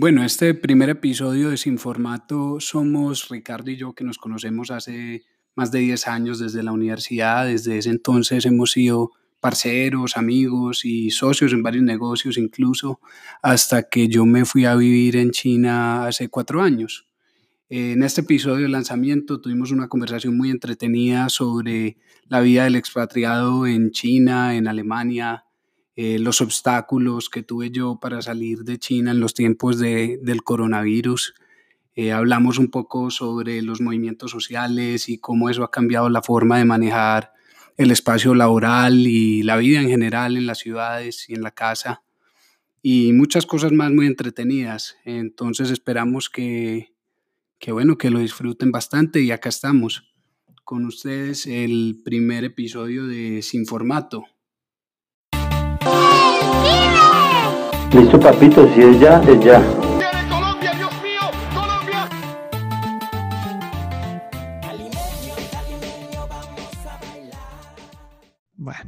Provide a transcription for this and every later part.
Bueno, este primer episodio de Sin Formato somos Ricardo y yo que nos conocemos hace más de 10 años desde la universidad. Desde ese entonces hemos sido parceros, amigos y socios en varios negocios incluso, hasta que yo me fui a vivir en China hace cuatro años. En este episodio de lanzamiento tuvimos una conversación muy entretenida sobre la vida del expatriado en China, en Alemania, eh, los obstáculos que tuve yo para salir de China en los tiempos de, del coronavirus. Eh, hablamos un poco sobre los movimientos sociales y cómo eso ha cambiado la forma de manejar el espacio laboral y la vida en general en las ciudades y en la casa y muchas cosas más muy entretenidas. Entonces esperamos que, que bueno, que lo disfruten bastante y acá estamos con ustedes el primer episodio de Sin Formato. Listo, papito, si es ya, es ya. Colombia, Dios mío, Colombia. Bueno,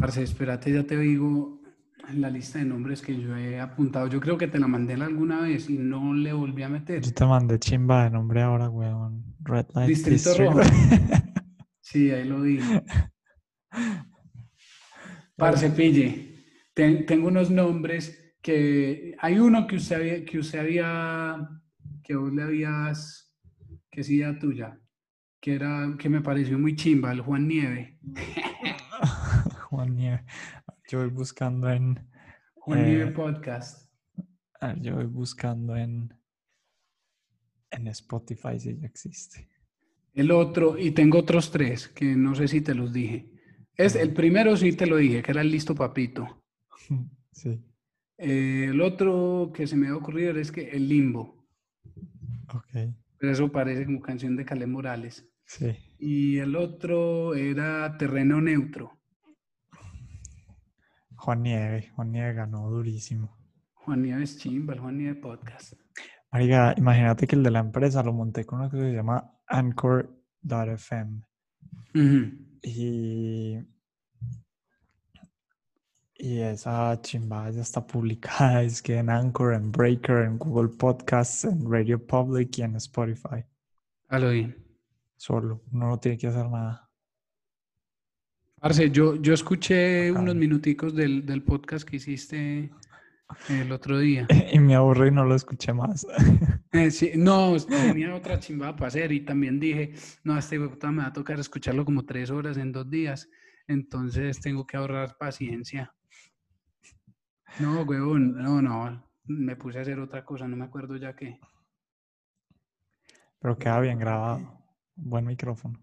Parce, espérate, ya te digo la lista de nombres que yo he apuntado. Yo creo que te la mandé alguna vez y no le volví a meter. yo te mandé chimba de nombre ahora, weón. Red Light Distrito District. Rojo. Sí, ahí lo vi. Parce, pille. Ten- tengo unos nombres que hay uno que usted había, que usted había, que vos le habías, que tuya, que era, que me pareció muy chimba, el Juan Nieve. Juan Nieve. Yo voy buscando en. Juan Eh, Nieve Podcast. ah, Yo voy buscando en. En Spotify si ya existe. El otro, y tengo otros tres que no sé si te los dije. Es, el primero sí te lo dije, que era el listo papito. Sí, Eh, el otro que se me ha ocurrido es que el limbo. ok. Pero eso parece como canción de Calé Morales. Sí. Y el otro era terreno neutro. Juan Nieve. Juan Nieve ganó durísimo. Juan Nieves Chimba, el Juan Nieves Podcast. Marica, imagínate que el de la empresa lo monté con una cosa que se llama Anchor.fm. Ujú. Y, y esa chimba ya está publicada, es que en Anchor, en Breaker, en Google Podcasts, en Radio Public y en Spotify. A lo bien. Solo, uno no tiene que hacer nada. Parce, yo, yo escuché unos minuticos del, del podcast que hiciste el otro día. Y me aburrí y no lo escuché más. Eh, sí, no, tenía otra chimba para hacer y también dije, no, este puta me va a tocar escucharlo como tres horas en dos días, entonces tengo que ahorrar paciencia. No, huevón, no, no, me puse a hacer otra cosa, no me acuerdo ya qué. Pero queda bien grabado. Buen micrófono.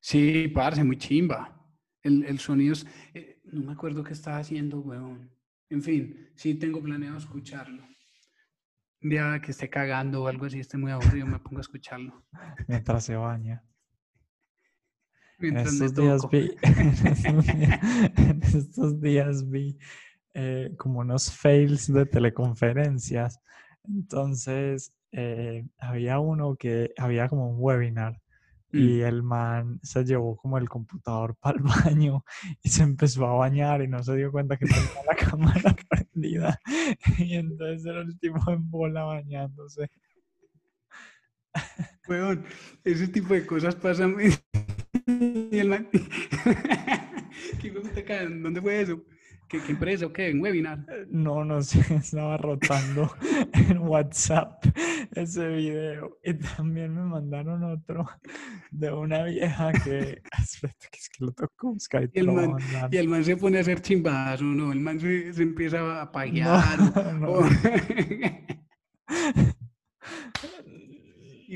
Sí, parce, muy chimba. El, el sonido es, eh, no me acuerdo qué estaba haciendo, huevón. En fin, sí tengo planeado escucharlo. Un día que esté cagando o algo así, esté muy aburrido, me pongo a escucharlo. Mientras se baña. En Mientras estos días vi, en estos días- en estos días vi eh, como unos fails de teleconferencias. Entonces, eh, había uno que había como un webinar y Mm. el man se llevó como el computador para el baño y se empezó a bañar y no se dio cuenta que tenía la cámara prendida. Y entonces era el tipo en bola bañándose. Weón, ese tipo de cosas pasan. y el man-. ¿Dónde fue eso? ¿Qué, qué empresa o qué? ¿En webinar? Eh, No, no sé, estaba rotando en WhatsApp ese video. Y también me mandaron otro de una vieja que. Espérate, que es que lo que buscar y Y el, man, y el man se pone a hacer chimbazo, ¿no? El man se, se empieza a. No, o- no.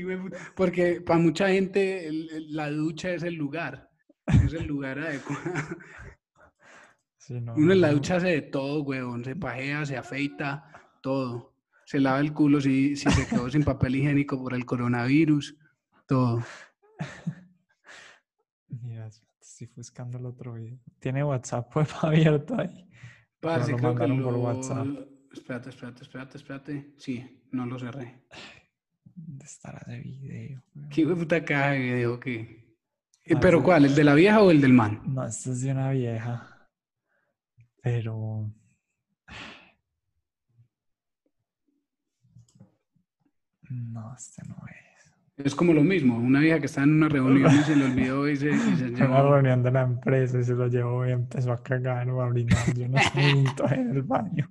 Güey, Porque para mucha gente el- el- la ducha es el lugar. Es el lugar adecuado. Sí, no, Uno en la ducha hace de todo, weón. Se pajea, se afeita, todo. Se lava el culo si, si se quedó sin papel higiénico por el coronavirus, todo. Mira, estoy buscando el otro video. Tiene WhatsApp web abierto ahí. Parce, lo creo que mandaron por lo- WhatsApp. Espérate, espérate, espérate, espérate. Sí, no lo cerré. ¿Dónde estará ese video? weón? ¿Qué puta caja de video que? Eh, Ah, ¿Pero cuál? ¿El de la vieja o el del man? No, este es de una vieja. Pero. No, este no es. Es como lo mismo, una vieja que está en una reunión y se le olvidó y se, y se Fue una llevó- reunión de la empresa y se lo llevó y empezó a cagar o a orinar. Yo no sé, en el baño.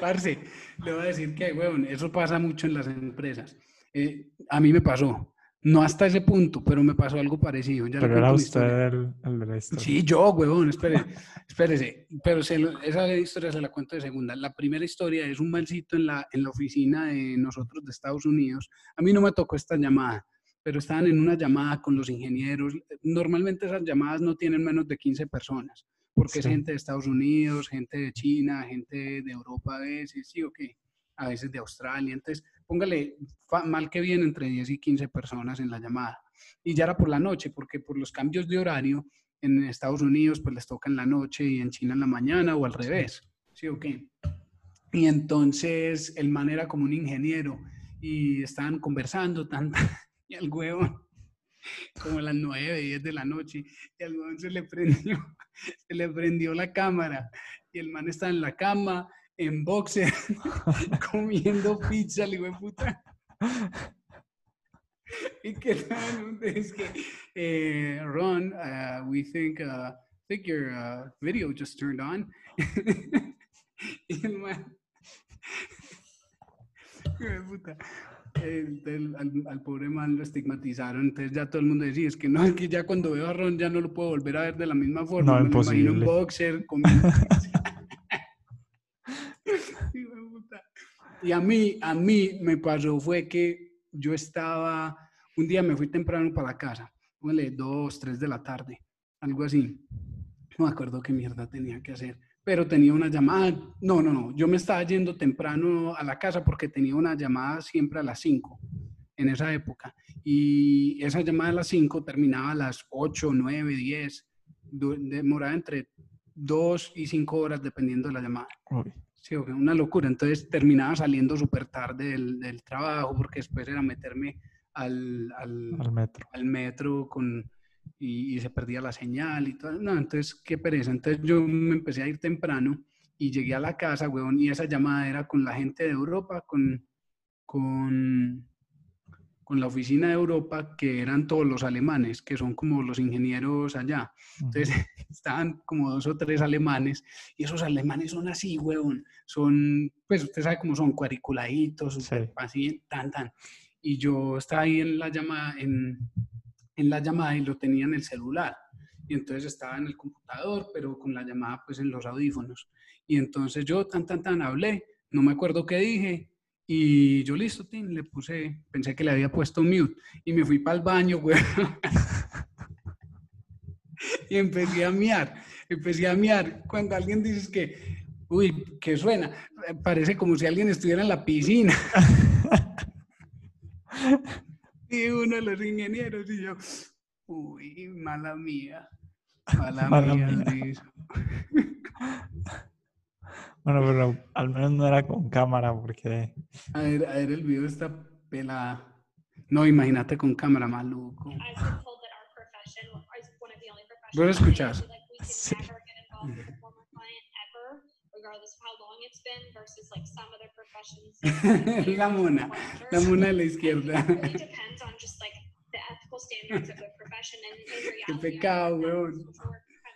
Parce, le voy a decir que, weón, eso pasa mucho en las empresas. Eh, a mí me pasó, no hasta ese punto, pero me pasó algo parecido. Ya Pero era usted el, el de la historia. Sí, yo, huevón, espere, espérese. Pero se lo- esa historia se la cuento de segunda. La primera historia es un malcito en la, en la oficina de nosotros de Estados Unidos. A mí no me tocó esta llamada, pero estaban en una llamada con los ingenieros. Normalmente esas llamadas no tienen menos de 15 personas, porque es gente de Estados Unidos, gente de China, gente de Europa a veces, sí o qué, a veces de Australia. Entonces, póngale mal que bien entre 10 y 15 personas en la llamada. Y ya era por la noche, porque por los cambios de horario, en Estados Unidos pues les toca en la noche y en China en la mañana o al revés, ¿sí o qué? Y entonces el man era como un ingeniero y estaban conversando tan, y al huevo como a las 9, 10 de la noche y al huevón se le prendió, se le prendió la cámara y el man está en la cama en boxer comiendo pizza, le digo, puta. Y que es que eh, Ron, uh, we think, uh, think your uh, video just turned on. y el man, puta. Eh, entonces, al, al pobre man lo estigmatizaron, entonces ya todo el mundo decía, es que no, es que ya cuando veo a Ron ya no lo puedo volver a ver de la misma forma, No, me lo imagino imposible. boxer, comiendo pizza. Hijo de puta. Y a mí, a mí me pasó fue que yo estaba, un día me fui temprano para la casa, póngale dos, tres de la tarde, algo así. No me acuerdo qué mierda tenía que hacer, pero tenía una llamada. No, no, no, yo me estaba yendo temprano a la casa porque tenía una llamada siempre a las 5 en esa época. Y esa llamada a las 5 terminaba a las 8, 9, 10, du- demoraba entre 2 y 5 horas dependiendo de la llamada. Sí, una locura. Entonces terminaba saliendo súper tarde del, del trabajo porque después era meterme al, al, al metro. al metro con, y, y se perdía la señal y todo. No, entonces qué pereza. Entonces yo me empecé a ir temprano y llegué a la casa, weón, y esa llamada era con la gente de Europa, con, con, con la oficina de Europa, que eran todos los alemanes, que son como los ingenieros allá. Entonces estaban como dos o tres alemanes y esos alemanes son así, weón. Son, pues usted sabe cómo son, cuadriculaditos, Sí. así, tan, tan. Y yo estaba ahí en la llamada, en, en la llamada y lo tenía en el celular. Y entonces estaba en el computador, pero con la llamada pues en los audífonos. Y entonces yo tan, tan, tan hablé, no me acuerdo qué dije. Y yo listo, tin, le puse, pensé que le había puesto mute y me fui para el baño, weón. y empecé a miar, empecé a miar. Cuando alguien dice que, uy, que suena, eh, parece como si alguien estuviera en la piscina. y uno de los ingenieros y yo, uy, mala mía, mala, Mala mía, mía. Luis". Bueno, pero al menos no era con cámara porque A ver, a ver, el video está pelada. No, imagínate con cámara, maluco. I've been told that our profession is one of the only professions. Vos lo escuchás. Sí. la mona, la mona de la izquierda. It really depends on just like the ethical standards of the profession and in reality. Qué pecado, weón.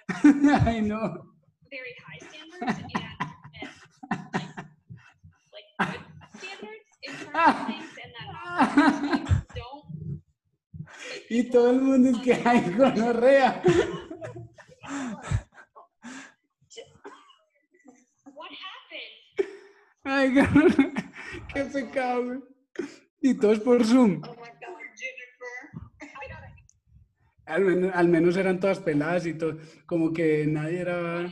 Ay, no. Y todo el mundo es que hay gonorrea. What happened? Ay. Qué pecado. Y todos por Zoom. Al menos eran todas peladas y todo. Como que nadie era.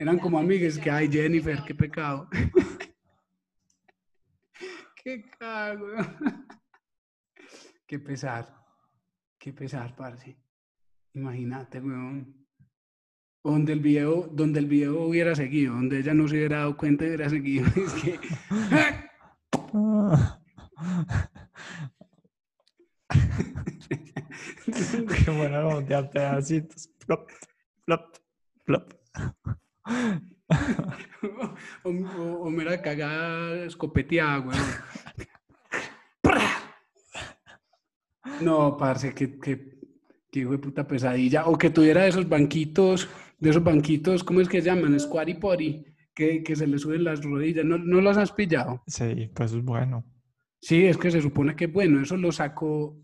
Eran como amigas que, ay, Jennifer, qué pecado. qué cago. qué pesar. Qué pesar, parce. Imagínate, weón. Donde el video, donde el video hubiera seguido, donde ella no se hubiera dado cuenta y hubiera seguido. Es que. Qué bueno como te pedacitos. Plop, plop, plop. o, o, o mera cagada escopeteada, weón. No, parce, que, que, que hijo de puta pesadilla. O que tuviera esos banquitos, de esos banquitos, ¿cómo es que se llaman? Squatty potty, que, que se le suben las rodillas. ¿No, ¿No los has pillado? Sí, pues es bueno. Sí, es que se supone que bueno, eso lo sacó.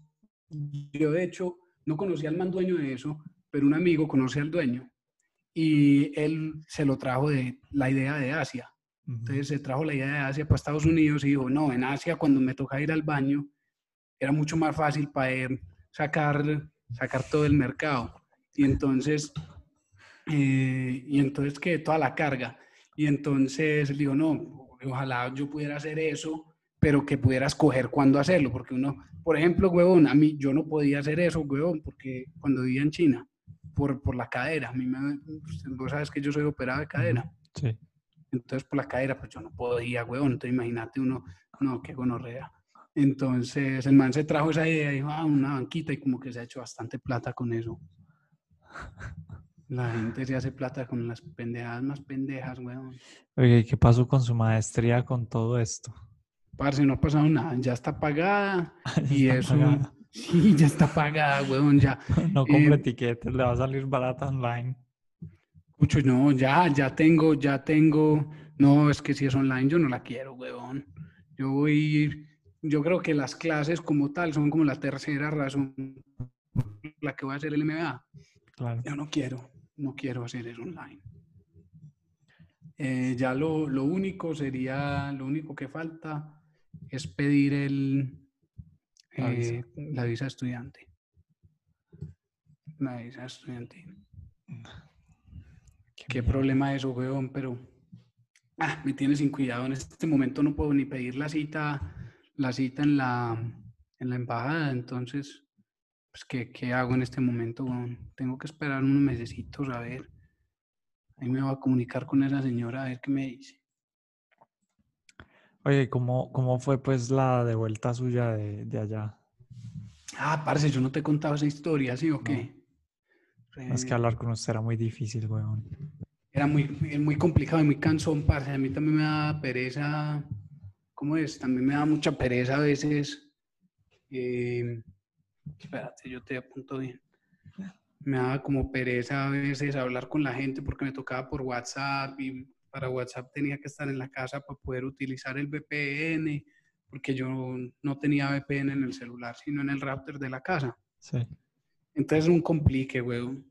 Yo, de hecho, no conocía al man dueño de eso, pero un amigo conoce al dueño. Y él se lo trajo de la idea de Asia. Entonces se trajo la idea de Asia para Estados Unidos y dijo, no, en Asia cuando me toca ir al baño, era mucho más fácil para él sacar, sacar todo el mercado. Y entonces, eh, y entonces que toda la carga. Y entonces él dijo, no, ojalá yo pudiera hacer eso, pero que pudiera escoger cuándo hacerlo, porque uno, por ejemplo, huevón, a mí yo no podía hacer eso, huevón, porque cuando vivía en China, por, por la cadera, a mí me, vos sabes que yo soy operado de cadera. Sí. Entonces, por la cadera, pues yo no podía, huevón. Entonces, imagínate uno, no, qué gonorrea. Entonces, el man se trajo esa idea y dijo, ah, una banquita y como que se ha hecho bastante plata con eso. La gente se hace plata con las pendejadas más pendejas, huevón. Oye, ¿qué pasó con su maestría con todo esto? Parce, no ha pasado nada, ya está pagada y Está eso, pagada. Sí, ya está pagada, huevón, ya. No compre Eh, tiquetes, le va a salir barata online. Mucho, no, ya, ya tengo, ya tengo. No, es que si es online, yo no la quiero, huevón. Yo voy, yo creo que las clases como tal son como la tercera razón la que voy a hacer el MBA. Claro. Yo no quiero, no quiero hacer eso online. Eh, ya lo, lo único sería, lo único que falta es pedir el, La visa. eh, la visa estudiante. La visa estudiantil. Qué problema eso, weón, pero ah, me tiene sin cuidado. En este momento no puedo ni pedir la cita, la cita en la, en la embajada. Entonces, pues, ¿qué, qué hago en este momento, weón? Tengo que esperar unos mesecitos a ver. Ahí me voy a comunicar con esa señora a ver qué me dice. Oye, ¿cómo, cómo fue pues la de vuelta suya de, de allá? Ah, parce, yo no te he contado esa historia, ¿sí o qué? Es que hablar con usted era muy difícil, weón. Era muy, muy complicado y muy cansón, parce. A mí también me da pereza. ¿Cómo es? También me da mucha pereza a veces. eh, espérate, yo te apunto bien. Me daba como pereza a veces hablar con la gente porque me tocaba por WhatsApp y para WhatsApp tenía que estar en la casa para poder utilizar el VPN porque yo no tenía VPN en el celular, sino en el router de la casa. Sí. Entonces es un complique, weón.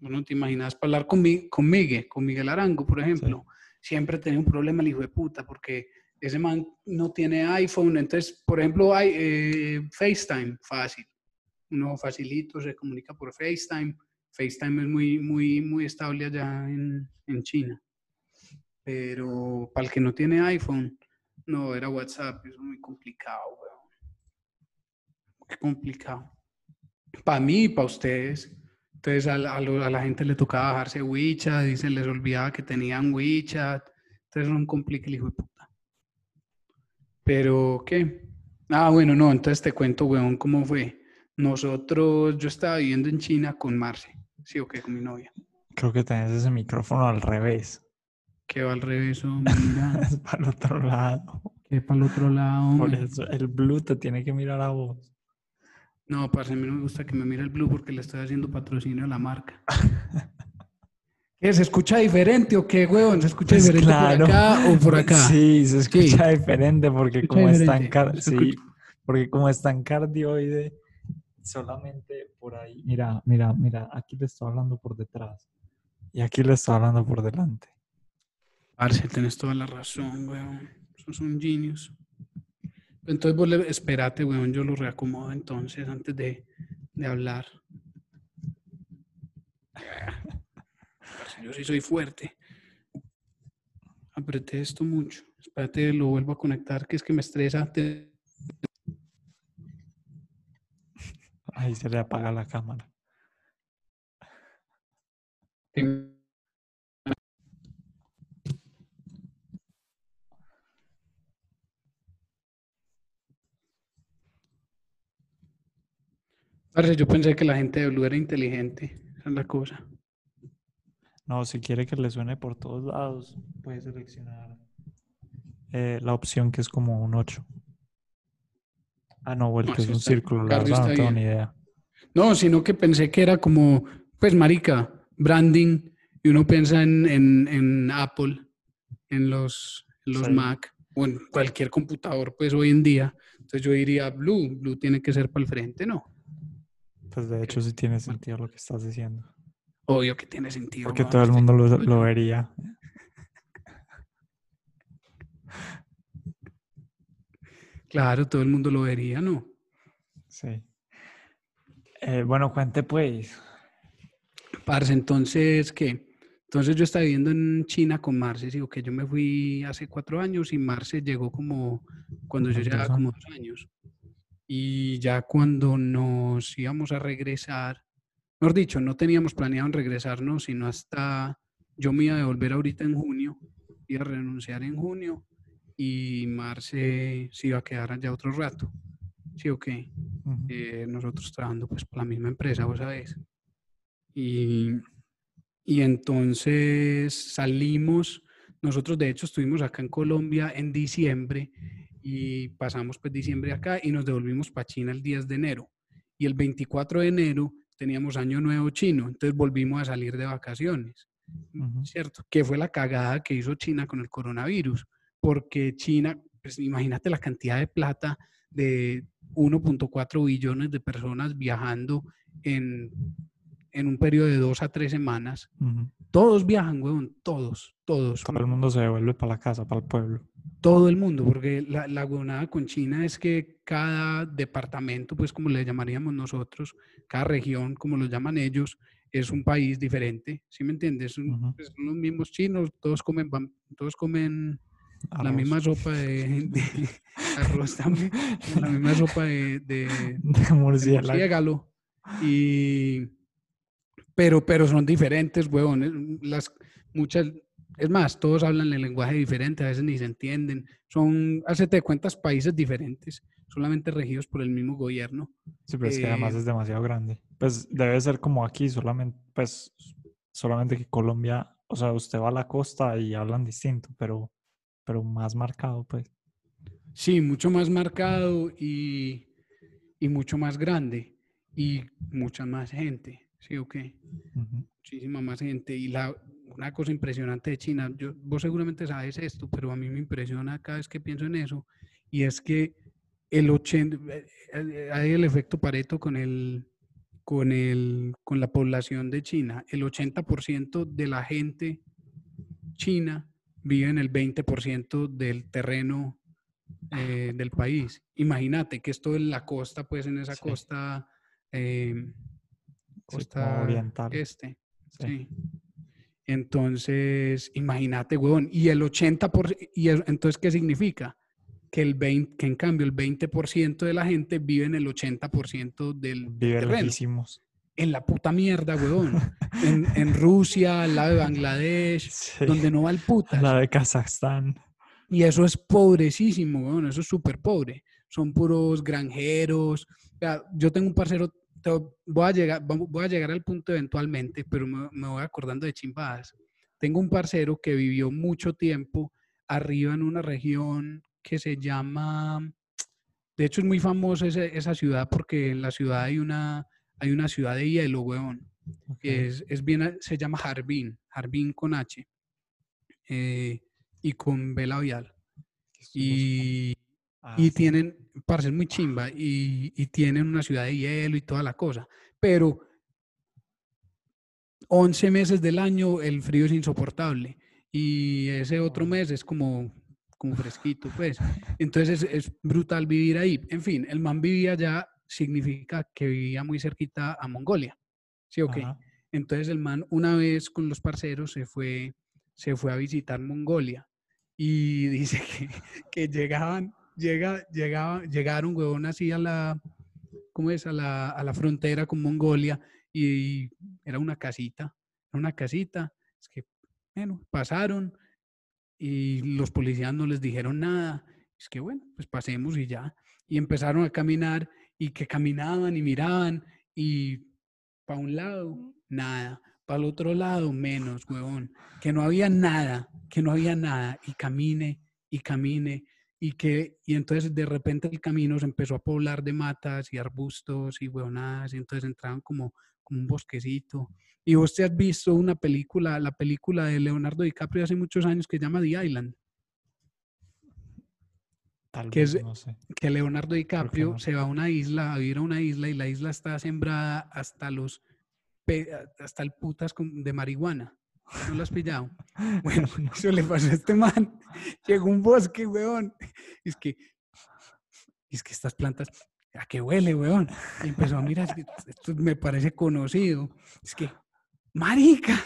Vos no te imaginas, para hablar con, mi, con Miguel, con Miguel Arango, por ejemplo, siempre tenía un problema el hijo de puta, porque ese man no tiene iPhone, entonces, por ejemplo, hay eh, FaceTime, fácil. Uno facilito, se comunica por FaceTime. FaceTime es muy, muy, muy estable allá en, en China. Pero para el que no tiene iPhone, no, era WhatsApp, eso es muy complicado, weón. Qué complicado para mí y para ustedes. Entonces a la, gente le tocaba bajarse WeChat y se les olvidaba que tenían WeChat. Entonces era un complique hijo de puta. Pero, ¿qué? Ah, bueno, no, entonces te cuento, weón, cómo fue. Nosotros, yo estaba viviendo en China con Marce, sí o qué, con mi novia. Creo que tenés ese micrófono al revés. Que va al revés, mira, Es para el otro lado. que para el otro lado, Por eso el blue te tiene que mirar a vos. No, parce, a mí no me gusta que me mire el blue porque le estoy haciendo patrocinio a la marca. ¿Qué? ¿Se escucha diferente o qué, weón? ¿Se escucha Pues diferente claro. por acá o por acá? Sí, se escucha diferente porque escucha como diferente, se sí, porque como está en cardioide, solamente por ahí. Mira, mira, mira, aquí le estoy hablando por detrás y aquí le estoy hablando por delante. Parce, tenés toda la razón, weón. Sos un genius. Entonces vos le, espérate, weón, yo lo reacomodo entonces antes de, de hablar. Parce, yo sí soy fuerte. Apreté esto mucho. Espérate, lo vuelvo a conectar, que es que me estresa. Ahí se le apaga la cámara. Parce, yo pensé que la gente de Blue era inteligente. Esa es la cosa. No, si quiere que le suene por todos lados, puede seleccionar eh, la opción que es como un 8. Ah, no, vuelto No, es eso un círculo, la verdad, no tengo ni idea. No, sino que pensé que era como, pues, marica, branding, y uno piensa en, en, en Apple, en los, en los Sí. Mac, o en cualquier computador, pues, hoy en día. Entonces yo diría, Blue, Blue tiene que ser para el frente, ¿no? Pues de hecho sí tiene sentido lo que estás diciendo. Obvio que tiene sentido. Porque todo el mundo lo, lo vería. Claro, todo el mundo lo vería, ¿no? Sí. Eh, bueno, cuente pues. Parce, entonces, ¿qué? Entonces yo estaba viviendo en China con Marce, digo que yo me fui hace cuatro años y Marce llegó como cuando yo llevaba como dos años. Y ya cuando nos íbamos a regresar, mejor dicho, no teníamos planeado en regresarnos, sino hasta yo me iba a devolver ahorita en junio, iba a renunciar en junio y Marce se iba a quedar allá otro rato. ¿Sí o qué? Ujú. eh, nosotros trabajando pues para la misma empresa, vos sabés. Y, y entonces salimos, nosotros de hecho estuvimos acá en Colombia en diciembre y pasamos pues diciembre acá y nos devolvimos para China el 10 de enero. Y el 24 de enero teníamos año nuevo chino, entonces volvimos a salir de vacaciones. Ujú. ¿Cierto? Que fue la cagada que hizo China con el coronavirus, porque China, pues imagínate la cantidad de plata de 1.4 billones de personas viajando en, en un periodo de dos a tres semanas. Ujú. Todos viajan, huevón, todos, todos. Todo el mundo se devuelve para la casa, para el pueblo. Todo el mundo, porque la, la huevonada con China es que cada departamento, pues como le llamaríamos nosotros, cada región, como lo llaman ellos, es un país diferente, ¿sí me entiendes? Pues, son los mismos chinos, todos comen, todos comen la misma sopa de, de arroz también, la misma sopa de, de, De murciélago. Y, pero, pero son diferentes, huevón. eh, Las, muchas, es más, todos hablan el lenguaje diferente, a veces ni se entienden. Son, hacete cuentas, países diferentes, solamente regidos por el mismo gobierno. Sí, pero es que además Eh, es demasiado grande. Pues debe ser como aquí, solamente, pues, solamente que Colombia, o sea, usted va a la costa y hablan distinto, pero, pero más marcado, pues. Sí, mucho más marcado y, y mucho más grande y mucha más gente, ¿sí o qué? Ujú. muchísima más gente. Y la, una cosa impresionante de China, yo, vos seguramente sabes esto, pero a mí me impresiona cada vez que pienso en eso, y es que el 80, eh, hay el efecto Pareto con, el, con, el, con la población de China. El 80% de la gente china vive en el 20% del terreno eh, del país. Imagínate que esto en la costa, pues en esa Sí. costa, eh, costa oriental. este. Sí. Sí. Entonces, imagínate, huevón, y el 80%, y el- entonces, ¿qué significa? Que, el 20, que en cambio el 20% de la gente vive en el 80% del Vive terreno. En la puta mierda, huevón. En, en Rusia, al lado de Bangladesh, Sí. donde no va el puta. La de Kazajstán. Y eso es pobrecísimo, weón, eso es súper pobre. Son puros granjeros. Vea, yo tengo un parcero, voy a llegar, voy a llegar al punto eventualmente, pero me, me voy acordando de chimbadas. Tengo un parcero que vivió mucho tiempo arriba en una región que se llama, de hecho es muy famosa esa, esa ciudad porque en la ciudad hay una, hay una ciudad de hielo, weón. Ok. Es, es bien, se llama Harbin, Harbin con H eh, y con. Estoy buscando. Y, Ah, y sí. tienen, parce, es muy chimba, y, y tienen una ciudad de hielo y toda la cosa. Pero 11 meses del año el frío es insoportable. Y ese otro mes es como, como fresquito, pues. Entonces es, es brutal vivir ahí. En fin, el man vivía allá, significa que vivía muy cerquita a Mongolia. ¿Sí o qué? Entonces el man una vez con los parceros se fue, se fue a visitar Mongolia y dice que, que llegaban, llega, llegaba, llegaron, huevón, así a la, ¿cómo es? A la, a la frontera con Mongolia y era una casita, una casita, es que, bueno, pasaron y los policías no les dijeron nada, es que bueno, pues pasemos y ya, y empezaron a caminar y que caminaban y miraban y para un lado, nada. Para el otro lado, menos, huevón. Que no había nada, que no había nada. Y camine, y camine, y que y entonces de repente el camino se empezó a poblar de matas y arbustos y huevonadas y entonces entraban como, como un bosquecito. Y vos te has visto una película, la película de Leonardo DiCaprio hace muchos años que se llama The Island, Tal que vez, es- no sé. que Leonardo DiCaprio no. se va a una isla, a vivir a una isla y la isla está sembrada hasta los hasta el putas de marihuana. ¿No lo has pillado? Bueno, eso le pasó a este man. Llegó un bosque, weón. Es que, es que estas plantas, ¿a qué huele, weón? Y empezó a mirar, esto me parece conocido. Es que, marica,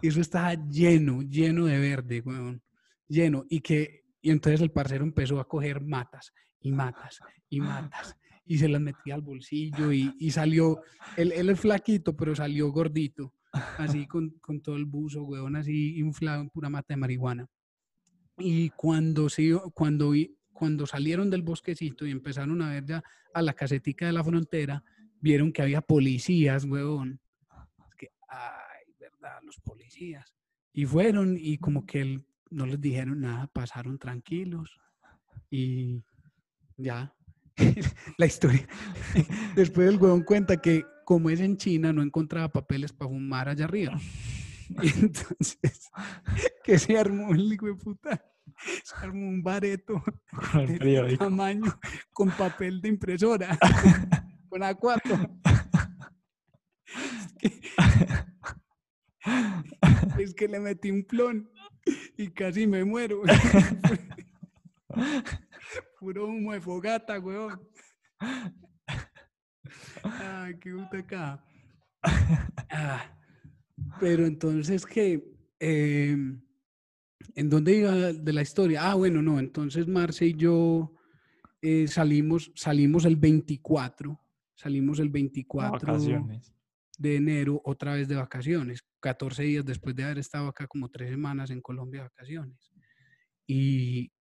eso estaba lleno, lleno de verde, weón. Lleno. Y que, y entonces el parcero empezó a coger matas y matas y matas. Y se las metía al bolsillo y, y salió, él, él es flaquito, pero salió gordito así con, con todo el buzo, weón, así inflado en pura mata de marihuana. Y cuando, se, cuando, cuando salieron del bosquecito y empezaron a ver ya a la casetica de la frontera, vieron que había policías, weón. Es que, ay, verdad, los policías. Y fueron y como que él- no les dijeron nada, pasaron tranquilos y ya. la historia. Después el huevón cuenta que como es en China, no encontraba papeles para fumar allá arriba. Y entonces, que se armó el hijo de puta. Se armó un bareto Con el de tamaño con papel de impresora. con A4. Es que le metí un plon y casi me muero. Puro humo de fogata, weón. Ay, qué puta acá. Ah, pero entonces que, em, ¿en dónde iba de la historia? Ah, bueno, no, entonces Marce y yo eh, salimos, salimos el 24, salimos el 24 Vacaciones. de enero otra vez de vacaciones, 14 días después de haber estado acá como tres semanas en Colombia de vacaciones. Y,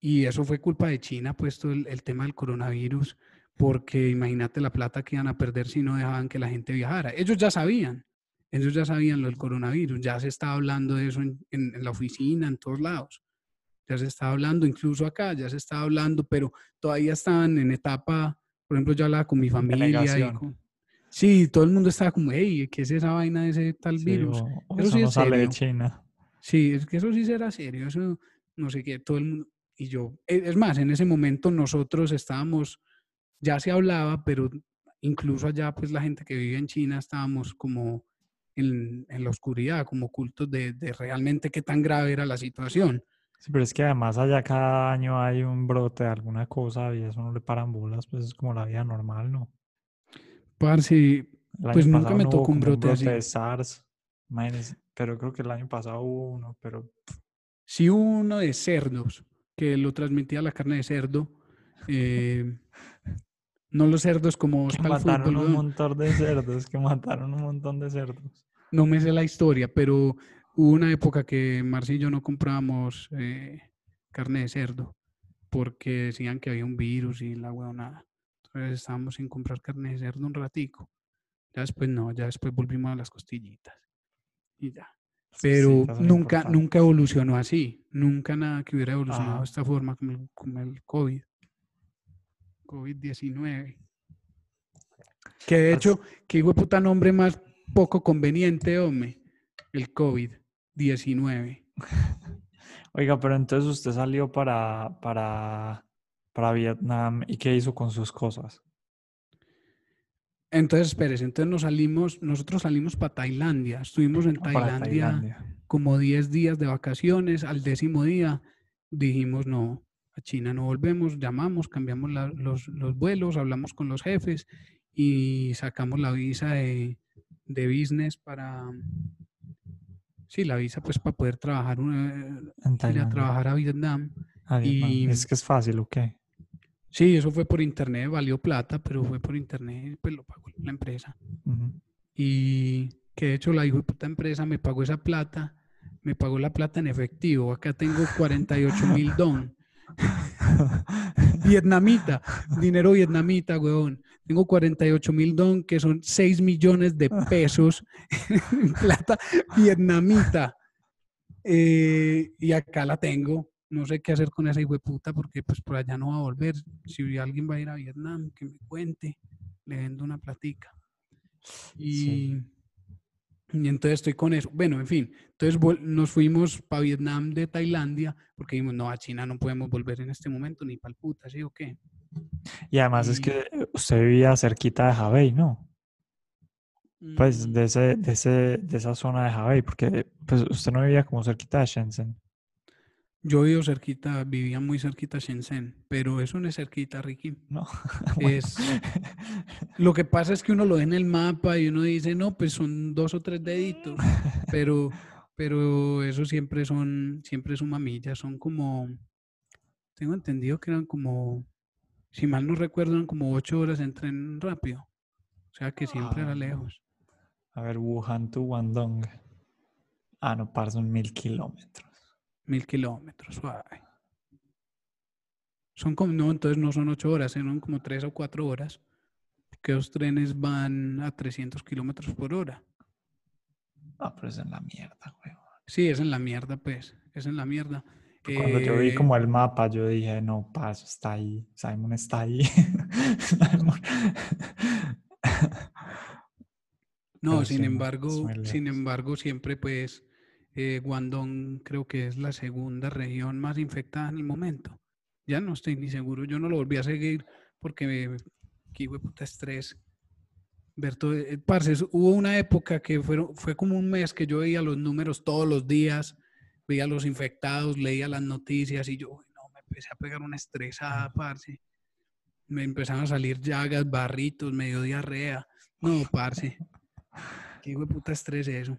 y eso fue culpa de China, puesto el, el tema del coronavirus, porque imagínate la plata que iban a perder si no dejaban que la gente viajara. Ellos ya sabían, ellos ya sabían lo del coronavirus, ya se estaba hablando de eso en, en- en la oficina, en todos lados. Ya se estaba hablando, incluso acá, ya se estaba hablando, pero todavía estaban en etapa, por ejemplo, yo hablaba con mi familia. y con- sí, todo el mundo estaba como, hey, ¿qué es esa vaina de ese tal Sí, virus? o- o Eso eso sí no es sale de. China. Sí, es que eso sí será serio, eso no sé qué, todo el mundo. Y yo, e- es más, en ese momento nosotros estábamos, ya se hablaba, pero incluso allá, pues la gente que vive en China estábamos como en, en la oscuridad, como ocultos de, de realmente qué tan grave era la situación. Sí, pero es que además allá cada año hay un brote de alguna cosa y eso no le paran bolas, pues es como la vida normal, ¿no? Parce, Pues nunca me tocó un como brote así. de SARS, imagínense, pero creo que el año pasado hubo uno, pero sí hubo uno de cerdos, que lo transmitía la carne de cerdo. eh, no los cerdos como que mataron fútbol, un montón de cerdos, que mataron un montón de cerdos. No me sé la historia, pero hubo una época que Marci y yo no comprábamos eh, carne de cerdo porque decían que había un virus y la huevonada. Entonces estábamos sin comprar carne de cerdo un ratico. Ya después no, ya después volvimos a las costillitas. Y ya. Pero nunca, nunca evolucionó así. Nunca nada que hubiera evolucionado Ajá. de esta forma como el, como el COVID. COVID-19. Que de hecho, qué hijo de puta nombre más poco conveniente, hombre. El COVID-19. Oiga, pero entonces usted salió para, para, para Vietnam y ¿qué hizo con sus cosas? Entonces, espérese, entonces nos salimos, nosotros salimos para Tailandia. Estuvimos en Ah, Tailandia. como 10 días de vacaciones. Al décimo día dijimos, no, a China no volvemos. Llamamos, cambiamos la- los, los vuelos, hablamos con los jefes y sacamos la visa de, de business para... Sí, la visa pues para poder trabajar, una- En ir a trabajar a Vietnam. Ah, Vietnam. y- Es que es fácil, ¿o qué? Sí, eso fue por internet, valió plata, pero fue por internet, pues lo pagó la empresa. Y que de hecho la hijo de puta empresa me pagó esa plata, me pagó la plata en efectivo. Acá tengo 48 mil don. Vietnamita, dinero vietnamita, weón. Tengo 48 mil don, que son 6 millones de pesos en plata vietnamita. Eh, y acá la tengo. no sé qué hacer con esa puta porque pues por allá no va a volver. Si alguien va a ir a Vietnam, que me cuente, le vendo una platica. Sí. Y entonces estoy con eso. Bueno, en fin, entonces nos fuimos para Vietnam de Tailandia porque dijimos, no, a China no podemos volver en este momento ni para puta, ¿sí o qué? Y además es que usted vivía cerquita de Javey, ¿no? Pues Mm, de, ese, de, ese, de esa zona de Javey, porque pues usted no vivía como cerquita de Shenzhen. Yo vivo cerquita, vivía muy cerquita a Shenzhen, pero eso no es cerquita, Ricky. No. Es- Lo que pasa es que uno lo ve en el mapa y uno dice, no, pues son dos o tres deditos, pero, pero eso siempre son, siempre suma millas, son como, tengo entendido que eran como, si mal no recuerdo, eran como ocho horas en tren rápido. O sea que siempre era Ah, lejos. A ver, Wuhan to Guangdong. Ah, no, par, son mil kilómetros. Mil kilómetros, suave. Son como, no, entonces no son ocho horas, son como tres o cuatro horas, porque los trenes van a 300 kilómetros por hora. Ah, pero es en la mierda, weón. Sí, es en la mierda, pues, es en la mierda. Cuando yo vi Eh, como el mapa, yo dije, no, paso, está ahí. Simon está ahí. Simon. No, Pero sin embargo, sin embargo, siempre pues eh, Guangdong creo que es la segunda región más infectada en el momento. Ya no estoy ni seguro, yo no lo volví a seguir porque me, qué puta estrés. Ver todo, eh, parce, hubo una época que fueron, fue como un mes que yo veía los números todos los días, veía los infectados, leía las noticias y yo, no, me empecé a pegar una estresada, parce. Me empezaron a salir llagas, barritos, medio diarrea. No, parce. Qué hijo de puta estrés eso.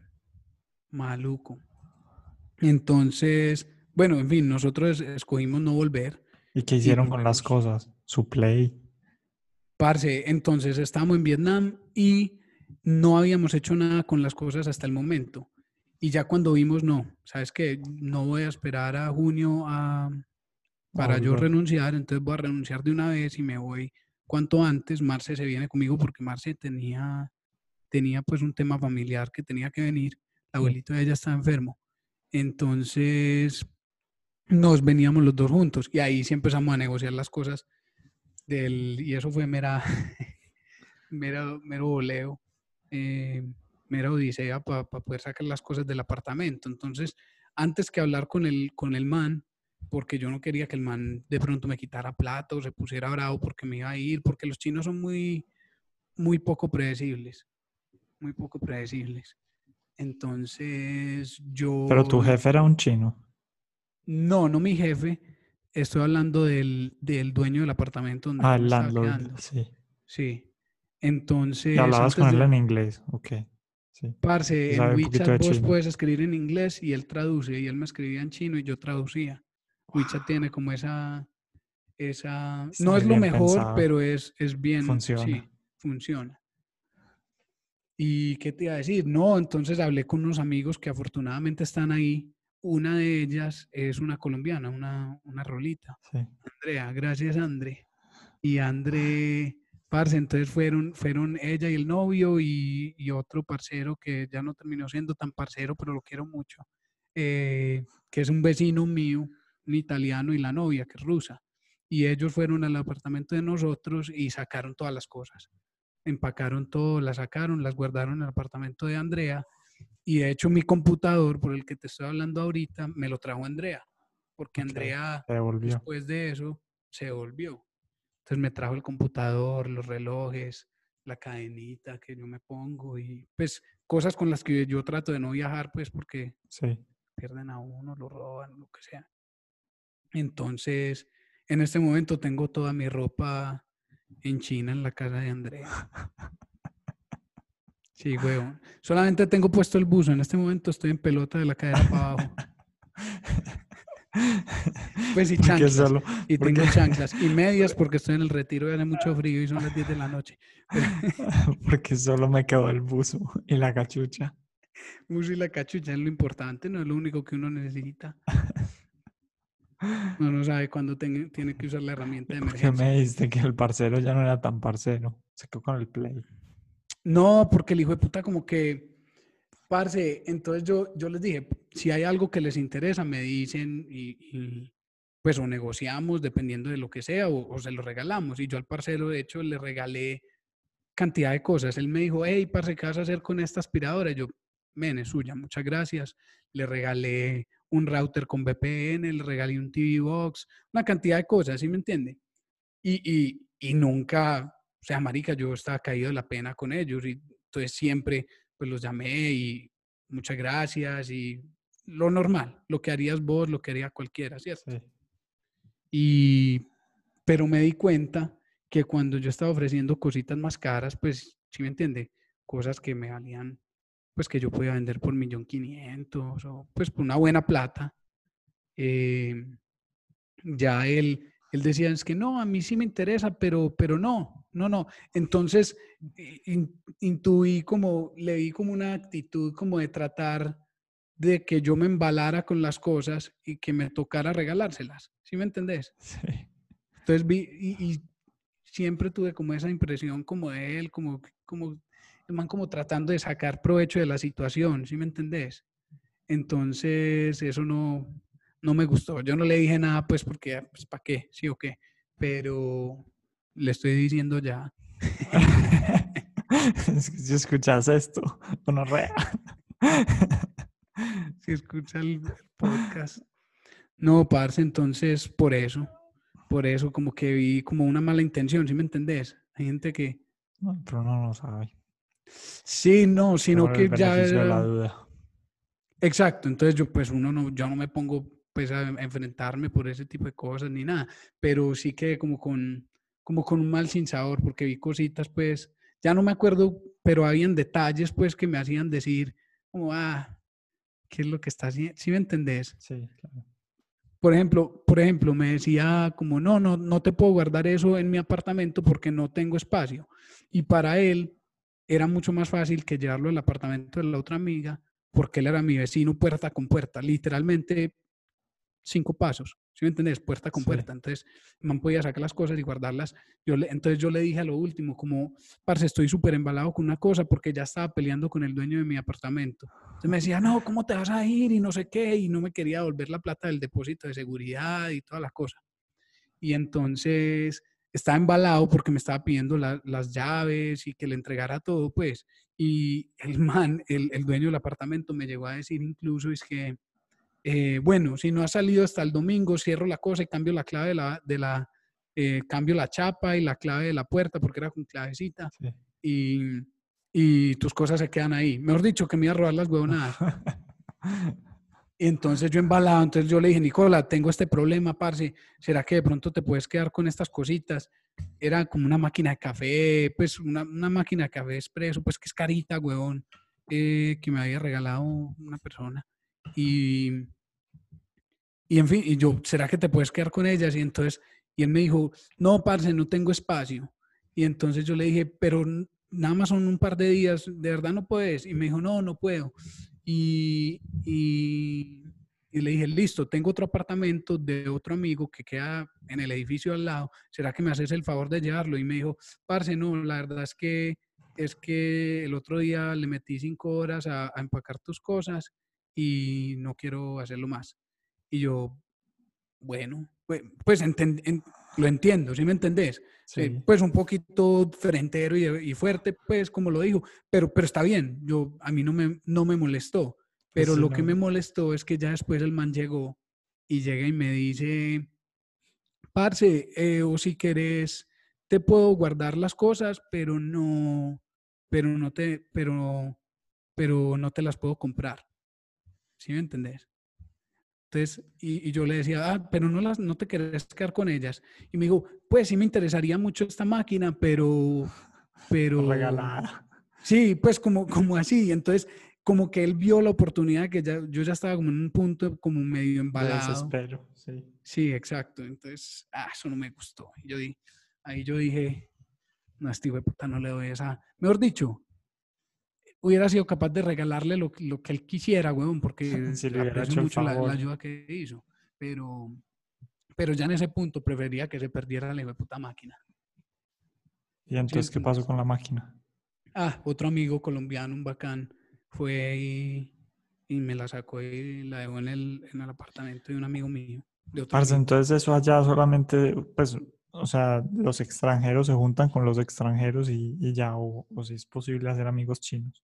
Maluco. Entonces, bueno, en fin, nosotros escogimos no volver. ¿Y qué hicieron con las fuimos. cosas? Su play. Parce, entonces estábamos en Vietnam y no habíamos hecho nada con las cosas hasta el momento. Y ya cuando vimos, no, sabes que no voy a esperar a junio a, para yo renunciar, entonces voy a renunciar de una vez y me voy cuanto antes. Marce se viene conmigo porque Marce tenía, tenía pues un tema familiar que tenía que venir. El abuelito de ella está enfermo. Entonces nos veníamos los dos juntos y ahí sí empezamos a negociar las cosas del, y eso fue mera, mero, mero voleo, eh, mera odisea para poder sacar las cosas del apartamento. Entonces, antes que hablar con el, con el man, porque yo no quería que el man de pronto me quitara plata o se pusiera bravo porque me iba a ir, porque los chinos son muy, muy poco predecibles, muy poco predecibles. Entonces, yo... Pero tu jefe era un chino. No, no mi jefe. Estoy hablando del, del dueño del apartamento donde Ah, el landlord. quedando. Sí. Sí. Entonces, Y hablabas con él de- en inglés. Ok. Sí. parce, en WeChat vos puedes escribir en inglés y él traduce y él me escribía en chino y yo traducía. WeChat tiene como esa, esa, Está no es lo mejor, pensado. pero es, es bien, Funciona. sí, funciona. ¿Y qué te iba a decir? No, entonces hablé con unos amigos que afortunadamente están ahí. Una de ellas es una colombiana, una, una rolita. Sí. Andrea, gracias André. Y André, parce, entonces fueron, fueron ella y el novio y, y otro parcero que ya no terminó siendo tan parcero, pero lo quiero mucho, eh, que es un vecino mío, un italiano y la novia, que es rusa. Y ellos fueron al apartamento de nosotros y sacaron todas las cosas. Empacaron todo, las sacaron, las guardaron en el apartamento de Andrea. Y de hecho mi computador, por el que te estoy hablando ahorita, me lo trajo Andrea, porque. Andrea después de eso se volvió. Entonces me trajo el computador, los relojes, la cadenita que yo me pongo y pues cosas con las que yo trato de no viajar pues porque Sí. pierden a uno, lo roban, lo que sea. Entonces, en este momento tengo toda mi ropa en China en la casa de Andrea. Sí, huevón. Solamente tengo puesto el buzo. En este momento estoy en pelota de la cadera para abajo. Pues y chanclas. Y tengo chanclas y medias porque estoy en el retiro y hace mucho frío y son las 10 de la noche. porque solo me quedó el buzo y la cachucha. Uso y la cachucha es lo importante, no es lo único que uno necesita. Uno no sabe cuándo tiene que usar la herramienta de ¿Por qué emergencia. me dijiste que el parcero ya no era tan parcero? Se quedó con el play. No, porque el hijo de puta como que, parce, entonces yo, yo les dije, si hay algo que les interesa, me dicen y, y- pues o negociamos dependiendo de lo que sea o, o se lo regalamos. Y yo al parcero, de hecho, le regalé cantidad de cosas. Él me dijo, hey, parce, ¿qué vas a hacer con esta aspiradora? Y yo, men, es suya, muchas gracias. Le regalé un router con VPN, le regalé un TV Box, una cantidad de cosas, ¿sí me entiende? Y, y, y nunca, o sea, marica, yo estaba caído de la pena con ellos y entonces siempre pues los llamé y muchas gracias y lo normal, lo que harías vos, lo que haría cualquiera, ¿cierto? Sí. Y, pero me di cuenta que cuando yo estaba ofreciendo cositas más caras, pues, ¿sí me entiende? Cosas que me valían, pues que yo podía vender por millón quinientos o pues por una buena plata. eh, ya él, él decía, es que no, a mí sí me interesa, pero, pero no, no, no. Entonces, i- in- intuí como, le vi como una actitud como de tratar de que yo me embalara con las cosas y que me tocara regalárselas. ¿Sí me entendés? Sí. Entonces vi y, y siempre tuve como esa impresión como de él, como, como man como tratando de sacar provecho de la situación, ¿sí me entendés? Entonces eso no, no me gustó. Yo no le dije nada, pues porque, pues ¿para qué? Sí o qué. Pero le estoy diciendo ya. Si escuchas esto, no rea. Si escucha el podcast. No, parce, entonces por eso, por eso como que vi como una mala intención, ¿sí me entendés? Hay gente que, No, pero no sabe. Sí, no, sino Por el que ya... la era- duda. Exacto, entonces yo pues uno no, yo no me pongo pues a enfrentarme por ese tipo de cosas ni nada, pero sí que como con, como con un mal sinsabor porque vi cositas pues, ya no me acuerdo, pero habían detalles pues que me hacían decir como, ah, ¿qué es lo que está haciendo? ¿Sí me entendés? Sí, claro. Por ejemplo, por ejemplo, me decía como, no, no, no te puedo guardar eso en mi apartamento porque no tengo espacio. Y para él era mucho más fácil que llevarlo al apartamento de la otra amiga porque él era mi vecino puerta con puerta, literalmente cinco pasos, ¿sí me entendés? Puerta con Sí. puerta. Entonces, man podía sacar las cosas y guardarlas. Yo le, entonces yo le dije a lo último, como, parce, estoy súper embalado con una cosa porque ya estaba peleando con el dueño de mi apartamento. Entonces me decía, no, ¿cómo te vas a ir? Y no sé qué, y no me quería devolver la plata del depósito de seguridad y toda la cosa. Y entonces estaba embalado porque me estaba pidiendo la- las llaves y que le entregara todo, pues. Y el man, el, el dueño del apartamento, me llegó a decir incluso, es que, eh, bueno, si no ha salido hasta el domingo, cierro la cosa y cambio la clave de la, de la eh, cambio la chapa y la clave de la puerta porque era con clavecita Sí. y, y tus cosas se quedan ahí. Mejor dicho, que me iba a robar las huevonadas. Y entonces yo embalado, entonces yo le dije, Nicola, tengo este problema, parce, ¿será que de pronto te puedes quedar con estas cositas? Era como una máquina de café, pues una, máquina de café expreso, pues que es carita, huevón, eh, que me había regalado una persona. Y, y en fin, y yo, ¿será que te puedes quedar con ellas? Y entonces, y él me dijo, no, parce, no tengo espacio. Y entonces yo le dije, pero nada más son un par de días, ¿de verdad no puedes? Y me dijo, no, no puedo. Y, y, y le dije, listo, tengo otro apartamento de otro amigo que queda en el edificio al lado. ¿Será que me haces el favor de llevarlo? Y me dijo, parce, no, la verdad es que, es que el otro día le metí cinco horas a, empacar tus cosas y no quiero hacerlo más. Y yo, bueno, pues, pues lo entiendo, ¿sí me entendés? Sí. Eh, pues un poquito frentero y, y fuerte, pues como lo dijo, pero, pero está bien, yo, a mí no me, no me molestó, pero sí, lo que me molestó es que ya después el man llegó y llega y me dice, parce, eh, o si querés, te puedo guardar las cosas, pero no, pero no te, pero, pero no te las puedo comprar, ¿sí me entendés? Entonces, y, y yo le decía, ah, pero no, las, no te querés quedar con ellas. Y me dijo, pues sí me interesaría mucho esta máquina, pero, pero... Regalada. Sí, pues como, como así. Entonces, como que él vio la oportunidad que ya, yo ya estaba como en un punto como medio De embalado. desespero, sí. Sí, exacto. Entonces, ah, eso no me gustó. Y Yo di, ahí yo dije, no, este puta no le doy esa. Mejor dicho, hubiera sido capaz de regalarle lo, que- lo que él quisiera, huevón, porque Si le hubiera hecho mucho la, ayuda que hizo. Pero, pero ya en ese punto prefería que se perdiera la puta máquina. ¿Y entonces qué pasó con la máquina? Ah, otro amigo colombiano, un bacán, fue y, y me la sacó y la dejó en el, en el apartamento de un amigo mío. de otro Parce, entonces eso allá solamente, pues, o sea, los extranjeros se juntan con los extranjeros y, y ya, o, o si es posible hacer amigos chinos.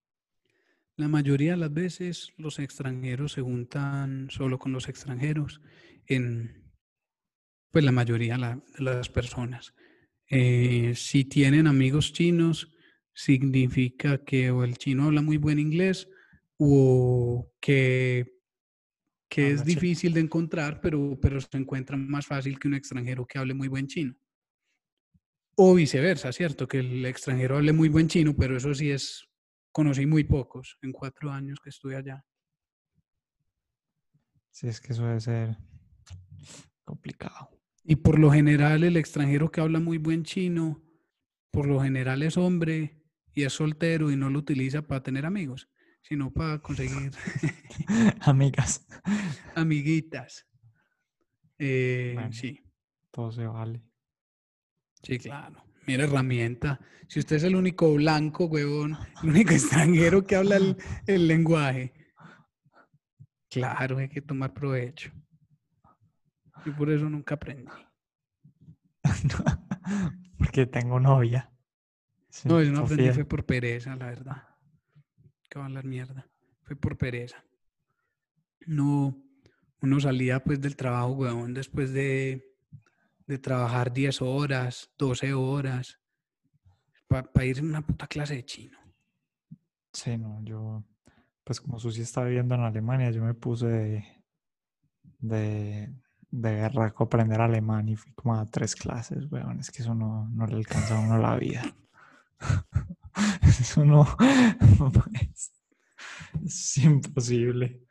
La mayoría de las veces los extranjeros se juntan solo con los extranjeros, en, pues la mayoría de las personas. Eh, si tienen amigos chinos, significa que o el chino habla muy buen inglés o que, que es difícil de encontrar, pero, pero se encuentra más fácil que un extranjero que hable muy buen chino. O viceversa, ¿cierto? Que el extranjero hable muy buen chino, pero eso sí es, conocí muy pocos en cuatro años que estuve allá. Sí, es que eso debe ser complicado. Y por lo general el extranjero que habla muy buen chino, por lo general es hombre y es soltero y no lo utiliza para tener amigos, sino para conseguir Amigas, amiguitas. Eh, Bueno. Sí, todo se vale. sí, claro. Mira, herramienta. Si usted es el único blanco, huevón, el único extranjero que habla el, el lenguaje, claro, hay que tomar provecho. Y por eso nunca aprendí. Porque tengo novia. Sí, No, yo no aprendí, fue por pereza, la verdad. Que va a hablar mierda. Fue por pereza. No, uno salía pues del trabajo, weón, después de, de trabajar 10 horas, 12 horas, para ir a una puta clase de chino. Sí, no, yo, pues como Susi está viviendo en Alemania, yo me puse de, de, de berraco a aprender alemán y fui como a tres clases, weón, es que eso no, no le alcanza a uno la vida. Eso no, es imposible.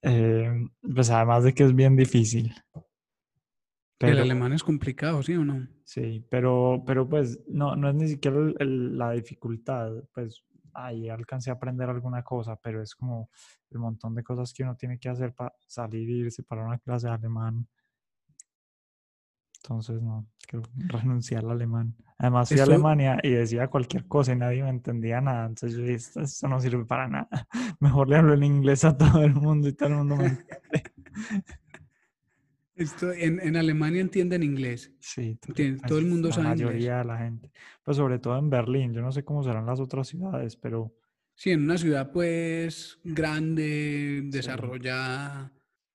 Eh, pues además de que es bien difícil. El Pero- alemán es complicado, ¿sí o no? Sí, pero, pero pues no, no es ni siquiera el- el- la dificultad, pues ahí alcancé a aprender alguna cosa, pero es como el montón de cosas que uno tiene que hacer para salir e irse para una clase de alemán. Entonces, no, quiero renunciar al alemán. Además, fui a Eso- Alemania y decía cualquier cosa y nadie me entendía nada. Entonces yo dije, esto, esto no sirve para nada. Mejor le hablo en inglés a todo el mundo y todo el mundo me entiende. Esto, en, en Alemania entienden inglés. Sí, todo el mundo la sabe inglés. mayoría de la gente. Pues sobre todo en Berlín. Yo no sé cómo serán las otras ciudades, pero Sí, en una ciudad pues grande, desarrollada.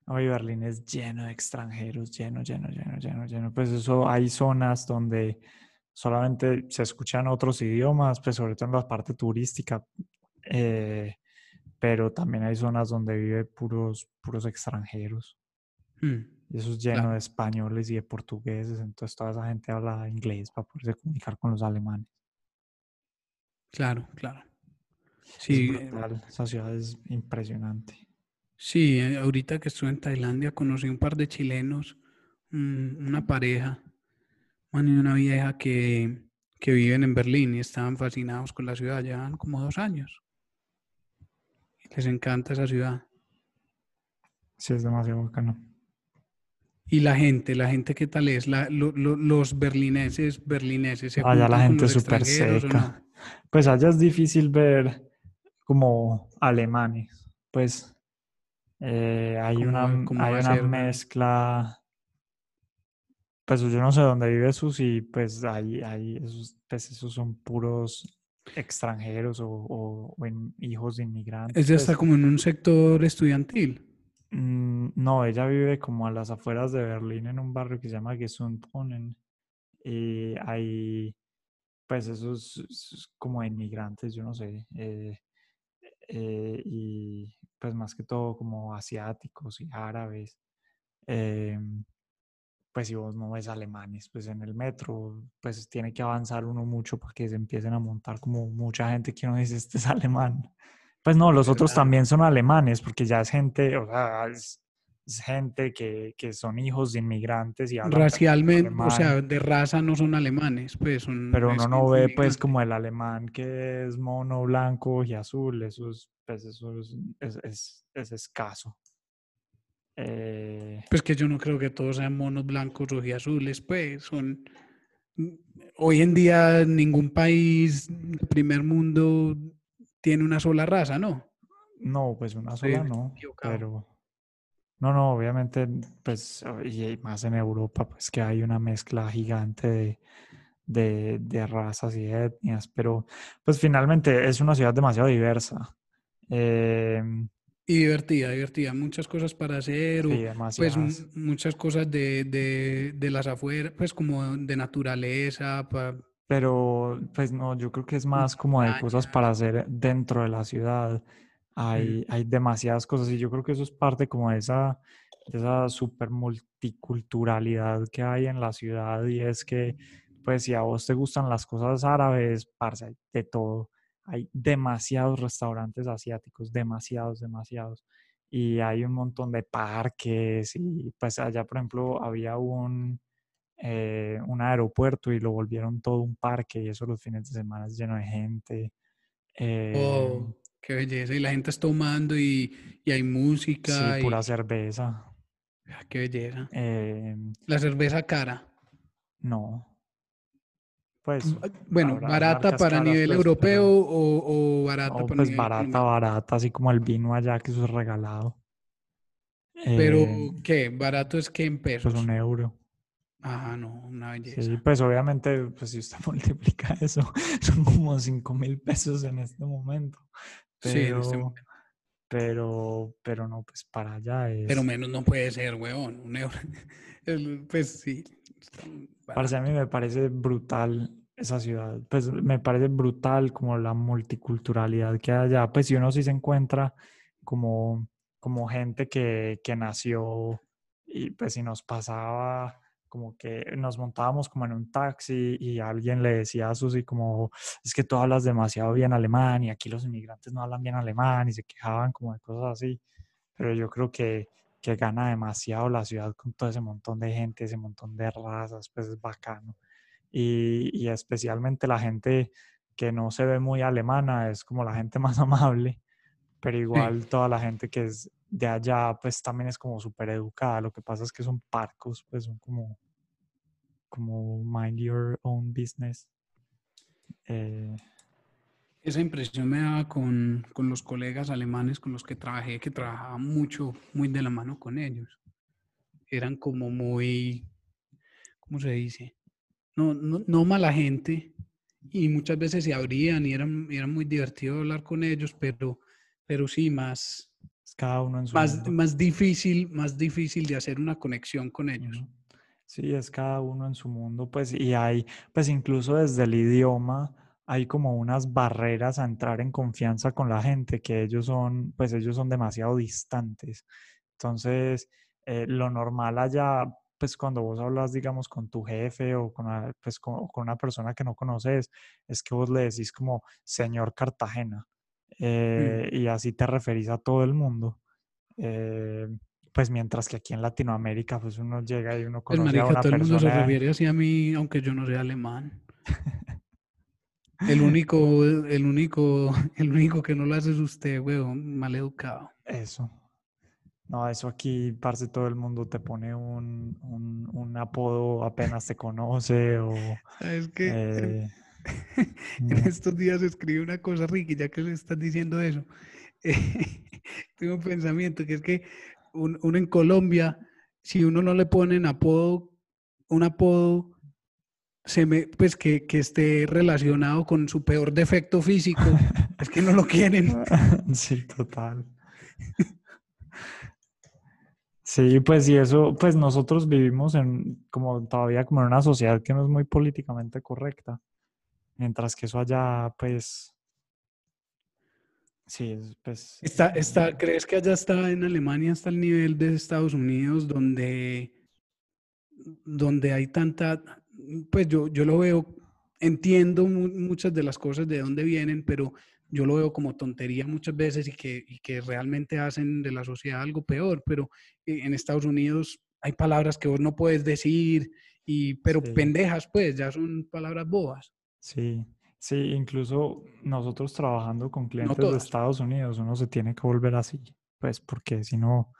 hoy Berlín es lleno de extranjeros, lleno, lleno, lleno, lleno, lleno. Pues eso hay zonas donde solamente se escuchan otros idiomas, pues sobre todo en la parte turística. eh, pero también hay zonas donde vive puros, puros extranjeros. Hmm. Y eso es lleno Claro. de españoles y de portugueses. Entonces toda esa gente habla inglés para poderse comunicar con los alemanes. Claro, claro. Sí, eh, brutal, esa ciudad es impresionante. sí, eh, ahorita que estuve en Tailandia conocí un par de chilenos, un- una pareja, man y una vieja que, que viven en Berlín y estaban fascinados con la ciudad, llevan como dos años. Les encanta esa ciudad. Sí, es demasiado bacano. Y la gente, la gente, ¿qué tal es? La- lo- lo- los berlineses, berlineses, ¿se Allá la gente súper seca. no? Pues allá es difícil ver como alemanes. Pues eh, hay ¿Cómo una, cómo hay una ser, mezcla. Pues yo no sé dónde vive Susi, pues ahí, ahí esos, pues esos son puros extranjeros o, o- hijos de inmigrantes. Ella pues. está como en un sector estudiantil. Mm, No, ella vive como a las afueras de Berlín en un barrio que se llama Gesundbrunnen. Y hay, pues, esos como inmigrantes, yo no sé. eh, eh, y pues más que todo como asiáticos y árabes. em, pues si vos no ves alemanes, pues en el metro, pues tiene que avanzar uno mucho para que se empiecen a montar como mucha gente que uno dice, este es alemán. Pues no, los otros ¿Verdad? también son alemanes, porque ya es gente, o sea, es, es gente que, que son hijos de inmigrantes y Racialmente, o sea, de raza no son alemanes, pues son... pero uno no ve pues como el alemán que es mono, blanco y azul, eso es, pues eso es, es, es- es escaso. Eh, Pues que yo no creo que todos sean monos blancos, azules, pues son... Hoy en día ningún país del primer mundo tiene una sola raza, ¿no? no, pues una sola no, pero, No, no, obviamente, pues, y más en Europa, pues que hay una mezcla gigante de, de, de razas y etnias, pero pues finalmente es una ciudad demasiado diversa. Em, Y divertida, divertida. Muchas cosas para hacer, o sí, pues demasiadas. m- muchas cosas de, de, de las afueras, pues como de naturaleza, pa- Pero, pues no, yo creo que es más como de cosas para hacer dentro de la ciudad. Hay, hay demasiadas cosas y yo creo que eso es parte como de esa, de esa super multiculturalidad que hay en la ciudad y es que, pues si a vos te gustan las cosas árabes, parce, hay de todo. Hay demasiados restaurantes asiáticos, demasiados, demasiados. Y hay un montón de parques y pues allá, por ejemplo, había un eh, un aeropuerto y lo volvieron todo un parque y eso los fines de semana es lleno de gente. Eh, Oh, qué belleza. Y la gente está tomando y, y hay sí, música y pura cerveza. ah, qué belleza. Eh, La cerveza cara. no. Pues Bueno, habrá barata para caras, nivel pues, europeo pero o, o barata para pues nivel barata, barata, así como el vino allá que eso es regalado. Pero, Eh, ¿qué? ¿Barato es que en pues pesos? un euro. Ah, no, una Sí, belleza. pues obviamente, pues si usted multiplica eso, son como 5 mil pesos en este momento. Sí, en este Pero, momento. pero, pero no, pues para allá es. Pero menos no puede ser, weón. Un euro. Pues sí. Parce, a mí me parece brutal esa ciudad. Pues me parece brutal como la multiculturalidad que hay allá. Pues si uno sí se encuentra como, como gente que, que nació y pues si nos pasaba como que nos montábamos como en un taxi y alguien le decía a Susi como es que tú hablas demasiado bien alemán y aquí los inmigrantes no hablan bien alemán y se quejaban como de cosas así. Pero yo creo que que gana demasiado la ciudad con todo ese montón de gente, ese montón de razas, pues es bacano. Y, y especialmente la gente que no se ve muy alemana es como la gente más amable, pero igual toda la gente que es de allá pues también es como súper educada. Lo que pasa es que son parcos, pues son como, como mind your own business. Eh, Esa impresión me daba con, con los colegas alemanes con los que trabajé, que trabajaba mucho, muy de la mano con ellos. Eran como muy, ¿cómo se dice? No, no, no mala gente y muchas veces se abrían y eran, y era muy divertido hablar con ellos, pero, pero sí, más, cada uno en su más, mundo. más difícil, más difícil de hacer una conexión con ellos. Sí, es cada uno en su mundo, pues, y hay, pues incluso desde el idioma, hay como unas barreras a entrar en confianza con la gente, que ellos son, pues ellos son demasiado distantes. Entonces, eh, lo normal allá, pues cuando vos hablas, digamos, con tu jefe o con, a- pues, con, o con una persona que no conoces, es que vos le decís como señor Cartagena, eh, y así te referís a todo el mundo. Eh, pues mientras que aquí en Latinoamérica, pues uno llega y uno Pues conoce a marica, una todo el mundo se persona. refiere así a mí, aunque yo no sea alemán. El único, el único, el único que no lo hace es usted, weón, mal educado. Eso. No, eso aquí, parce, todo el mundo te pone un, un, un apodo apenas te conoce o... ¿Sabes qué? En- eh, En no. estos días escribí una cosa, Ricky, ya que le estás diciendo eso. tengo un pensamiento que es que un- uno en Colombia, si uno no le ponen apodo, un apodo, se me, pues que, que esté relacionado con su peor defecto físico, es que no lo quieren. Sí, total. Sí, pues y eso, pues nosotros vivimos en como todavía como en una sociedad que no es muy políticamente correcta, mientras que eso allá, pues, sí, es, pues, Está, está, ¿crees que allá está en Alemania hasta el nivel de Estados Unidos donde, donde hay tanta, pues yo, yo lo veo, entiendo mu- muchas de las cosas de dónde vienen, pero yo lo veo como tontería muchas veces y que, y que realmente hacen de la sociedad algo peor, pero eh, en Estados Unidos hay palabras que vos no puedes decir, y, pero Sí. pendejas, pues, ya son palabras bobas. Sí, sí, incluso nosotros trabajando con clientes de. Estados Unidos, uno se tiene que volver así, pues porque si no,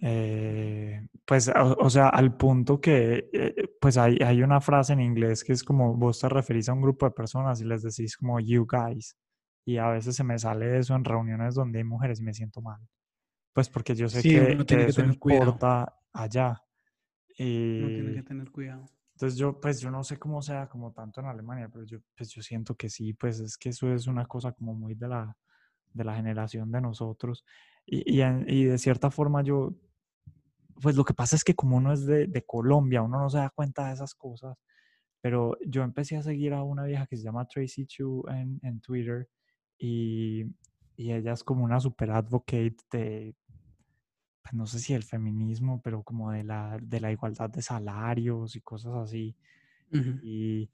eh, pues, o, o sea, al punto que, eh, pues hay, hay una frase en inglés que es como vos te referís a un grupo de personas y les decís como you guys, y a veces se me sale eso en reuniones donde hay mujeres y me siento mal. Pues porque yo sé Sí, que, que que eso importa allá. Uno tiene Y que tener cuidado. Entonces yo, pues yo no sé cómo sea como tanto en Alemania, pero yo, pues yo siento que sí, pues es que eso es una cosa como muy de la, de la generación de nosotros. Y, y, y de cierta forma yo, pues lo que pasa es que como uno es de, de Colombia, uno no se da cuenta de esas cosas. Pero yo empecé a seguir a una vieja que se llama Tracy Chu en, en Twitter y, y ella es como una super advocate de, no sé si el feminismo, pero como de la, de la igualdad de salarios y cosas así. Y,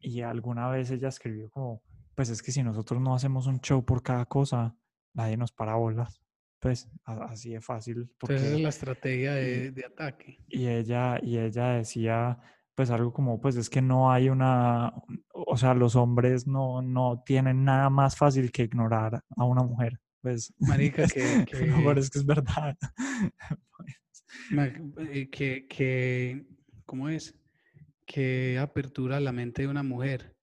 y alguna vez ella escribió como, pues es que si nosotros no hacemos un show por cada cosa, nadie nos para bolas. Pues a- así de fácil. Entonces esa es Porque, la estrategia de, de ataque. y ella, y ella decía, pues algo como, pues es que no hay una, o sea, los hombres no, no tienen nada más fácil que ignorar a una mujer. Pues, Marica, que- que- no, pero es que es verdad. Ma- eh, Que, que, ¿cómo es? Que apertura la mente de una mujer.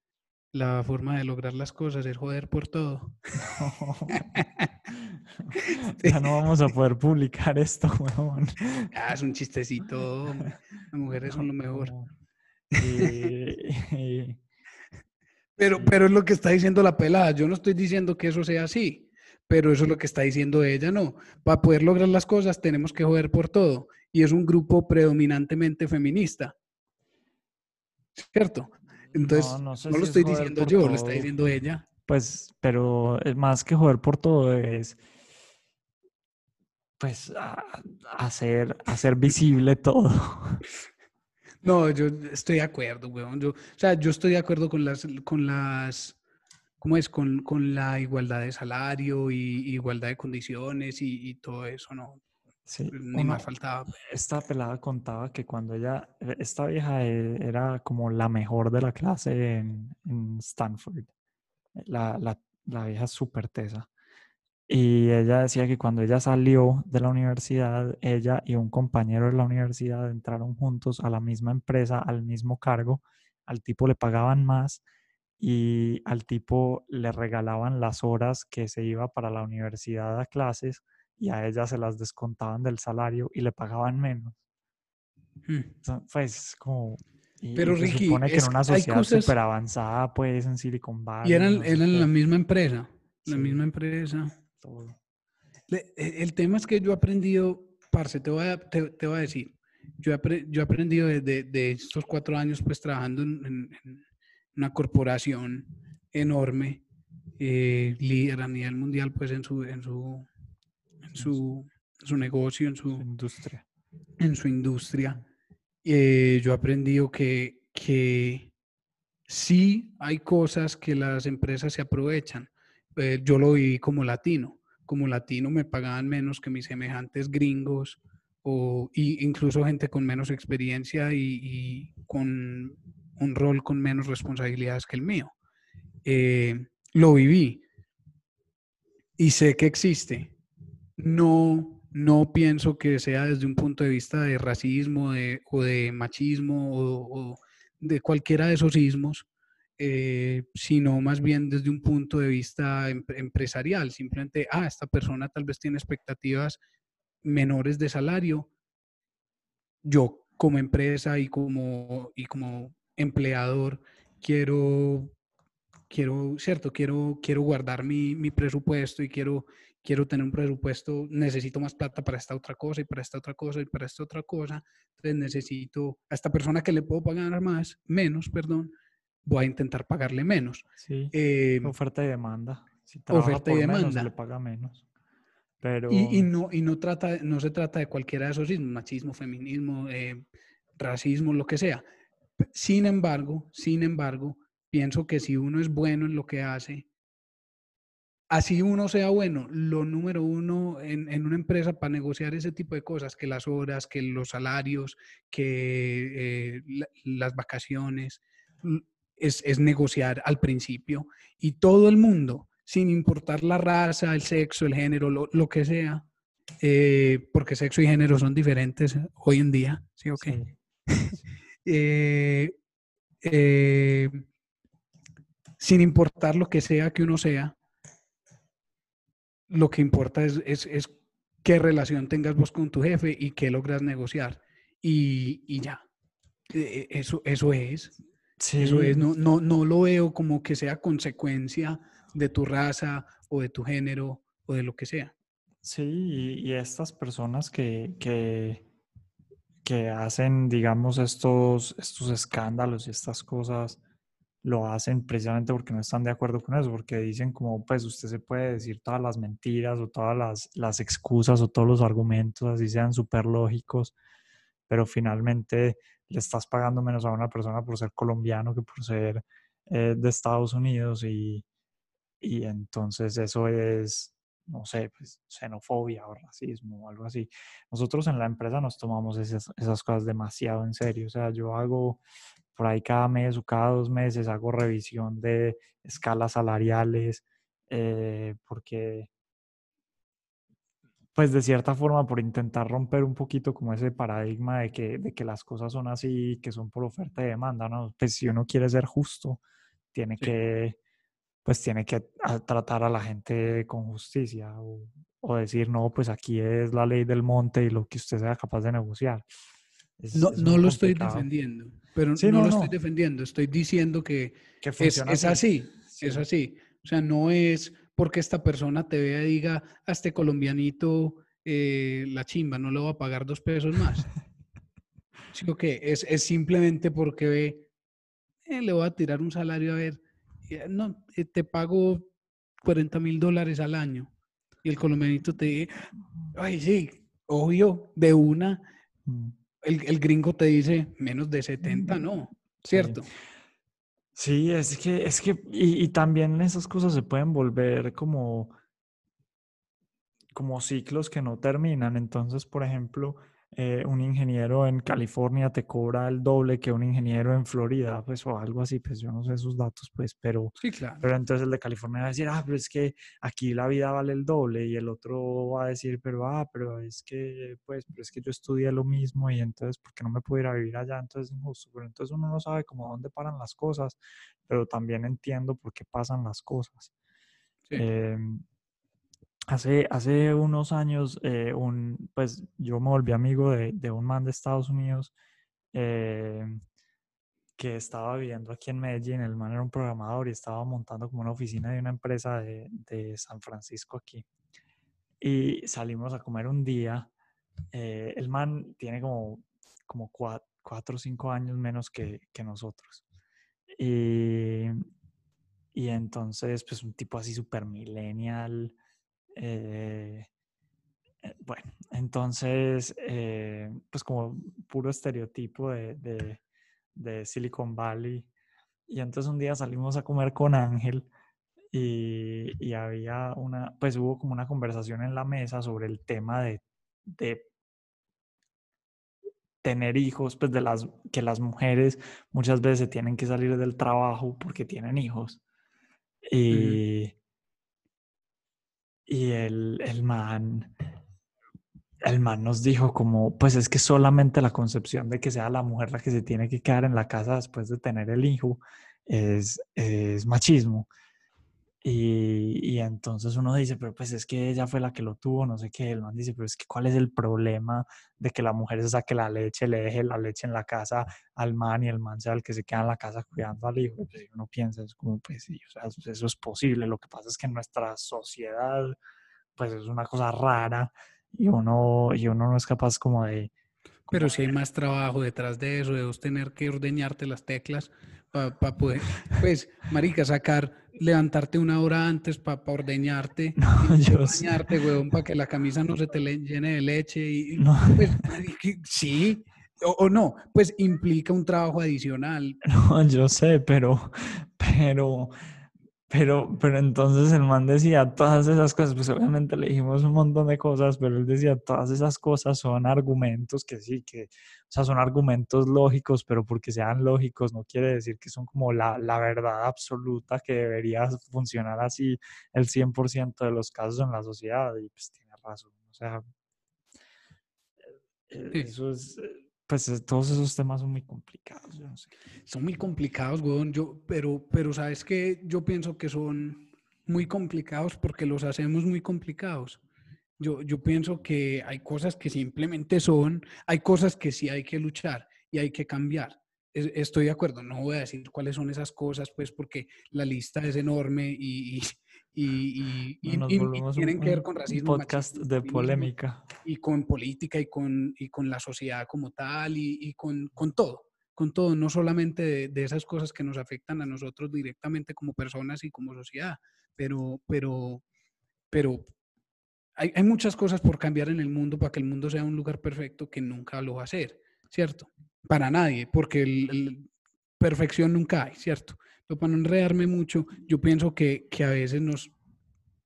La forma de lograr las cosas es joder por todo. ya no vamos a poder publicar esto, weón. Ah, es un chistecito. Las mujeres son lo mejor. No. Y- y- Pero, pero es lo que está diciendo la pelada. Yo no estoy diciendo que eso sea así, pero eso es lo que está diciendo ella, no. Para poder lograr las cosas tenemos que joder por todo. Y es un grupo predominantemente feminista. ¿Cierto? Entonces, no, no sé lo si es estoy diciendo yo, lo está todo. diciendo ella. Pues, pero es más que joder por todo es, pues, a- hacer, hacer visible todo. No, yo estoy de acuerdo, weón. Yo, o sea, yo estoy de acuerdo con las, con las, ¿cómo es? Con, con la igualdad de salario y igualdad de condiciones y, y todo eso, ¿no? Sí, Ni más faltaba. esta pelada contaba que cuando ella, e- esta vieja e- era como la mejor de la clase en, en Stanford. La, la, la vieja súper tesa. Y ella decía que cuando ella salió de la universidad, ella y un compañero de la universidad entraron juntos a la misma empresa, al mismo cargo. Al tipo le pagaban más y al tipo le regalaban las horas que se iba para la universidad a clases y a ella se las descontaban del salario y le pagaban menos. Hmm. Pues como... Pero, se Ricky, supone que en una sociedad cosas- súper avanzada, pues en Silicon Valley. Y eran, no sé eran la misma empresa, la Sí. misma empresa. todo. Le- e- El tema es que yo he aprendido, parce, te voy a, te, te voy a decir, yo he, yo he aprendido desde de estos cuatro años pues trabajando en- en una corporación enorme, eh, líder a nivel mundial pues en su, en su, en su, su negocio, en su, Industria. en su industria, eh, yo he aprendido que, que sí hay cosas que las empresas se aprovechan. Eh, yo lo viví como latino. Como latino me pagaban menos que mis semejantes gringos o y incluso gente con menos experiencia y, y con un rol con menos responsabilidades que el mío. Eh, lo viví y sé que existe. No, no pienso que sea desde un punto de vista de racismo o de machismo o, o de cualquiera de esos ismos, eh, sino más bien desde un punto de vista em- empresarial. Simplemente, ah, esta persona tal vez tiene expectativas menores de salario. Yo como empresa y como, y como empleador quiero quiero, cierto, quiero, quiero guardar mi, mi presupuesto y quiero, quiero tener un presupuesto, necesito más plata para esta otra cosa y para esta otra cosa y para esta otra cosa. Entonces necesito a esta persona que le puedo pagar más, menos, perdón, voy a intentar pagarle menos. Sí. Eh, Oferta y demanda. Si oferta y por menos, demanda. le paga menos. Pero y, y no, y no, trata, no se trata de cualquiera de esos machismo, feminismo, eh, racismo, lo que sea. Sin embargo, sin embargo, pienso que si uno es bueno en lo que hace, así uno sea bueno, lo número uno en, en una empresa para negociar ese tipo de cosas, que las horas, que los salarios, que eh, la- las vacaciones, es, es negociar al principio. Y todo el mundo, sin importar la raza, el sexo, el género, lo, lo que sea, eh, porque sexo y género son diferentes hoy en día, ¿sí o qué? sí, eh, eh, sin importar lo que sea que uno sea, lo que importa es, es- es qué relación tengas vos con tu jefe y qué logras negociar. Y, y ya. Eh, Eso, eso es. Eso es. No, no, no lo veo como que sea consecuencia de tu raza o de tu género o de lo que sea. Sí, y, y estas personas que, que, que hacen, digamos, estos, estos escándalos y estas cosas, lo hacen precisamente porque no están de acuerdo con eso, porque dicen como, pues usted se puede decir todas las mentiras o todas las, las excusas o todos los argumentos, así sean súper lógicos, pero finalmente le estás pagando menos a una persona por ser colombiano que por ser eh, de Estados Unidos y, y entonces eso es, no sé, pues xenofobia o racismo o algo así. Nosotros en la empresa nos tomamos esas, esas cosas demasiado en serio. O sea, yo hago por ahí cada mes o cada dos meses, hago revisión de escalas salariales, eh, porque pues de cierta forma por intentar romper un poquito como ese paradigma de que, de que las cosas son así, que son por oferta y demanda, ¿no? Pues si uno quiere ser justo, tiene Sí. que, pues tiene que a- tratar a la gente con justicia o, o decir, no, pues aquí es la ley del monte y lo que usted sea capaz de negociar. Es, No, es no lo estoy complicado. defendiendo, pero Sí, no, no, lo no. estoy defendiendo. Estoy diciendo que Que es, funciona es así. así, es Sí. así. O sea, no es porque esta persona te vea y diga, a este colombianito eh, la chimba, no le voy a pagar dos pesos más. Sí, ok, es, es simplemente porque ve, eh, le voy a tirar un salario a ver, no, eh, te pago 40 mil dólares al año. Y el colombianito te dice, ay, sí, obvio, de una, Mm. el, el gringo te dice, menos de 70, no, Sí. ¿cierto? Sí, es que, es que, y, y también esas cosas se pueden volver como, como ciclos que no terminan. Entonces, por ejemplo, eh, un ingeniero en California te cobra el doble que un ingeniero en Florida, pues, o algo así, pues yo no sé esos datos, pues, pero, Sí, claro. pero entonces el de California va a decir, ah, pero es que aquí la vida vale el doble, y el otro va a decir, pero, ah, pero es que, pues, pero es que yo estudié lo mismo, y entonces, ¿por qué no me puedo ir a vivir allá? Entonces es injusto, pero entonces uno no sabe cómo dónde paran las cosas, pero también entiendo por qué pasan las cosas. Sí. Em, Hace, hace unos años, eh, un, pues yo me volví amigo de, de un man de Estados Unidos eh, que estaba viviendo aquí en Medellín. El man era un programador y estaba montando como una oficina de una empresa de, de San Francisco aquí. Y salimos a comer un día. eh, el man tiene como, como cua- cuatro o cinco años menos que, que nosotros. Y, y entonces, pues un tipo así super millennial. Eh, eh, bueno, entonces, eh, pues como puro estereotipo de, de, de Silicon Valley. Y entonces un día salimos a comer con Ángel y, y había una, pues hubo como una conversación en la mesa sobre el tema de, de tener hijos, pues de las que las mujeres muchas veces tienen que salir del trabajo porque tienen hijos. Y, y el, el man, el man nos dijo como, pues es que solamente la concepción de que sea la mujer la que se tiene que quedar en la casa después de tener el hijo es, es machismo. Y, y entonces uno dice, pero pues es que ella fue la que lo tuvo, no sé qué. El man dice, pero es que ¿cuál es el problema de que la mujer se saque la leche, le deje la leche en la casa al man y el man sea el que se queda en la casa cuidando al hijo? Pues uno piensa, es como, pues sí, o sea, eso- eso es posible. Lo que pasa es que en nuestra sociedad, pues es una cosa rara y uno, y uno no es capaz como de... Pero si hay más trabajo detrás de eso, de vos tener que ordeñarte las teclas para poder, pues, marica, sacar, levantarte una hora antes para ordeñarte, No, y bañarte, huevón, para que la camisa no se te le- llene de leche. Y, No. pues, sí, o, o no, pues implica un trabajo adicional. No, yo sé, pero, pero, pero, pero entonces el man decía todas esas cosas, pues obviamente le dijimos un montón de cosas, pero él decía todas esas cosas son argumentos que sí, que, o sea, son argumentos lógicos, pero porque sean lógicos no quiere decir que son como la, la verdad absoluta que debería funcionar así el 100% de los casos en la sociedad, y pues tiene razón, o sea, eso es, eh, pues es- todos esos temas son muy complicados, yo no sé. Son muy complicados, huevón, yo, pero, pero sabes que yo pienso que son muy complicados porque los hacemos muy complicados. Yo, yo pienso que hay cosas que simplemente son, hay cosas que sí hay que luchar y hay que cambiar. Es- Estoy de acuerdo, no voy a decir cuáles son esas cosas, pues porque la lista es enorme y, y, y- y- Nos y- y volvemos un- tienen que ver con racismo, podcast machismo, de polémica. y con política y con, y con la sociedad como tal y, y con, con todo, con todo, no solamente de, de esas cosas que nos afectan a nosotros directamente como personas y como sociedad, pero, pero, pero hay, hay muchas cosas por cambiar en el mundo para que el mundo sea un lugar perfecto que nunca lo va a ser, ¿cierto? Para nadie, porque el, el- perfección nunca hay, ¿cierto? Pero para no enredarme mucho, yo pienso que, que a veces nos,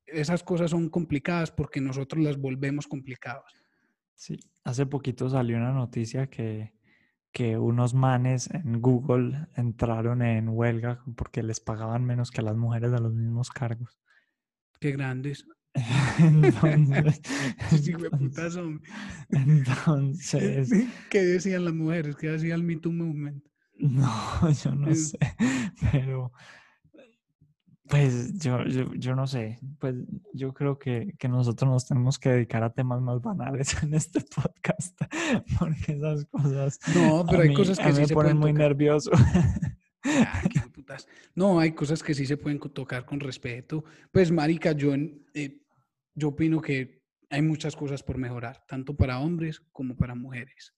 esas cosas son complicadas porque nosotros las volvemos complicadas. Sí, hace poquito salió una noticia que, que unos manes en Google entraron en huelga porque les pagaban menos que a las mujeres de los mismos cargos. Qué grandes. Entonces, ¿Qué decían las mujeres? ¿Qué decía el Me Too Movement? No, yo no sé, pero pues yo, yo, yo no sé, pues yo creo que, que nosotros nos tenemos que dedicar a temas más banales en este podcast, porque esas cosas No, pero hay mí- cosas que sí me se ponen muy tocar. nervioso. Ah, qué putas. No, hay cosas que sí se pueden tocar con respeto. Pues, marica, yo, eh, yo opino que hay muchas cosas por mejorar, tanto para hombres como para mujeres.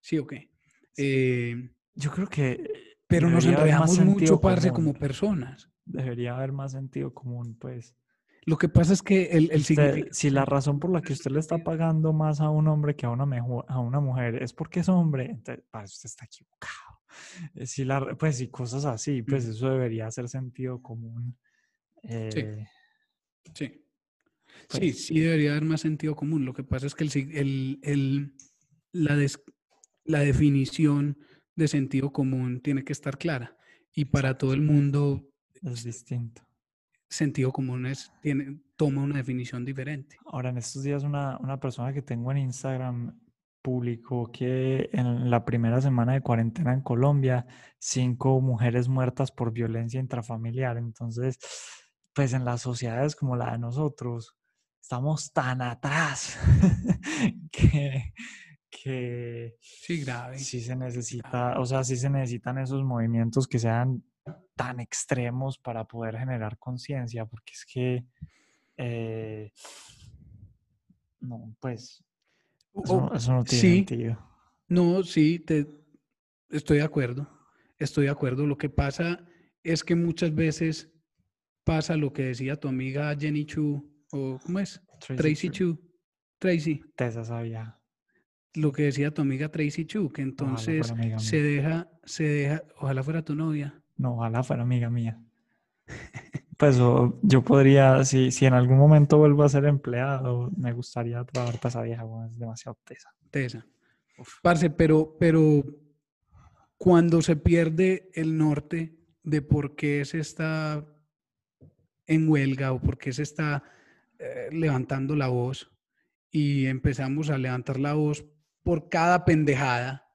¿Sí o qué? Eh, Yo creo que pero nos enredamos mucho, parce, común. como personas. debería haber más sentido común, pues. Lo que pasa es que el, el Usted- significado... si la razón por la que usted le está pagando más a un hombre que a una, mejo- a una mujer es porque es hombre, entonces parce, usted está equivocado. Eh, Si la, pues, y cosas así, pues eso debería ser sentido común. eh, Sí. Sí, Pues- sí debería haber más sentido común. Lo que pasa es que el, el- el- la, des- la definición de sentido común tiene que estar clara. Y para todo el mundo, es distinto. sentido común es, tiene, toma una definición diferente. Ahora, en estos días una, una persona que tengo en Instagram publicó que en la primera semana de cuarentena en Colombia, cinco mujeres muertas por violencia intrafamiliar. Entonces, pues en las sociedades como la de nosotros, estamos tan atrás que, que Sí, grave. sí se necesita, o sea, sí se necesitan esos movimientos que sean tan extremos para poder generar conciencia, porque es que, eh, no, pues, eso, no- eso no tiene sí, sentido. No, sí, te, estoy de acuerdo. Estoy de acuerdo. Lo que pasa es que muchas veces pasa lo que decía tu amiga Jenny Chu, o ¿cómo es? Tracy Chu. Chu. Tracy. Tessa sabía. Lo que decía tu amiga Tracy Chu, que entonces se deja, se deja, ojalá fuera tu novia. No, ojalá fuera amiga mía. Pues o- yo podría, si, si en algún momento vuelvo a ser empleado, me gustaría trabajar para esa vieja, es demasiado tesa. Tesa. Parce, pero, pero cuando se pierde el norte de por qué se está en huelga o por qué se está eh, levantando la voz y empezamos a levantar la voz por cada pendejada,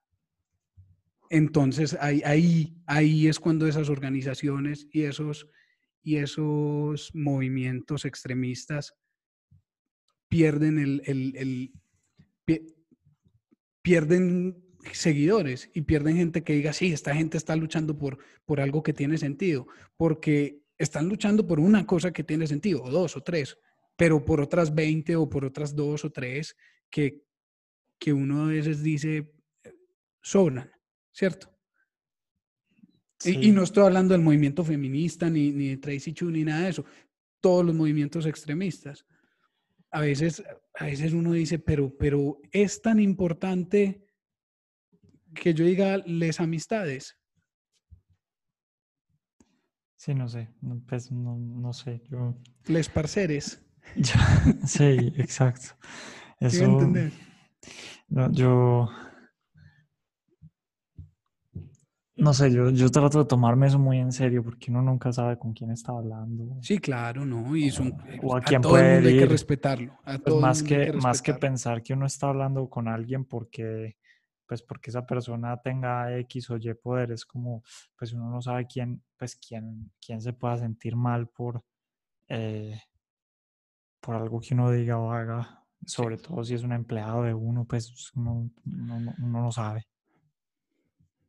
entonces ahí, ahí, ahí es cuando esas organizaciones y esos, y esos movimientos extremistas pierden el, el- el- pie- pierden seguidores y pierden gente que diga, sí, esta gente está luchando por, por algo que tiene sentido, porque están luchando por una cosa que tiene sentido, o dos o tres, pero por otras 20 o por otras dos o tres que, que uno a veces dice eh, sobran, ¿cierto? Y, y Sí. no estoy hablando del movimiento feminista, ni, ni de Tracy Chu, ni nada de eso. Todos los movimientos extremistas. A veces, a veces uno dice, pero, pero es tan importante que yo diga les amistades. Sí, no sé, no, pues no, no sé, yo... Les parceres. Ya, sí, exacto. ¿Sí Eso, entendés? No, yo, no sé, yo, yo trato de tomarme eso muy en serio porque uno nunca sabe con quién está hablando. Sí, claro, ¿no? Y son, O a a quién todo el puede hay que respetarlo. A Pues más que, más que pensar que uno está hablando con alguien porque, pues porque esa persona tenga X o Y poder, es como, pues uno no sabe quién, pues quién, quién se pueda sentir mal por, eh, por algo que uno diga o haga. Sobre todo si es un empleado de uno, pues uno, uno no- uno no sabe.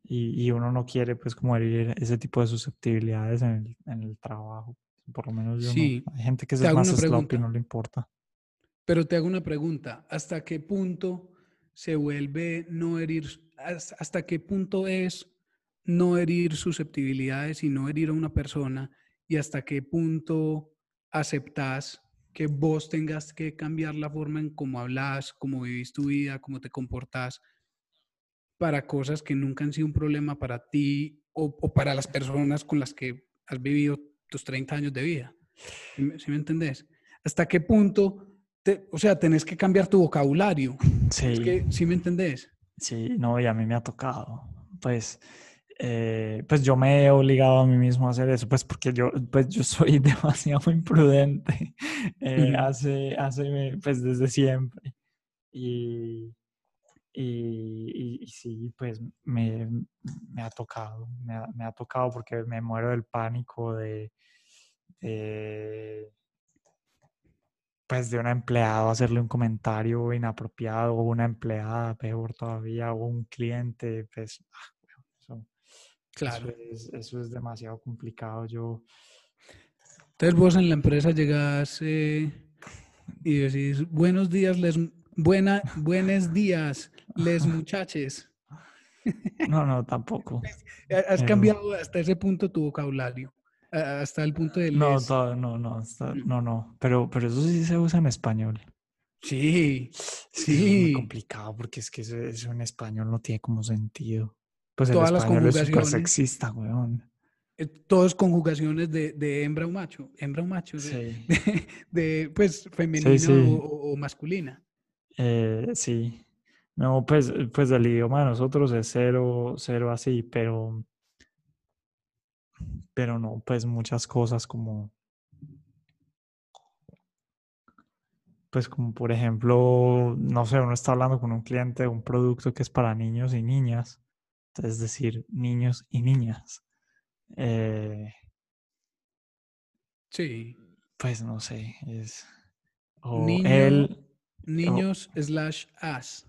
Y, y uno no quiere, pues, como herir ese tipo de susceptibilidades en el, en el trabajo. Por lo menos yo no. Sí. Hay gente que es más sloppy y no le importa. Pero te hago una pregunta, ¿hasta qué punto se vuelve no herir, has- hasta qué punto es no herir susceptibilidades y no herir a una persona y hasta qué punto aceptas que vos tengas que cambiar la forma en cómo hablas, cómo vivís tu vida, cómo te comportas para cosas que nunca han sido un problema para ti o, o para las personas con las que has vivido tus 30 años de vida. ¿Sí me, sí me entendés? ¿Hasta qué punto, te- o sea, tenés que cambiar tu vocabulario? Sí. Es que, ¿sí me entendés? Sí, no, y a mí me ha tocado. Pues, eh, pues yo me he obligado a mí mismo a hacer eso, pues porque yo, pues yo soy demasiado imprudente eh, hace, hace, pues desde siempre. Y, y, y- y sí, pues me, me ha tocado, me ha, me ha tocado porque me muero del pánico de, de, pues de un empleado hacerle un comentario inapropiado o una empleada, peor todavía, o un cliente, pues, ah, Claro. eso es, eso es demasiado complicado. Yo, Entonces vos en la empresa llegas eh, y decís, buenos días, les, buena, buenos días, les muchaches. no, no, tampoco. Ha- Has Pero- cambiado hasta ese punto tu vocabulario, hasta el punto de No, les. to- no, no, está- No. no, no, pero, pero eso sí se usa en español. Sí, eso es muy Sí. complicado porque es que eso, eso en español no tiene como sentido. Pues el Todas las conjugaciones. sexista, weón. eh, todas conjugaciones de, de hembra o macho, hembra o macho, de, Sí. de, de, pues femenina sí. O, o- o masculina. Eh, sí. No, pues, pues el idioma de nosotros es cero, cero así, pero, pero no, pues muchas cosas como, pues como por ejemplo, no sé, uno está hablando con un cliente de un producto que es para niños y niñas, es decir, niños y niñas. Eh, Sí. pues no sé, es, o Niño- él, Niños slash as.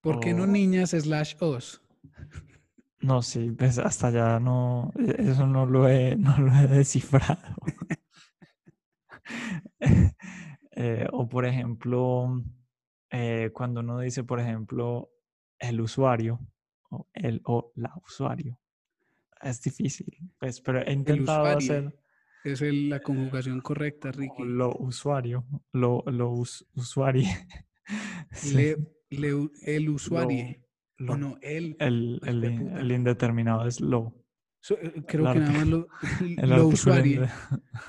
¿Por qué no niñas slash os? No, sí, pues hasta ya no, e- eso no lo he, no lo he descifrado. Eh, o por ejemplo, eh, cuando uno dice, por ejemplo, el usuario o el o la usuario, es difícil, pues, pero he intentado usuario. hacer Es el- la conjugación correcta, o Ricky. lo usuario, lo, lo us- usuario. Sí, Le- le- el usuario. lo- no, el. el, el, el indeterminado es lo. so- eh, creo el que nada más lo, El lo usuario.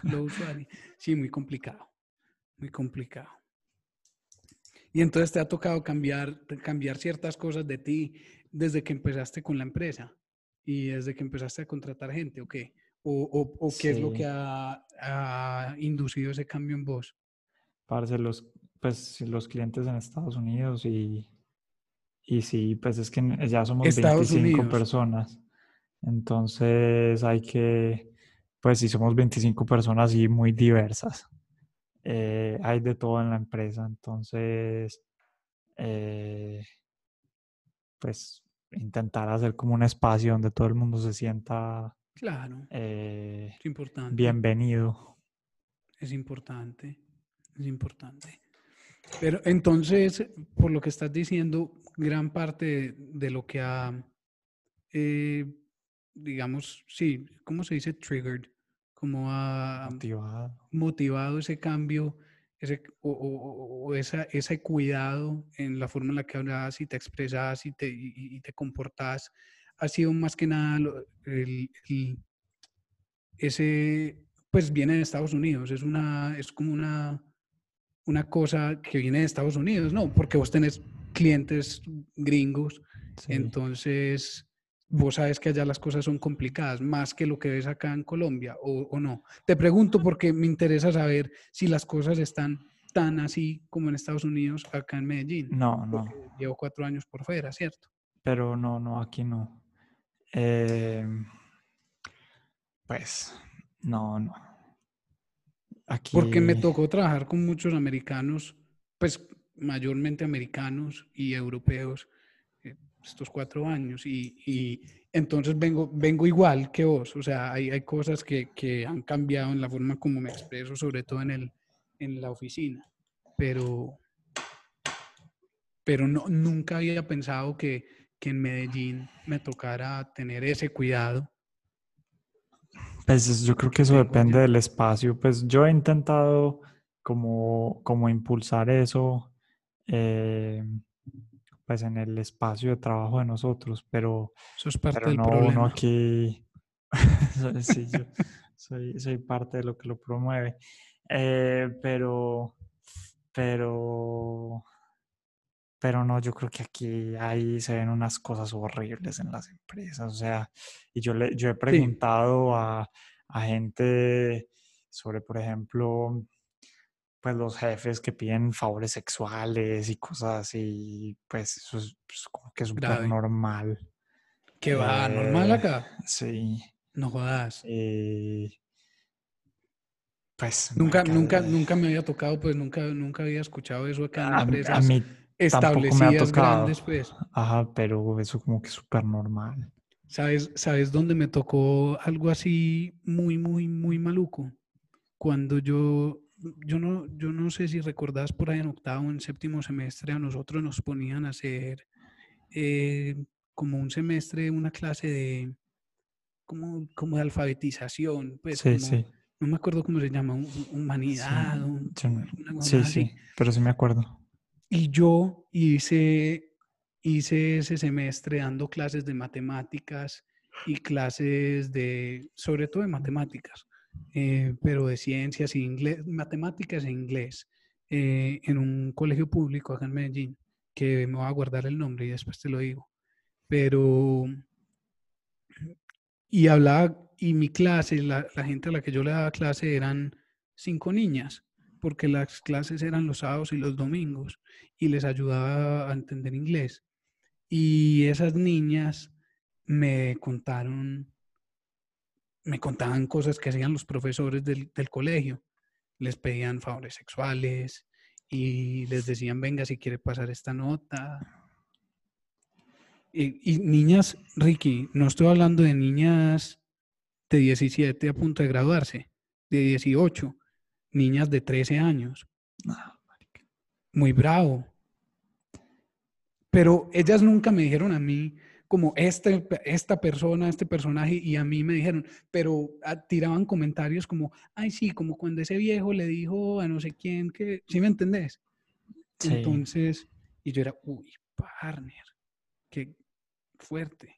Lo usuario. Sí, muy complicado. Muy complicado. Y entonces te ha tocado cambiar, cambiar ciertas cosas de ti desde que empezaste con la empresa y desde que empezaste a contratar gente, ¿o qué? ¿O, o- o qué es lo que ha, ha inducido ese cambio en vos? Parce, los, pues, los clientes en Estados Unidos y, y sí, pues es que ya somos Estados 25 Unidos. personas. Entonces hay que, pues si somos 25 personas y muy diversas. Eh, hay de todo en la empresa. Entonces, eh, pues intentar hacer como un espacio donde todo el mundo se sienta Claro, eh, es importante. bienvenido. Es importante, es importante. Pero entonces, por lo que estás diciendo, gran parte de, de lo que ha, eh, digamos, sí, ¿cómo se dice? Triggered, como ha motivado. motivado ese cambio, ese, o, o- o esa, ese cuidado en la forma en la que hablas y te expresas y te, y, y te comportas, ha sido más que nada el, el- ese, pues viene de Estados Unidos, es una, es como una, una cosa que viene de Estados Unidos, ¿no? Porque vos tenés clientes gringos, Sí. entonces vos sabes que allá las cosas son complicadas, más que lo que ves acá en Colombia, o, o no. Te pregunto porque me interesa saber si las cosas están tan así como en Estados Unidos, acá en Medellín. No, no. Llevo cuatro años por fuera, ¿cierto? Pero no, no, aquí no. Em, pues, no, no. Aquí. Porque me tocó trabajar con muchos americanos pues mayormente americanos y europeos eh, estos cuatro años y, y entonces vengo, vengo igual que vos, o sea, hay, hay cosas que, que han cambiado en la forma como me expreso, sobre todo en, el, en la oficina, pero, pero no, nunca había pensado que, que en Medellín me tocara tener ese cuidado. Pues es- yo creo que eso depende del espacio. Pues yo he intentado como, como impulsar eso eh, pues en el espacio de trabajo de nosotros, pero, Eso es parte pero del no, problema. aquí. Sí, yo soy, soy parte de lo que lo promueve. Eh, pero, pero, pero no, yo creo que aquí ahí se ven unas cosas horribles en las empresas. O sea, y yo, le, yo he preguntado a, a gente sobre, por ejemplo, pues los jefes que piden favores sexuales y cosas así, pues eso es pues, como que súper Grave. normal. Que va normal Eh, acá. Sí. No jodas. eh, pues Nunca, nunca, eh, nunca me había tocado, pues nunca, nunca había escuchado eso acá en a, a empresas mí tampoco me ha establecidas tocado. grandes, pues. Ajá, pero eso como que es súper normal. ¿Sabes, ¿Sabes dónde me tocó algo así muy, muy, muy maluco? Cuando yo, yo no, yo no sé si recordás por ahí en octavo, en séptimo semestre, a nosotros nos ponían a hacer eh, como un semestre, una clase de, como, como de alfabetización, pues Sí, como, sí. no me acuerdo cómo se llama, un- sí, humanidad, un- cosa sí, así. sí, pero sí me acuerdo. Y yo hice, hice ese semestre dando clases de matemáticas y clases de, sobre todo de matemáticas, eh, pero de ciencias inglés, matemáticas e inglés, eh, en un colegio público acá en Medellín, que me voy a guardar el nombre y después te lo digo. Pero, y hablaba, y mi clase, la, la gente a la que yo le daba clase eran cinco niñas, porque las clases eran los sábados y los domingos y les ayudaba a entender inglés. Y esas niñas me contaron, me contaban cosas que hacían los profesores del, del colegio. Les pedían favores sexuales y les decían, venga, si quiere pasar esta nota. Y, y niñas, Ricky, no estoy hablando de niñas de 17 a punto de graduarse, de 18, niñas de 13 años. Ah. Muy bravo. Pero ellas nunca me dijeron a mí como este, esta persona, este personaje, y a mí me dijeron, pero ah, tiraban comentarios como, ay, sí, como cuando ese viejo le dijo a no sé quién que, ¿sí me entendés? Sí. Entonces, y yo era, uy, partner, qué fuerte.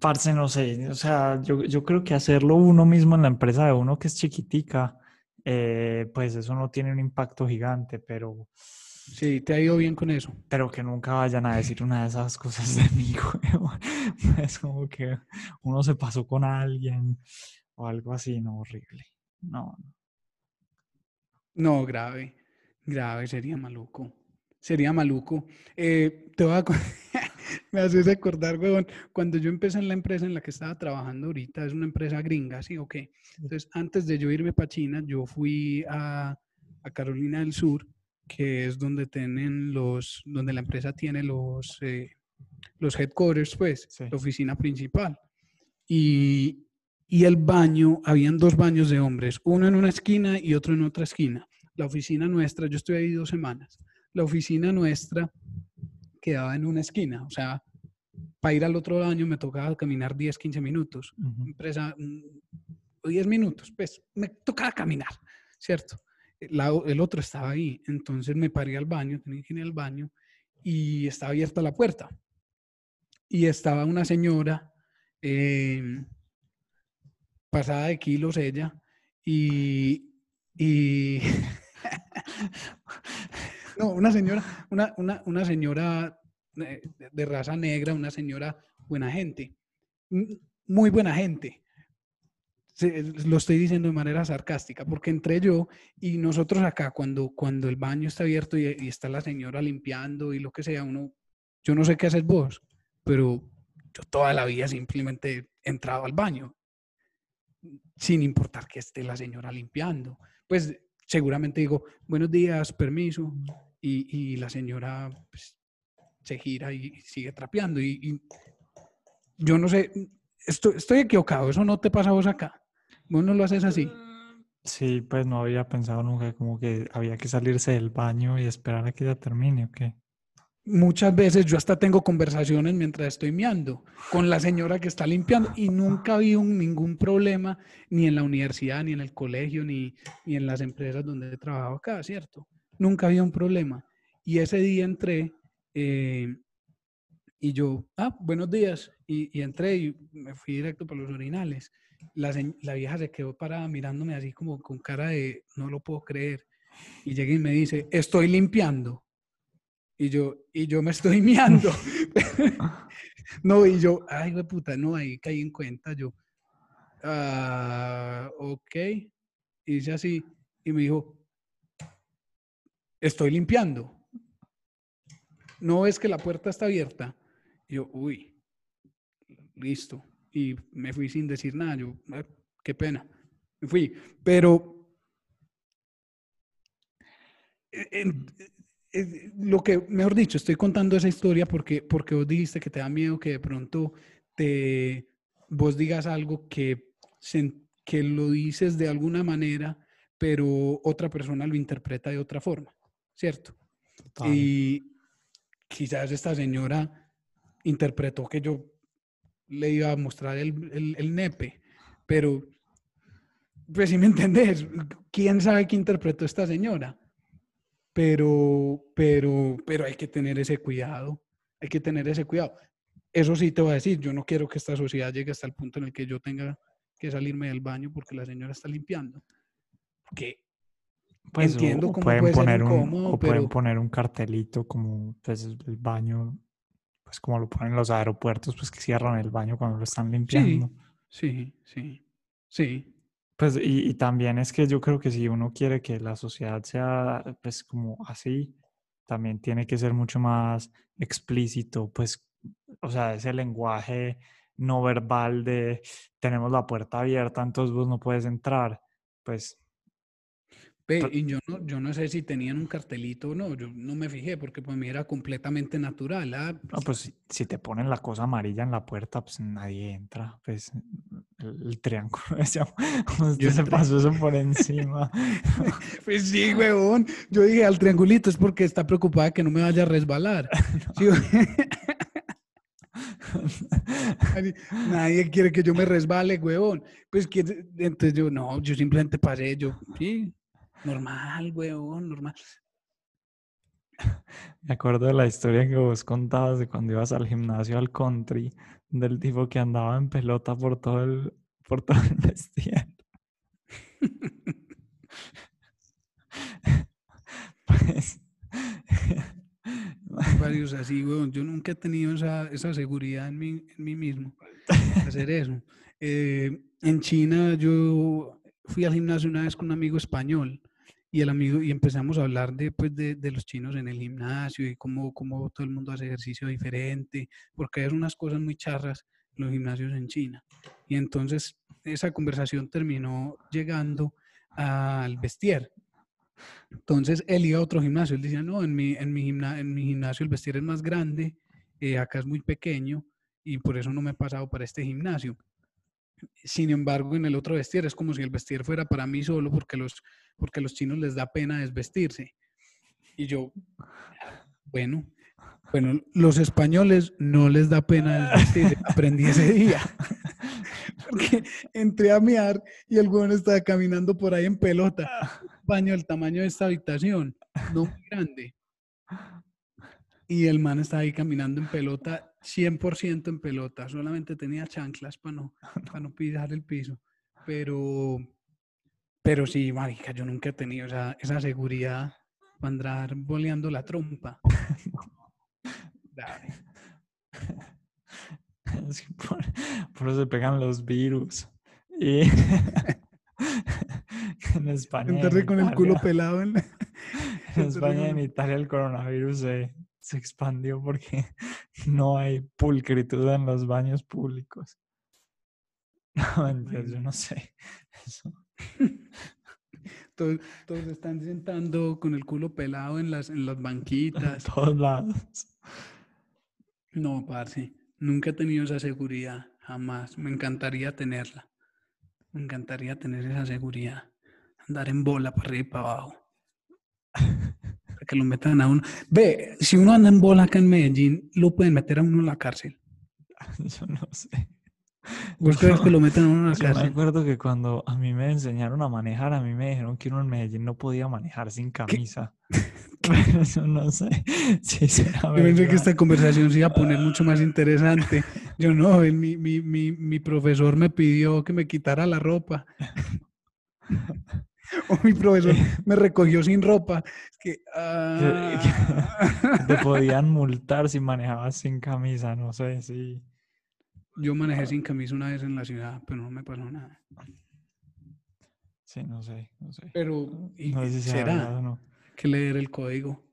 Parce, no sé, o sea, yo, yo creo que hacerlo uno mismo en la empresa de uno que es chiquitica, eh, pues eso no tiene un impacto gigante, pero, Sí, te ha ido bien con eso. pero que nunca vayan a decir una de esas cosas de mí, huevón. Es como que uno se pasó con alguien o algo así, no, horrible. No, no. No, grave, grave, sería maluco. Sería maluco. Eh, te voy a... Me haces recordar, huevón, cuando yo empecé en la empresa en la que estaba trabajando ahorita, es una empresa gringa, ¿sí o qué? Entonces, antes de yo irme para China, yo fui a, a Carolina del Sur, que es donde tienen los, donde la empresa tiene los, eh, los headquarters, pues, Sí. la oficina principal. Y, y el baño, habían dos baños de hombres, uno en una esquina y otro en otra esquina. La oficina nuestra, yo estuve ahí dos semanas, la oficina nuestra quedaba en una esquina, o sea, para ir al otro baño me tocaba caminar 10, 15 minutos. Empresa, mm, 10 minutos, pues me tocaba caminar, ¿cierto? El otro estaba ahí, entonces me paré al baño, tenía que ir al baño y estaba abierta la puerta. Y estaba una señora, em, pasada de kilos ella, y, y no, una señora, una, una, una señora de, raza negra, una señora buena gente, muy buena gente. Lo estoy diciendo de manera sarcástica, porque entre yo y nosotros acá, cuando, cuando el baño está abierto y, y está la señora limpiando y lo que sea, uno, yo no sé qué haces vos, pero yo toda la vida simplemente he entrado al baño, sin importar que esté la señora limpiando. Pues seguramente digo, buenos días, permiso, y, y la señora pues, se gira y sigue trapeando. Y, y yo no sé, estoy, estoy equivocado, eso no te pasa a vos acá. Vos no lo haces así. Sí, pues no había pensado nunca como que había que salirse del baño y esperar a que ya termine, ¿o qué? Muchas veces yo hasta tengo conversaciones mientras estoy meando con la señora que está limpiando y nunca vi un- ningún problema ni en la universidad, ni en el colegio, ni, ni en las empresas donde he trabajado acá, ¿cierto? Nunca había un problema. Y ese día entré eh, y yo, ah, buenos días. Y, y entré y me fui directo para los urinales. La, la vieja se quedó parada mirándome así como con cara de, no lo puedo creer. Y llega y me dice, estoy limpiando. Y yo, y yo me estoy miando. no, y yo, ay, güey, puta, no, ahí caí en cuenta. Yo, ah, ok. Hice así y me dijo, estoy limpiando. ¿No ves que la puerta está abierta? Y yo, uy, listo. Y me fui sin decir nada. Yo, "Ah, qué pena. Me fui. Pero en- eh, lo que, mejor dicho, estoy contando esa historia porque, porque vos dijiste que te da miedo que de pronto te, vos digas algo que, que lo dices de alguna manera, pero otra persona lo interpreta de otra forma, ¿cierto? Total. Y quizás esta señora interpretó que yo le iba a mostrar el, el- el nepe, pero, pues si me entendés, ¿quién sabe qué interpretó esta señora? Pero, pero, pero hay que tener ese cuidado, hay que tener ese cuidado. Eso sí te voy a decir, yo no quiero que esta sociedad llegue hasta el punto en el que yo tenga que salirme del baño porque la señora está limpiando. Porque Pues, entiendo cómo pueden puede ser poner un, incómodo, o pueden poner un cartelito como pues el baño, pues como lo ponen en los aeropuertos, pues que cierran el baño cuando lo están limpiando. sí, sí, sí. Pues y, y también es que yo creo que si uno quiere que la sociedad sea pues como así, también tiene que ser mucho más explícito, pues, o sea, ese lenguaje no verbal de tenemos la puerta abierta, entonces vos no puedes entrar, pues Ve, y yo no, yo no sé si tenían un cartelito o no, yo no me fijé porque para mí era completamente natural. ah, No, pues si, si te ponen la cosa amarilla en la puerta, pues nadie entra. Pues el, el triángulo. Usted Yo se pasó eso por encima. Pues sí, huevón. Yo dije al triangulito es porque está preocupada que no me vaya a resbalar. Sí, Nadie- Nadie quiere que yo me resbale, huevón. Pues que, entonces yo, no, yo simplemente pasé, yo, sí, normal, huevón, normal. Me acuerdo de la historia que vos contabas de cuando ibas al gimnasio al country, del tipo que andaba en pelota por todo el, por todo el vestido. Pues, Varios así, huevón. Yo nunca he tenido esa, esa seguridad en mí, en mí mismo, hacer eso. Eh, en China yo fui al gimnasio una vez con un amigo español y el amigo y empezamos a hablar de, pues, de, de los chinos en el gimnasio y cómo, cómo todo el mundo hace ejercicio diferente, porque hay unas cosas muy charras los gimnasios en China. Y entonces esa conversación terminó llegando al vestier. Entonces él iba a otro gimnasio, él decía, no, en mi, en mi, gimna- en mi gimnasio el vestier es más grande, eh, acá es muy pequeño y por eso no me he pasado para este gimnasio. Sin embargo, en el otro vestir es como si el vestir fuera para mí solo porque los, porque los chinos les da pena desvestirse. Y yo, bueno, bueno, los españoles no les da pena desvestirse. Aprendí ese día. Porque entré a miar y el huevón estaba caminando por ahí en pelota. Baño del tamaño de esta habitación, no muy grande. Y el man estaba ahí caminando en pelota, 100% en pelota. Solamente tenía chanclas para no, para no pisar el piso. Pero, pero sí, marica, yo nunca he tenido esa, esa seguridad para andar boleando la trompa. Dale. por, por eso se pegan los virus. Y en España. y en con el culo pelado en la- En España y en Italia el coronavirus se, se expandió porque no hay pulcritud en los baños públicos. No, mentiras, yo no sé. Eso. Todos, todos están sentando con el culo pelado en las, en las banquitas. todos lados. No, parce, nunca he tenido esa seguridad, jamás. Me encantaría tenerla. Me encantaría tener esa seguridad. Andar en bola para arriba y para abajo. Que lo metan a uno. Ve, si uno anda en bola acá en Medellín, lo pueden meter a uno en la cárcel. Yo no sé. ¿Vos crees que lo meten a uno en la Yo me cárcel? acuerdo que cuando a mí me enseñaron a manejar, a mí me dijeron que uno en Medellín no podía manejar sin camisa. Pero yo no sé si será Yo pensé que esta conversación se iba a poner mucho más interesante. Yo no, mi, mi, mi, mi profesor me pidió que me quitara la ropa. O mi profesor me recogió sin ropa. Es que, ah. Te podían multar si manejabas sin camisa, no sé si. Yo manejé sin camisa una vez en la ciudad, pero no me pasó nada. Sí, no sé, no sé. Pero, ¿y No sé si verdad ¿será no. que leer el código?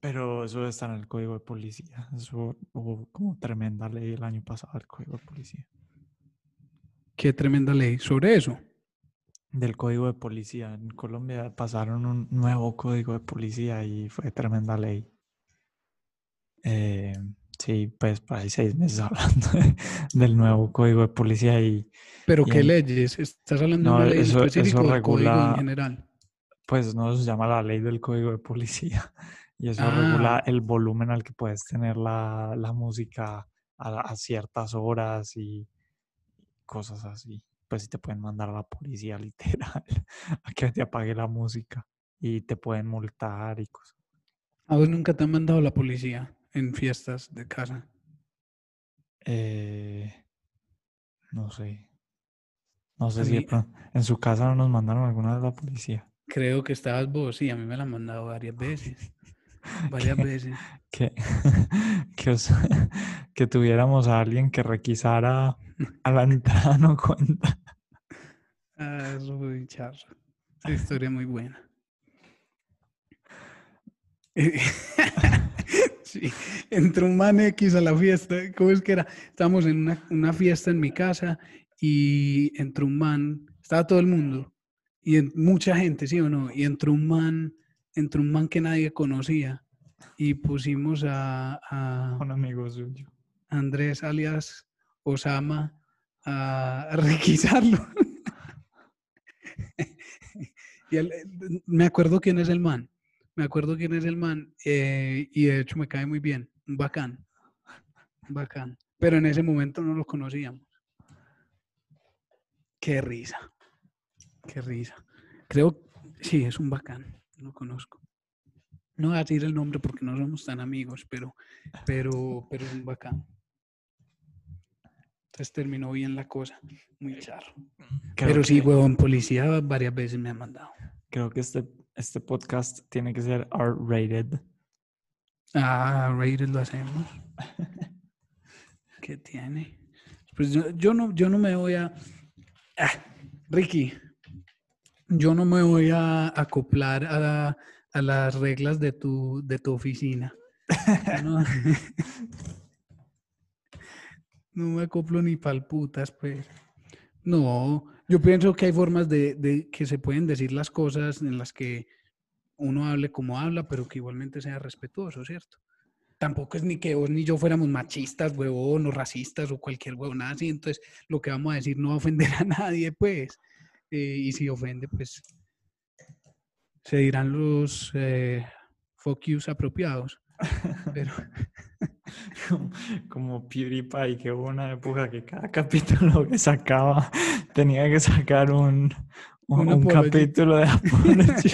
Pero eso está en el código de policía. Eso hubo como tremenda ley el año pasado del código de policía. Qué tremenda ley sobre eso. Del código de policía. En Colombia pasaron un nuevo código de policía y fue tremenda ley. Eh, sí, pues por ahí seis meses hablando de- del nuevo código de policía y Pero Y ¿qué en- leyes? ¿Estás hablando No, de una ley eso- específico eso del código regula- en general? pues no se llama la ley del código de policía. Y eso Ah. regula el volumen al que puedes tener la, la música a, a ciertas horas y cosas así. Pues sí te pueden mandar a la policía literal a que te apague la música y te pueden multar y cosas. ¿A vos nunca te han mandado la policía en fiestas de casa? Eh, no sé. No sé A si mí- en su casa no nos mandaron alguna vez la policía. Creo que estabas vos, sí, a mí me la han mandado varias veces. Varias veces. que, que, os- que tuviéramos a alguien que requisara a la entrada no cuenta. Ah, eso fue muy charro. Esa historia muy buena. Sí, entró un man X a la fiesta. ¿Cómo es que era? Estábamos en una, una fiesta en mi casa y entró un man, estaba todo el mundo y en- mucha gente, ¿sí o no? Y entró un man, entró un man que nadie conocía y pusimos a, a Un amigo suyo. Andrés alias Osama a, a requisarlo. y me acuerdo quién es el man. Me acuerdo quién es el man. eh, y de hecho me cae muy bien. Bacán. Bacán. Pero en ese momento no lo conocíamos. Qué risa. Qué risa. Creo, sí, es un bacán. Lo conozco. No voy a decir el nombre porque no somos tan amigos, pero, pero, pero es un bacán. Entonces terminó bien la cosa. Muy charro. Creo pero sí, que- huevón, policía varias veces me han mandado. Creo que este, este podcast tiene que ser R-rated. Ah, rated lo hacemos. ¿Qué tiene? Pues yo, yo no, yo no me voy a. Ah, Ricky, yo no me voy a acoplar a, a las reglas de tu, de tu oficina. No, no me acoplo ni pal putas, pues. No, yo pienso que hay formas de, de que se pueden decir las cosas en las que uno hable como habla, pero que igualmente sea respetuoso, ¿cierto? Tampoco es ni que vos ni yo fuéramos machistas, huevón, o racistas, o cualquier huevón así. Entonces, lo que vamos a decir no va a ofender a nadie, pues. Eh, y si ofende, pues se dirán los eh, apropiados. Pero, Como, como PewDiePie, que hubo una época que cada capítulo que sacaba tenía que sacar un, un, capítulo de apology.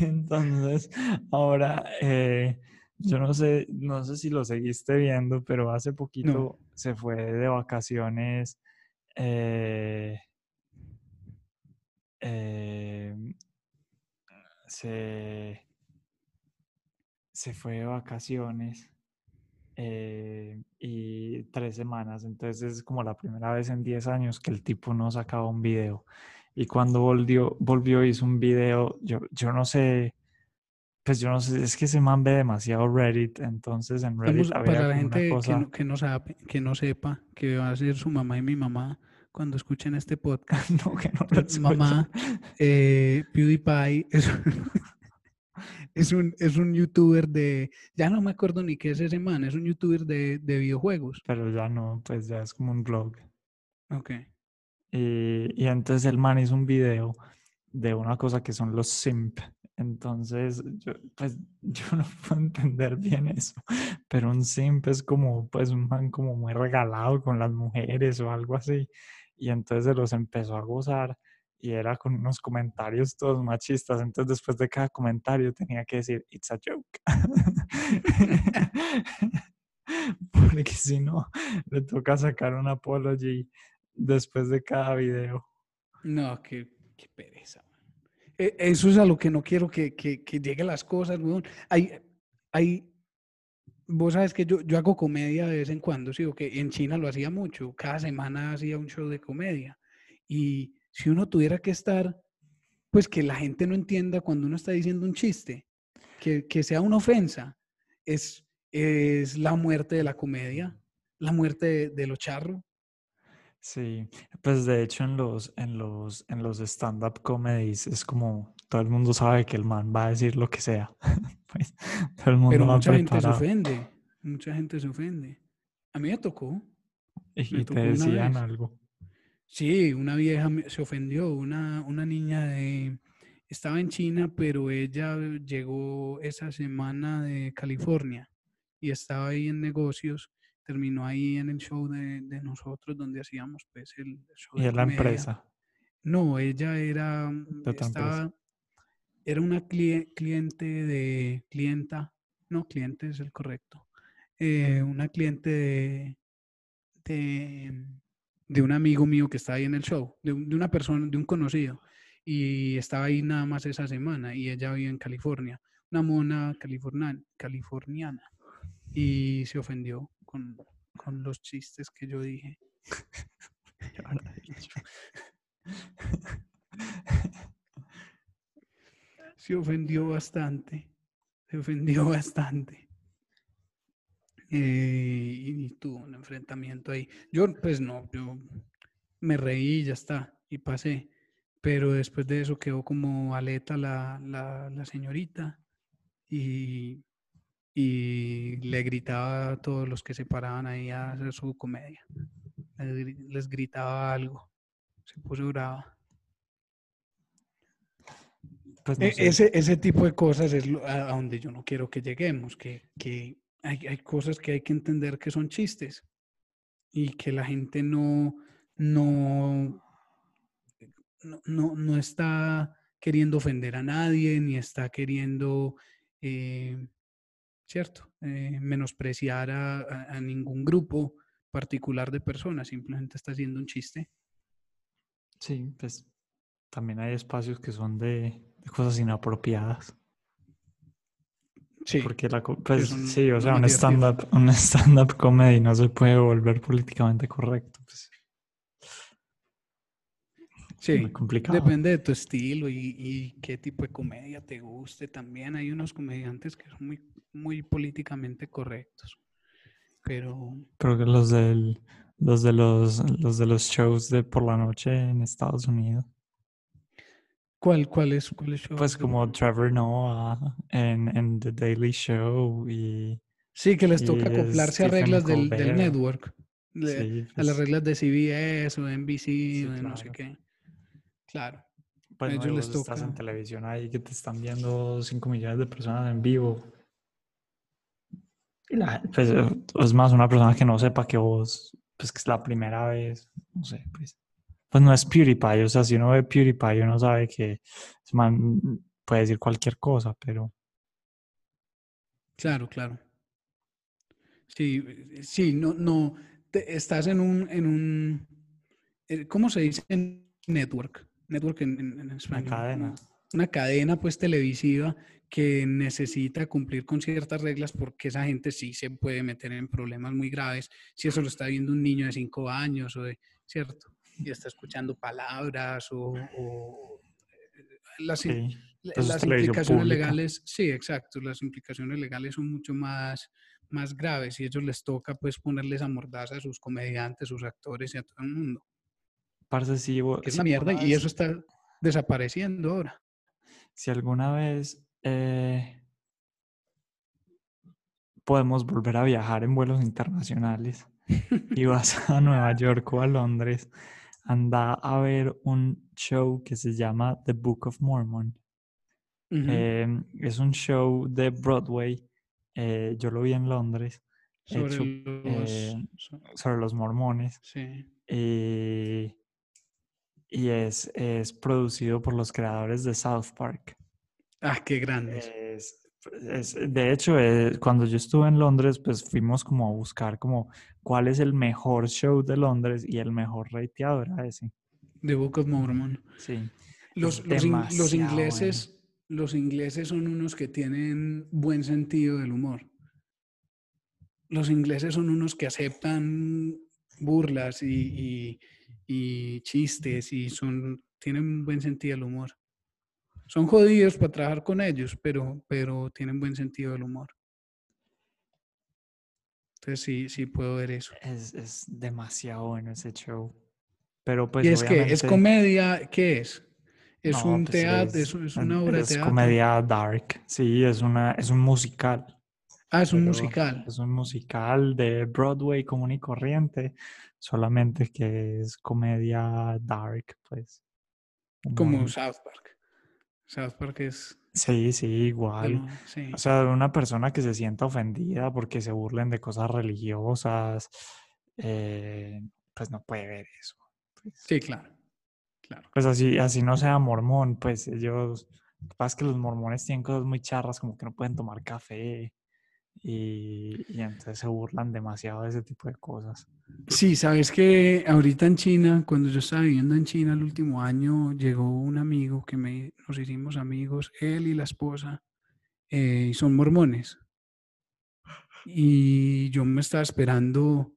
Entonces, ahora, eh, yo no sé, no sé si lo seguiste viendo, pero hace poquito se fue de vacaciones. eh, eh, se, se fue de vacaciones eh, y tres semanas. Entonces es como la primera vez en 10 años que el tipo no sacaba un video. Y cuando volvió, volvió hizo un video, yo, yo no sé, pues yo no sé, es que ese man ve demasiado Reddit, entonces en Reddit Vamos, había para la gente que cosa... no, que, no sabe, que no sepa que va a ser su mamá y mi mamá cuando escuchen este podcast. No, que no lo Pues, mamá, eh, PewDiePie es, es, un, es un youtuber de, ya no me acuerdo ni qué es ese man, es un youtuber de, de videojuegos. Pero ya no, pues ya es como un blog. Ok. Y, y entonces el man hizo un video de una cosa que son los simp. Entonces, yo, pues yo no puedo entender bien eso, pero un simp es como, pues un man como muy regalado con las mujeres o algo así. Y entonces se los empezó a gozar y era con unos comentarios todos machistas. Entonces, después de cada comentario tenía que decir, it's a joke. Porque si no, le toca sacar un apology después de cada video. No, qué, qué pereza. E- Eso es a lo que no quiero que, que, que lleguen las cosas, weón. Hay, hay, vos sabes que yo, yo hago comedia de vez en cuando, sí, o que en China lo hacía mucho. Cada semana hacía un show de comedia. Y si uno tuviera que estar, pues que la gente no entienda cuando uno está diciendo un chiste, que, que sea una ofensa, es, es la muerte de la comedia, la muerte de, de lo charro. Sí, pues de hecho en los, en los, en los stand-up comedies es como todo el mundo sabe que el man va a decir lo que sea. Pues todo el mundo Pero mucha gente se ofende, mucha gente se ofende. A mí me tocó. Y, me tocó te decían algo. Sí, una vieja se ofendió, una, una niña de... Estaba en China, pero ella llegó esa semana de California y estaba ahí en negocios. Terminó ahí en el show de, de nosotros donde hacíamos pues el show Y de la comedia. empresa. No, ella era, estaba, era una clie- cliente de, clienta, no, cliente es el correcto, eh, una cliente de, de, de un amigo mío que estaba ahí en el show, de, de una persona, de un conocido, y estaba ahí nada más esa semana, y ella vive en California, una mona californiana, y se ofendió con, con los chistes que yo dije. Se ofendió bastante, se ofendió bastante. Eh, y, tuvo un enfrentamiento ahí. Yo, pues no, yo me reí y ya está, y pasé. Pero después de eso quedó como aleta la, la, la señorita y, y le gritaba a todos los que se paraban ahí a hacer su comedia. Les, les gritaba algo. Se puso brava. Pues no E- sé. Ese, ese tipo de cosas es a donde yo no quiero que lleguemos, que, que hay, cosas que hay que entender que son chistes y que la gente no, no, no, no, está queriendo ofender a nadie, ni está queriendo, eh, ¿cierto?, Eh, menospreciar a, ningún grupo particular de personas, simplemente está haciendo un chiste. Sí, pues también hay espacios que son de cosas inapropiadas. Sí, Porque la, pues son sí, o sea, un stand-up, un stand-up comedy no se puede volver políticamente correcto. Pues, sí. complicado. Depende de tu estilo y, y qué tipo de comedia te guste. También hay unos comediantes que son muy, muy políticamente correctos. Pero Pero que los del, los de los, los de los shows de por la noche en Estados Unidos. ¿Cuál, cuál es? Cuál es show Pues como Trevor Noah en, en The Daily Show y Sí, que les toca acoplarse a reglas del, del network. sí, a las pues, reglas de CBS o de NBC o de no sé qué. Claro. pues, no, ellos y les vos estás en toca- televisión ahí que te están viendo 5 millones de personas en vivo. Y la- pues, es más una persona que no sepa que vos, pues que es la primera vez, no sé, pues. Pues no es PewDiePie, o sea, si uno ve PewDiePie uno sabe que man puede decir cualquier cosa, pero Claro, claro. Sí, sí, no, no, te- estás en un, en un, eh, ¿cómo se dice? En network, network en, en- en una español. cadena. como Una cadena pues televisiva que necesita cumplir con ciertas reglas porque esa gente sí se puede meter en problemas muy graves si eso lo está viendo un niño de cinco años o de, ¿cierto? Y está escuchando palabras o, o, eh, las, Sí, las implicaciones legales, sí, exacto, las implicaciones legales son mucho más, más graves y a ellos les toca pues ponerles a mordaza a sus comediantes, sus actores y a todo el mundo. Parce, que es si una mierda y eso está desapareciendo ahora. Si alguna vez eh, podemos volver a viajar en vuelos internacionales y vas a Nueva York o a Londres, anda a ver un show que se llama The Book of Mormon. Em, es un show de Broadway. eh, yo lo vi en Londres sobre hecho, los... eh, so- sobre los mormones. sí. y, y es, es producido por los creadores de South Park. Ah, qué grandes. Es- de hecho, eh, cuando yo estuve en Londres, pues fuimos como a buscar como cuál es el mejor show de Londres y el mejor rateado era ese. The Book of Mormon. Sí. Los, Es los, in- los demasiado ingleses, los ingleses son unos que tienen buen sentido del humor. Los ingleses son unos que aceptan burlas y, y- y chistes y son, tienen buen sentido del humor. Son jodidos para trabajar con ellos, pero, pero tienen buen sentido del humor. Entonces sí, sí puedo ver eso. Es, es demasiado bueno ese show. Pero pues ¿Y es que es comedia? ¿Qué es? ¿Es No, un pues teatro? es- ¿Es, es una obra de es teatro? comedia dark. Sí, es una, es un musical. Ah, es un pero musical. Es un musical de Broadway común y corriente, solamente que es comedia dark, pues. Como. South Park. South Park es... Sí, sí, igual. sí. O sea, una persona que se sienta ofendida porque se burlen de cosas religiosas, eh, pues no puede ver eso. Pues, Sí, claro. Claro. pues así, así no sea mormón, pues ellos, lo que pasa es que los mormones tienen cosas muy charras, como que no pueden tomar café y, y entonces se burlan demasiado de ese tipo de cosas. Sí, sabes que ahorita en China, cuando yo estaba viviendo en China el último año, llegó un amigo que me, nos hicimos amigos, él y la esposa, eh, y son mormones. Y yo me estaba esperando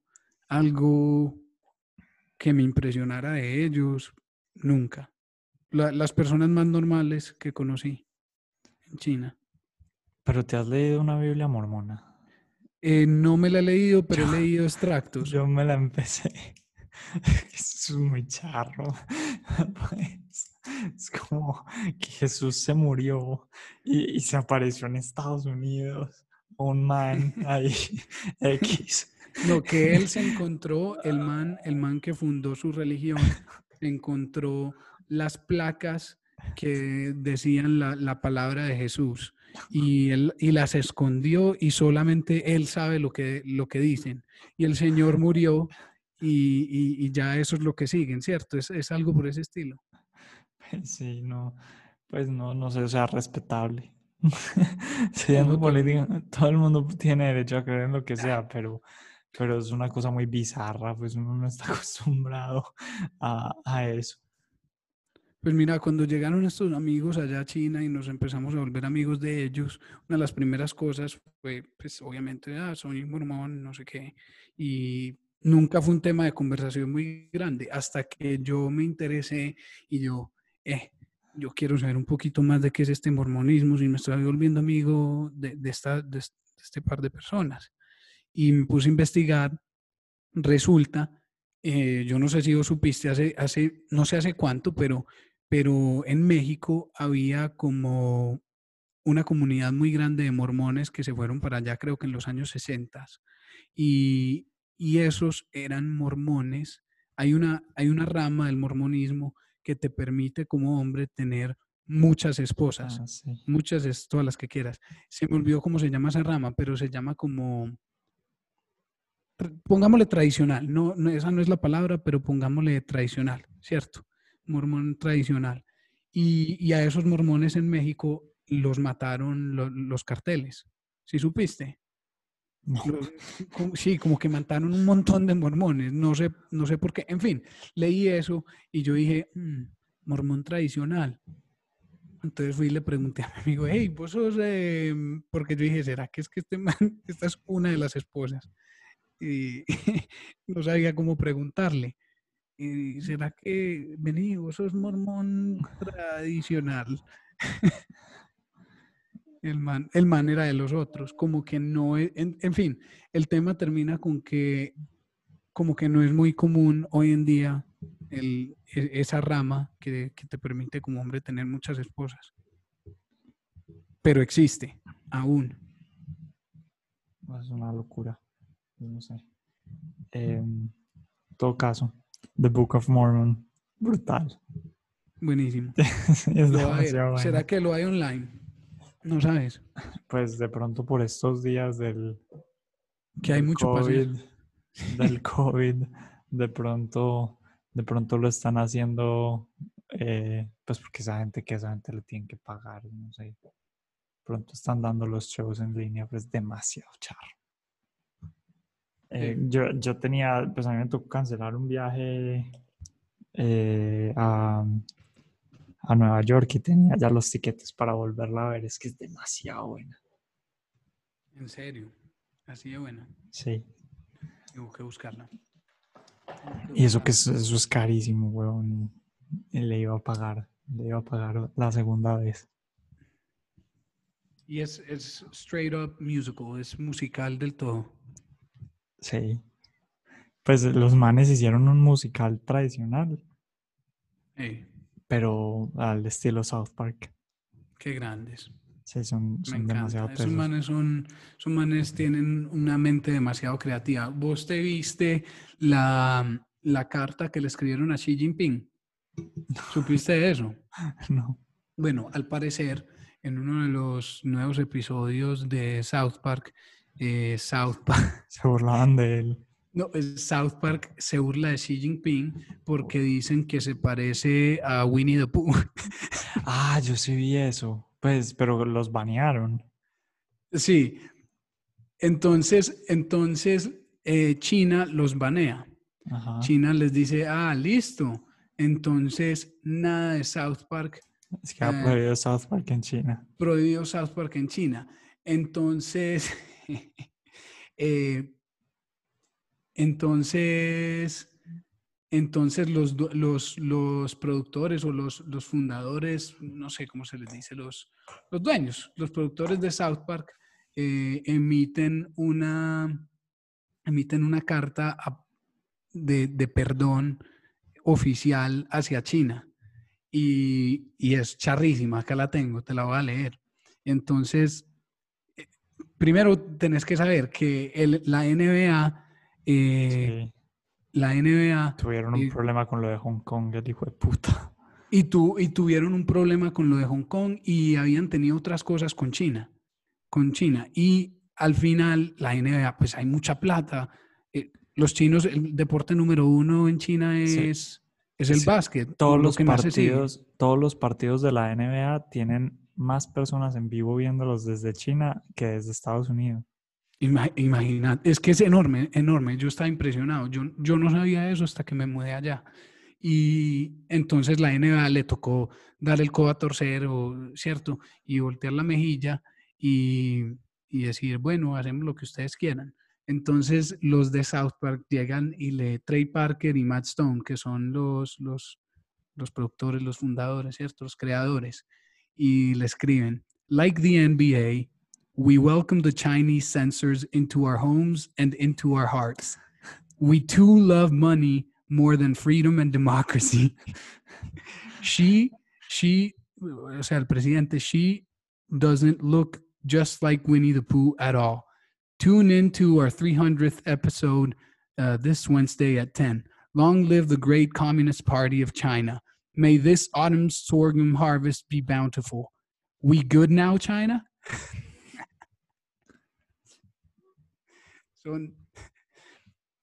algo que me impresionara de ellos, nunca. La- las personas más normales que conocí en China. Pero te has leído una Biblia mormona. Eh, no me la he leído, pero he leído extractos. Yo me la empecé. Eso es muy charro. pues. Es como que Jesús se murió y, y se apareció en Estados Unidos. Un man ahí, X. Lo que él se encontró, el man, el man que fundó su religión, encontró las placas que decían la, la palabra de Jesús y, él, y las escondió y solamente él sabe lo que, lo que dicen. Y el Señor murió y, y- y ya eso es lo que siguen, ¿cierto? Es, es algo por ese estilo. Sí, no, pues no, no sé, o sea, respetable. Siendo No, político, todo el mundo tiene derecho a creer en lo que sea, pero, pero es una cosa muy bizarra, pues uno no está acostumbrado a, a eso. Pues mira, cuando llegaron estos amigos allá a China y nos empezamos a volver amigos de ellos, una de las primeras cosas fue, pues obviamente, ah, soy mormón, no sé qué, y nunca fue un tema de conversación muy grande, hasta que yo me interesé y yo, eh, yo quiero saber un poquito más de qué es este mormonismo, si me estoy volviendo amigo de, de esta, de es- de este par de personas. Y me puse a investigar, resulta, eh, yo no sé si vos supiste hace, hace, no sé hace cuánto, pero pero en México había como una comunidad muy grande de mormones que se fueron para allá, creo que en los años 60. Y, y esos eran mormones. Hay una, hay una rama del mormonismo que te permite como hombre tener muchas esposas, Ah, sí. muchas es todas las que quieras. Se me olvidó cómo se llama esa rama, pero se llama como, pongámosle tradicional, no, no, esa no es la palabra, pero pongámosle tradicional, ¿cierto? Mormón tradicional. Y, y a esos mormones en México los mataron lo- los carteles, ¿sí supiste? No, Los- como- sí, como que mataron un montón de mormones, no sé, no sé por qué. En fin, leí eso y yo dije, "Mm, mormón tradicional. Entonces fui y le pregunté a mi amigo, hey, vos sos, eh", porque yo dije, ¿será que es que este man, esta es una de las esposas? Y no sabía cómo preguntarle. Y ¿será que, vení, vos sos mormón tradicional? El man, el man era de los otros, como que no es, en, en fin, el tema termina con que como que no es muy común hoy en día el- e- esa rama que, que te permite como hombre tener muchas esposas. Pero existe, aún. Es una locura. No sé. Em, en todo caso, The Book of Mormon. Brutal. Buenísimo. es ¿Será que lo hay online? No sabes. Pues de pronto por estos días del, Que hay del mucho. COVID, del COVID, de pronto, de pronto lo están haciendo, eh, pues porque esa gente que esa gente le tienen que pagar, no sé. De pronto están dando los shows en línea, pues demasiado charro. Eh, Sí. yo, yo tenía, pues a mí me tocó cancelar un viaje eh, a, a Nueva York y tenía ya los tiquetes para volverla a ver. Es que es demasiado buena. En serio. Así de buena. Sí. Tengo que buscarla. Y eso que es- eso es carísimo, weón. Le iba a pagar, le iba a pagar la segunda vez. Y es, es straight up musical, es musical del todo. Sí. Pues los manes hicieron un musical tradicional, Ey, pero al estilo South Park. qué grandes. Sí, son, Me son demasiado encanta. Esos manes son, esos manes tienen una mente demasiado creativa. ¿Vos te viste la, la carta que le escribieron a Xi Jinping? ¿Supiste eso? No. Bueno, al parecer, en uno de los nuevos episodios de South Park, eh, South Park, Se burlaban de él. no, es South Park se burla de Xi Jinping porque dicen que se parece a Winnie the Pooh. Ah, yo sí vi eso. Pues, pero los banearon. Sí. Entonces, entonces eh, China los banea. Ajá. China les dice, ah, listo. Entonces, nada de South Park, Es que ha eh, prohibido South Park en China. prohibido South Park en China. Entonces, eh, entonces, entonces los, los, los productores o los, los fundadores, no sé cómo se les dice, los, los dueños, los productores de South Park, eh, emiten una, emiten una carta de, de perdón oficial hacia China. Y, y es charrísima, acá la tengo, te la voy a leer. Entonces, primero tenés que saber que el- la NBA, eh, Sí. la NBA Tuvieron un y- problema con lo de Hong Kong, el hijo de puta. y, tu, y tuvieron un problema con lo de Hong Kong y habían tenido otras cosas con China, con China. Y al final, la NBA, pues hay mucha plata. Eh, los chinos, el deporte número uno en China Sí. es, es el Sí, básquet. Todos lo los que partidos, todos los partidos de la NBA tienen más personas en vivo viéndolos desde China que desde Estados Unidos. Ima- Imagina, es que es enorme, enorme. Yo estaba impresionado. Yo, yo no sabía eso hasta que me mudé allá. Y entonces la NBA le tocó dar el codo a torcer, ¿cierto? Y voltear la mejilla y, y decir, bueno, hacemos lo que ustedes quieran. Entonces los de South Park llegan y le, Trey Parker y Matt Stone, que son los, los, los productores, los fundadores, ¿cierto? Los creadores, y le escriben, like the NBA, we welcome the Chinese censors into our homes and into our hearts. We too love money more than freedom and democracy. she, she, o sea, el presidente, she doesn't look just like Winnie the Pooh at all. Tune in to our 300th episode uh, this Wednesday at 10. Long live the great Communist Party of China. May this autumn's sorghum harvest be bountiful. We good now, China? son,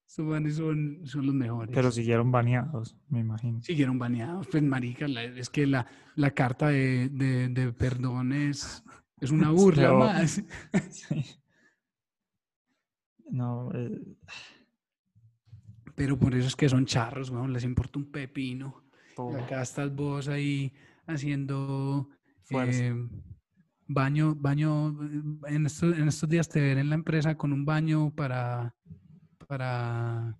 son, son, son los mejores. Pero siguieron baneados, me imagino. Siguieron baneados. Pues, marica, la- es que la, la carta de, de, de perdón es, es una burla Pero- más. Sí. No, eh, Pero por eso es que son charros, weón, les importa un pepino. Y todo. acá estás vos ahí haciendo eh, baño, baño, en estos, en estos días te veré en la empresa con un baño para, para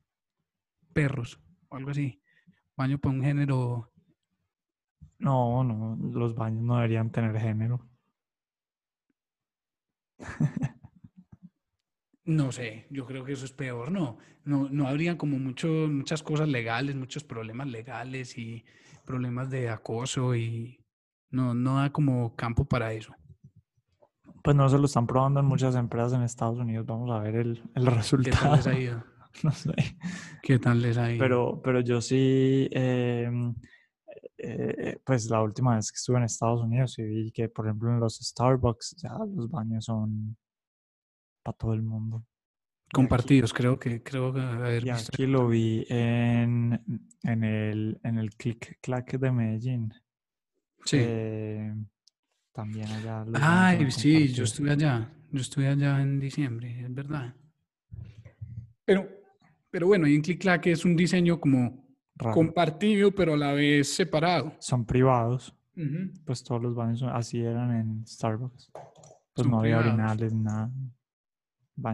perros o algo así. Baño para un género. No, no, los baños no deberían tener género. No sé, yo creo que eso es peor, no. No, no habría como mucho, muchas cosas legales, muchos problemas legales y problemas de acoso y no, no da como campo para eso. Pues no se lo están probando en muchas empresas en Estados Unidos. Vamos a ver el, el ¿Qué tal resultado. les ha ido? No sé. ¿Qué tal les ha ido? Pero, pero yo sí, em, eh, pues la última vez que estuve en Estados Unidos sí vi que, por ejemplo, en los Starbucks ya los baños son para todo el mundo. Compartidos, creo que, creo que haber Y visto. aquí lo vi en, en el, en el Click Clack de Medellín. Sí. Eh, también allá. Ay, sí, yo estuve allá. Yo estuve allá en diciembre, es verdad. Pero, pero bueno, y en Click Clack es un diseño como Raro. compartido, pero a la vez separado. Son privados. Pues todos los baños así eran en Starbucks. Pues Son no había privados. orinales, nada.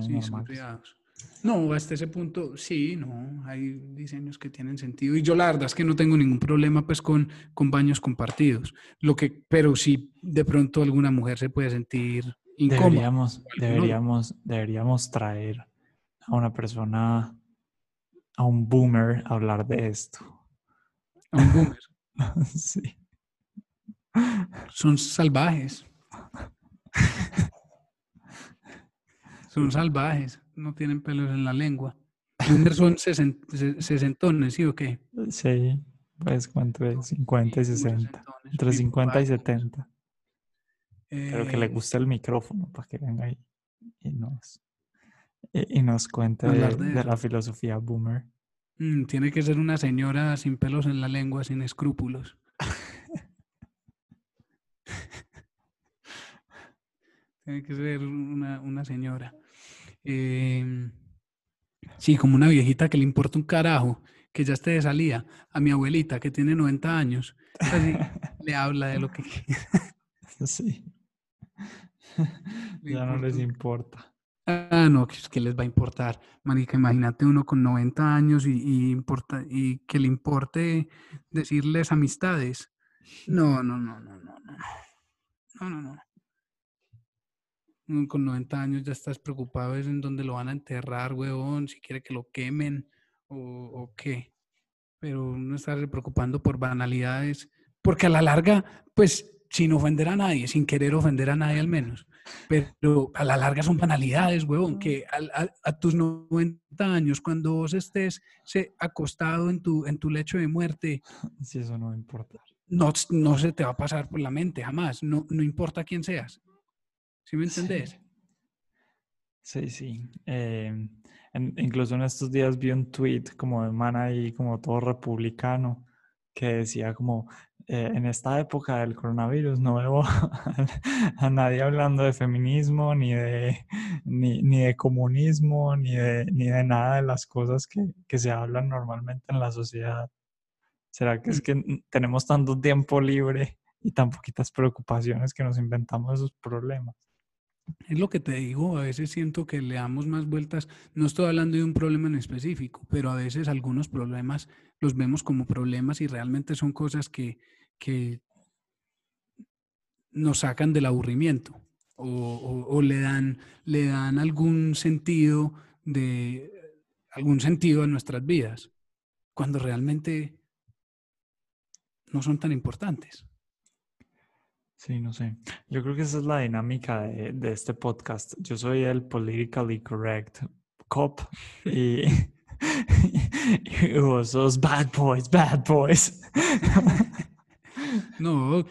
Sí, son privados. No, hasta ese punto, sí, no, hay diseños que tienen sentido. Y yo la verdad es que no tengo ningún problema pues con, con baños compartidos. Lo que, pero sí, de pronto alguna mujer se puede sentir incómoda. Deberíamos, deberíamos, deberíamos traer a una persona, a un boomer, a hablar de esto. A un boomer. sí. Son salvajes. Son salvajes, no tienen pelos en la lengua. Son sesen- se- sesentones, ¿sí o qué? Sí, pues cuánto es, 50 y Muy 60. sesentones, Entre muy 50 y borrachos. 70. Pero que le Eh, guste el micrófono para que venga ahí y nos, y, y nos cuente de, la filosofía boomer. Mm, tiene que ser una señora sin pelos en la lengua, sin escrúpulos. tiene que ser una, una señora. Em, sí, como una viejita que le importa un carajo, que ya esté de salida. A mi abuelita, que tiene 90 años, así, le habla de lo que quiere. Sí. Ya no les importa. Ah, no, que les va a importar. Marica, imagínate uno con 90 años y, y importa, y que le importe decirles amistades. No, no, no, no, no, no. No, no, no. Uno con 90 años ya estás preocupado es en dónde lo van a enterrar, huevón, si quiere que lo quemen o, o qué. Pero no estarse preocupando por banalidades, porque a la larga, pues, sin ofender a nadie, sin querer ofender a nadie al menos, pero a la larga son banalidades, huevón, que al- a, a tus 90 años, cuando vos estés se- acostado en tu, en tu lecho de muerte, Si eso no importa. no, no se te va a pasar por la mente, jamás, no, no importa quién seas. ¿Sí me entendés? Sí, sí. Eh, en- incluso en estos días vi un tweet como de man ahí, como todo republicano, que decía como, eh, en esta época del coronavirus no veo a, a nadie hablando de feminismo, ni de, ni, ni de comunismo, ni de, ni de nada de las cosas que, que se hablan normalmente en la sociedad. ¿Será que es que n- tenemos tanto tiempo libre y tan poquitas preocupaciones que nos inventamos esos problemas? Es lo que te digo, a veces siento que le damos más vueltas. No estoy hablando de un problema en específico, pero a veces algunos problemas los vemos como problemas y realmente son cosas que, que nos sacan del aburrimiento o, le dan, le dan algún sentido de algún sentido a nuestras vidas, cuando realmente no son tan importantes. Sí, no sé. Yo creo que esa es la dinámica de, de este podcast. Yo soy el politically correct cop y, y vos bad boys, bad boys. No,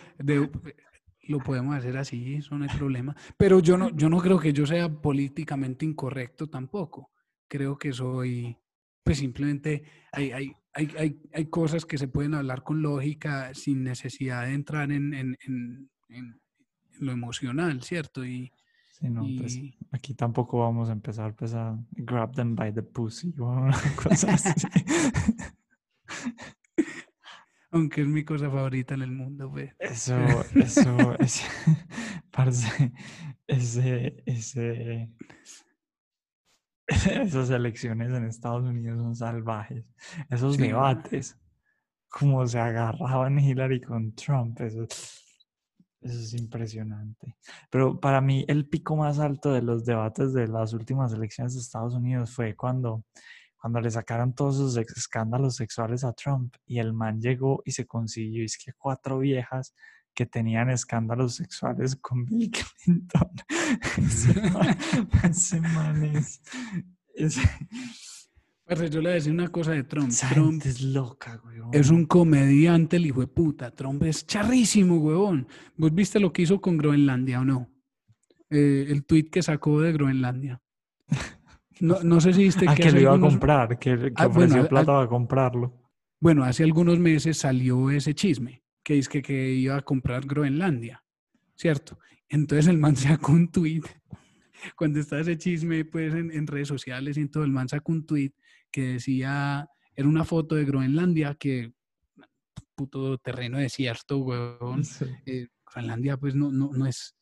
lo podemos hacer así, eso no hay problema. Pero yo no, yo no creo que yo sea políticamente incorrecto tampoco. Creo que soy, pues simplemente hay, hay, hay, hay, hay cosas que se pueden hablar con lógica sin necesidad de entrar en, en, en, en- lo emocional, ¿cierto? Y, Sí, no, pues aquí tampoco vamos a empezar pues, a grab them by the pussy o una cosa así. aunque es mi cosa favorita en el mundo, pues. Eso, eso, ese, parce, ese, ese, esas elecciones en Estados Unidos son salvajes. Esos Sí. debates, como se agarraban Hillary con Trump, eso, Eso es impresionante. Pero para mí el pico más alto de los debates de las últimas elecciones de Estados Unidos fue cuando, cuando le sacaron todos sus escándalos sexuales a Trump y el man llegó y se consiguió es que cuatro viejas que tenían escándalos sexuales con Bill Clinton. Ese man, ese man es... Yo le voy a decir una cosa de Trump. esa Trump gente es loca, es un comediante, el hijo de puta. Trump es charrísimo, huevón. ¿Vos viste lo que hizo con Groenlandia o no? Eh, el tweet que sacó de Groenlandia. No, no sé si viste Ah, que que lo iba a comprar, que, que Ah, ofreció bueno, al- plata para comprarlo. Bueno, hace algunos meses salió ese chisme, que es que, que iba a comprar Groenlandia, ¿cierto? Entonces el man sacó un tweet, cuando está ese chisme pues en, en redes sociales y en todo, el man sacó un tweet que decía, era una foto de Groenlandia que, puto terreno desierto, huevón. Sí. Eh, Groenlandia pues no, no, no es,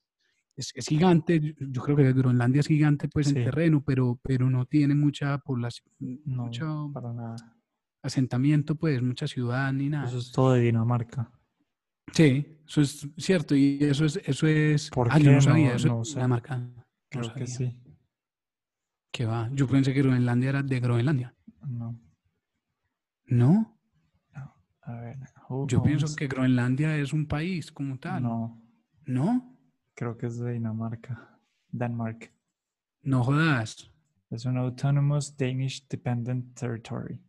es, es gigante, yo- yo creo que Groenlandia es gigante pues en terreno, pero, pero no tiene mucha población, No, mucho para nada. asentamiento pues, mucha ciudad ni nada. Eso es todo de Dinamarca. Sí, eso es cierto y eso es, eso es. ¿Por ah, yo qué? no sabía, No- eso no es. Dinamarca. Creo que sí. ¿Qué va? Yo pensé que Groenlandia era de Groenlandia. No. ¿No? A ver. who Yo pienso que Groenlandia es un país como tal. No, ¿No? creo que es de Dinamarca. Denmark. No jodas. Es un autonomous Danish dependent territory,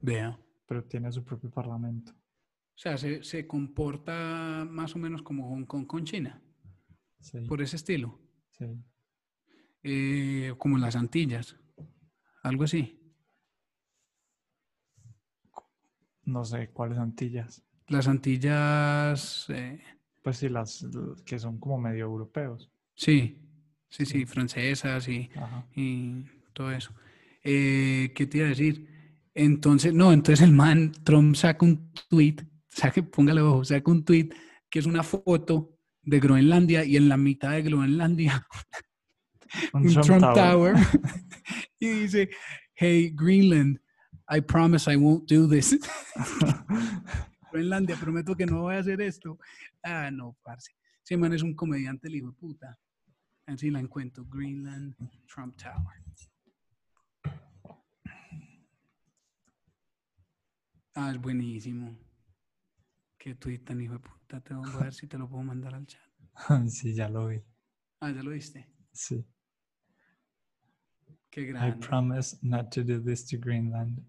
Vea. pero tiene su propio parlamento. O sea, se, se comporta más o menos como Hong Kong con China, Sí, por ese estilo. sí. Eh, como las Antillas. Algo así. No sé cuáles Antillas. Las Antillas. eh, Pues sí, las que son como medio europeos. sí, sí, sí, francesas y. Y todo eso. Eh, ¿Qué te iba a decir? Entonces, no, entonces el man, Trump saca un tweet, saque, póngale ojo, saca un tweet que es una foto de Groenlandia y en la mitad de Groenlandia un Trump, Tower. y dice, hey, Greenland, I promise I won't do this. Groenlandia, prometo que no voy a hacer esto. Ah, no, parce. Ese man es un comediante, el hijo de puta. Así la encuentro. Greenland Trump Tower. Ah, es buenísimo. Qué tweet tan hijo de puta. Te voy a ver si te lo puedo mandar al chat. sí, ya lo vi. Ah, ya lo viste. Sí. Qué I grande. promise not to do this to Greenland.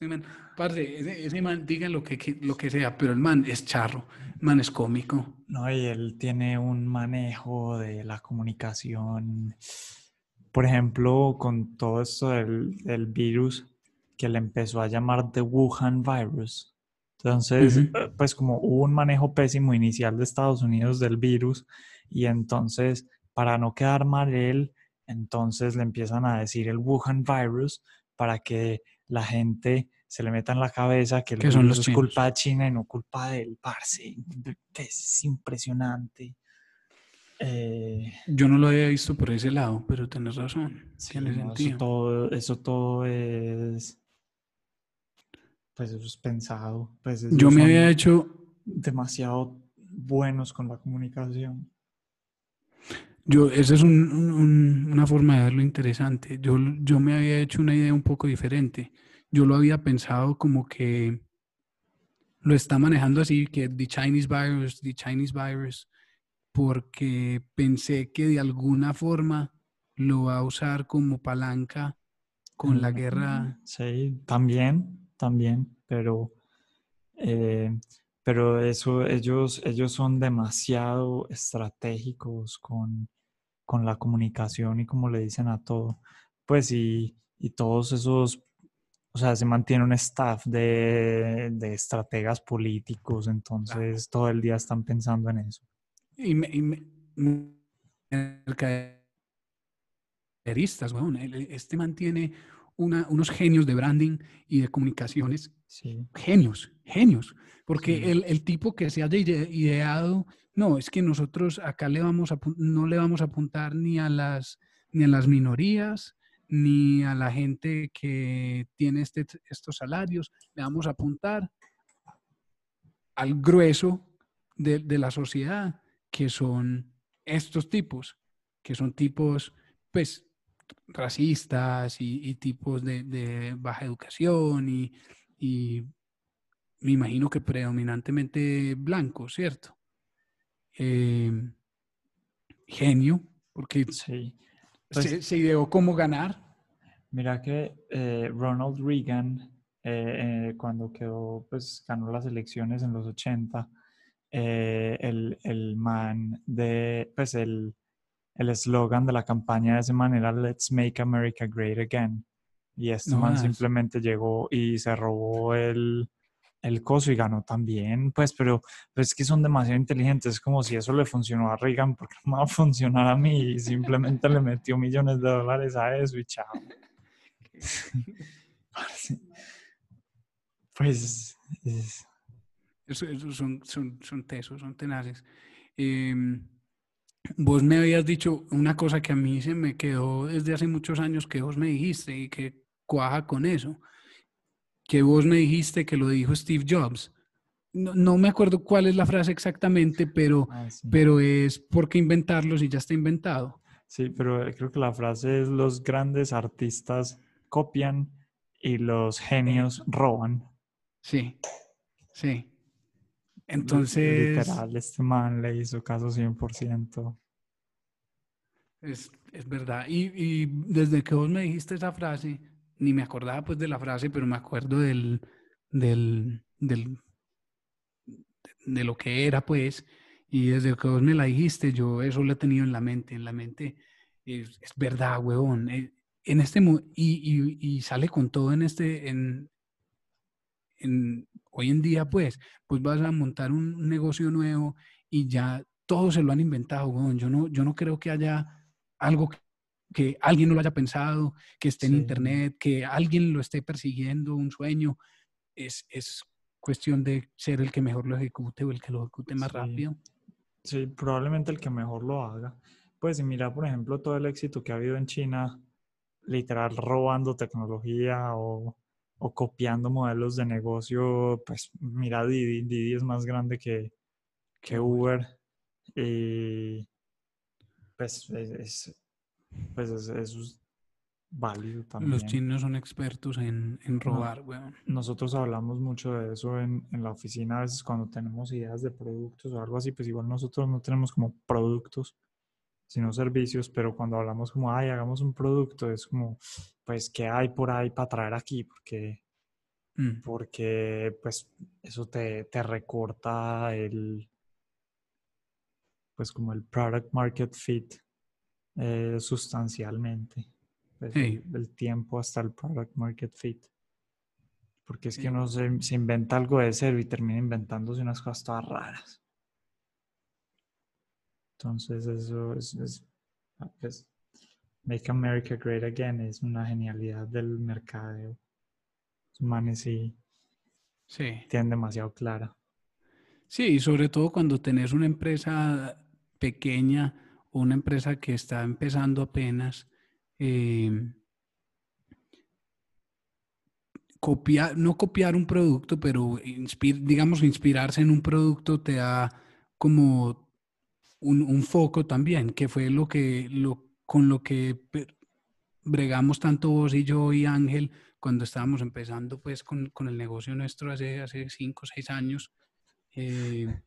Man. Parce, ese, ese man, digan lo que, que- lo que sea, pero el man es charro. El man es cómico. No, y él tiene un manejo de la comunicación. Por ejemplo, con todo esto del, del virus que le empezó a llamar The Wuhan Virus. Entonces, Ujú. eh, pues como hubo un manejo pésimo inicial de Estados Unidos del virus y entonces, para no quedar mal él, entonces le empiezan a decir el Wuhan Virus para que la gente se le meta en la cabeza que el son los es chinos. culpa de China y no culpa del parce. Es impresionante. Eh, Yo no lo había visto por ese lado, pero tienes razón. sí, Tiene no, eso todo, eso todo es, pues eso es pensado. Pues Yo me había hecho, demasiado buenos con la comunicación. Yo, esa es un- un- un- una forma de verlo interesante. Yo, yo me había hecho una idea un poco diferente. Yo lo había pensado como que lo está manejando así, que the Chinese virus, the Chinese virus, porque pensé que de alguna forma lo va a usar como palanca con la guerra. Sí, también, también, pero, eh, pero eso, ellos, ellos son demasiado estratégicos con, con la comunicación y como le dicen a todo. Pues y, y todos esos, o sea, se mantiene un staff de, de estrategas políticos, entonces todo el día están pensando en eso. Y, me- y me- mercaderistas, Este mantiene una, unos genios de branding y de comunicaciones. Sí, Genios, genios. Porque Sí. el, el tipo que se haya ide- ideado, no, es que nosotros acá le vamos a, no le vamos a apuntar ni a las, ni a las minorías, ni a la gente que tiene este, estos salarios, le vamos a apuntar al grueso de, de la sociedad, que son estos tipos, que son tipos, pues, racistas y, y tipos de, de baja educación y, y me imagino que predominantemente blancos, ¿cierto? Eh, genio, porque Sí. Pues- se, se ideó cómo ganar. Mira que eh, Ronald Reagan, eh, cuando quedó, pues ganó las elecciones en los 80, eh, el, el man de, pues el el eslogan de la campaña de esa manera, Let's Make America Great Again. Y este No man jodas. simplemente llegó y se robó el, el coso y ganó también, pues, pero, pero es que son demasiado inteligentes, es como si eso le funcionó a Reagan, porque no va a funcionar a mí, y simplemente le metió millones de dólares a eso y chao. Pues, es- son, son, son tesos, son tenaces. Em, vos me habías dicho una cosa que a mí se me quedó desde hace muchos años que vos me dijiste y que cuaja con eso. Que vos me dijiste que lo dijo Steve Jobs. No, no me acuerdo cuál es la frase exactamente, pero, ah, sí. pero es ¿por qué inventarlo si ya está inventado? Sí, pero eh, creo que la frase es los grandes artistas copian y los genios roban. Sí, sí. Entonces, Literal, este man le hizo caso 100%. Es, es verdad. Y, y desde que vos me dijiste esa frase, ni me acordaba pues de la frase, pero me acuerdo del, del, del, de lo que era pues. Y desde que vos me la dijiste, yo eso lo he tenido en la mente, en la mente. Es, verdad, huevón. eh, En este, y, y, y sale con todo en este, en, en, hoy en día, pues, pues vas a montar un negocio nuevo y ya todos se lo han inventado, huevón. Yo no, yo no creo que haya algo que, alguien no lo haya pensado, que esté en Sí. internet, que alguien lo esté persiguiendo, un sueño. Es, es cuestión de ser el que mejor lo ejecute o el que lo ejecute más Sí. rápido. Sí, probablemente el que mejor lo haga. Pues si mira, por ejemplo, todo el éxito que ha habido en China, literal robando tecnología o, o copiando modelos de negocio, pues mira, Didi, Didi es más grande que, que Uber y pues es, es- pues es- eso es válido también. Los chinos son expertos en, en robar, weón. Nosotros hablamos mucho de eso en, en la oficina, a veces cuando tenemos ideas de productos o algo así, pues igual nosotros no tenemos como productos, sino servicios, pero cuando hablamos como, ay, hagamos un producto, es como, pues, ¿qué hay por ahí para traer aquí? Porque, Mm, porque pues, eso te, te recorta el, pues, como el product market fit eh, sustancialmente. Pues, Sí. el, el tiempo hasta el product market fit. Porque es Sí. que uno se, se inventa algo de cero y termina inventándose unas cosas todas raras. Entonces, eso es, es, pues, Make America Great Again es una genialidad del mercadeo. Los manes sí Sí. tienen demasiado clara. Sí, y sobre todo cuando tenés una empresa pequeña una empresa que está empezando apenas, eh, copiar, no copiar un producto, pero digamos, inspirarse en un producto te da como un, foco también, que fue lo que, lo, con lo que bregamos tanto vos y yo y Ángel cuando estábamos empezando pues con, con el negocio nuestro hace, hace cinco o seis años, eh,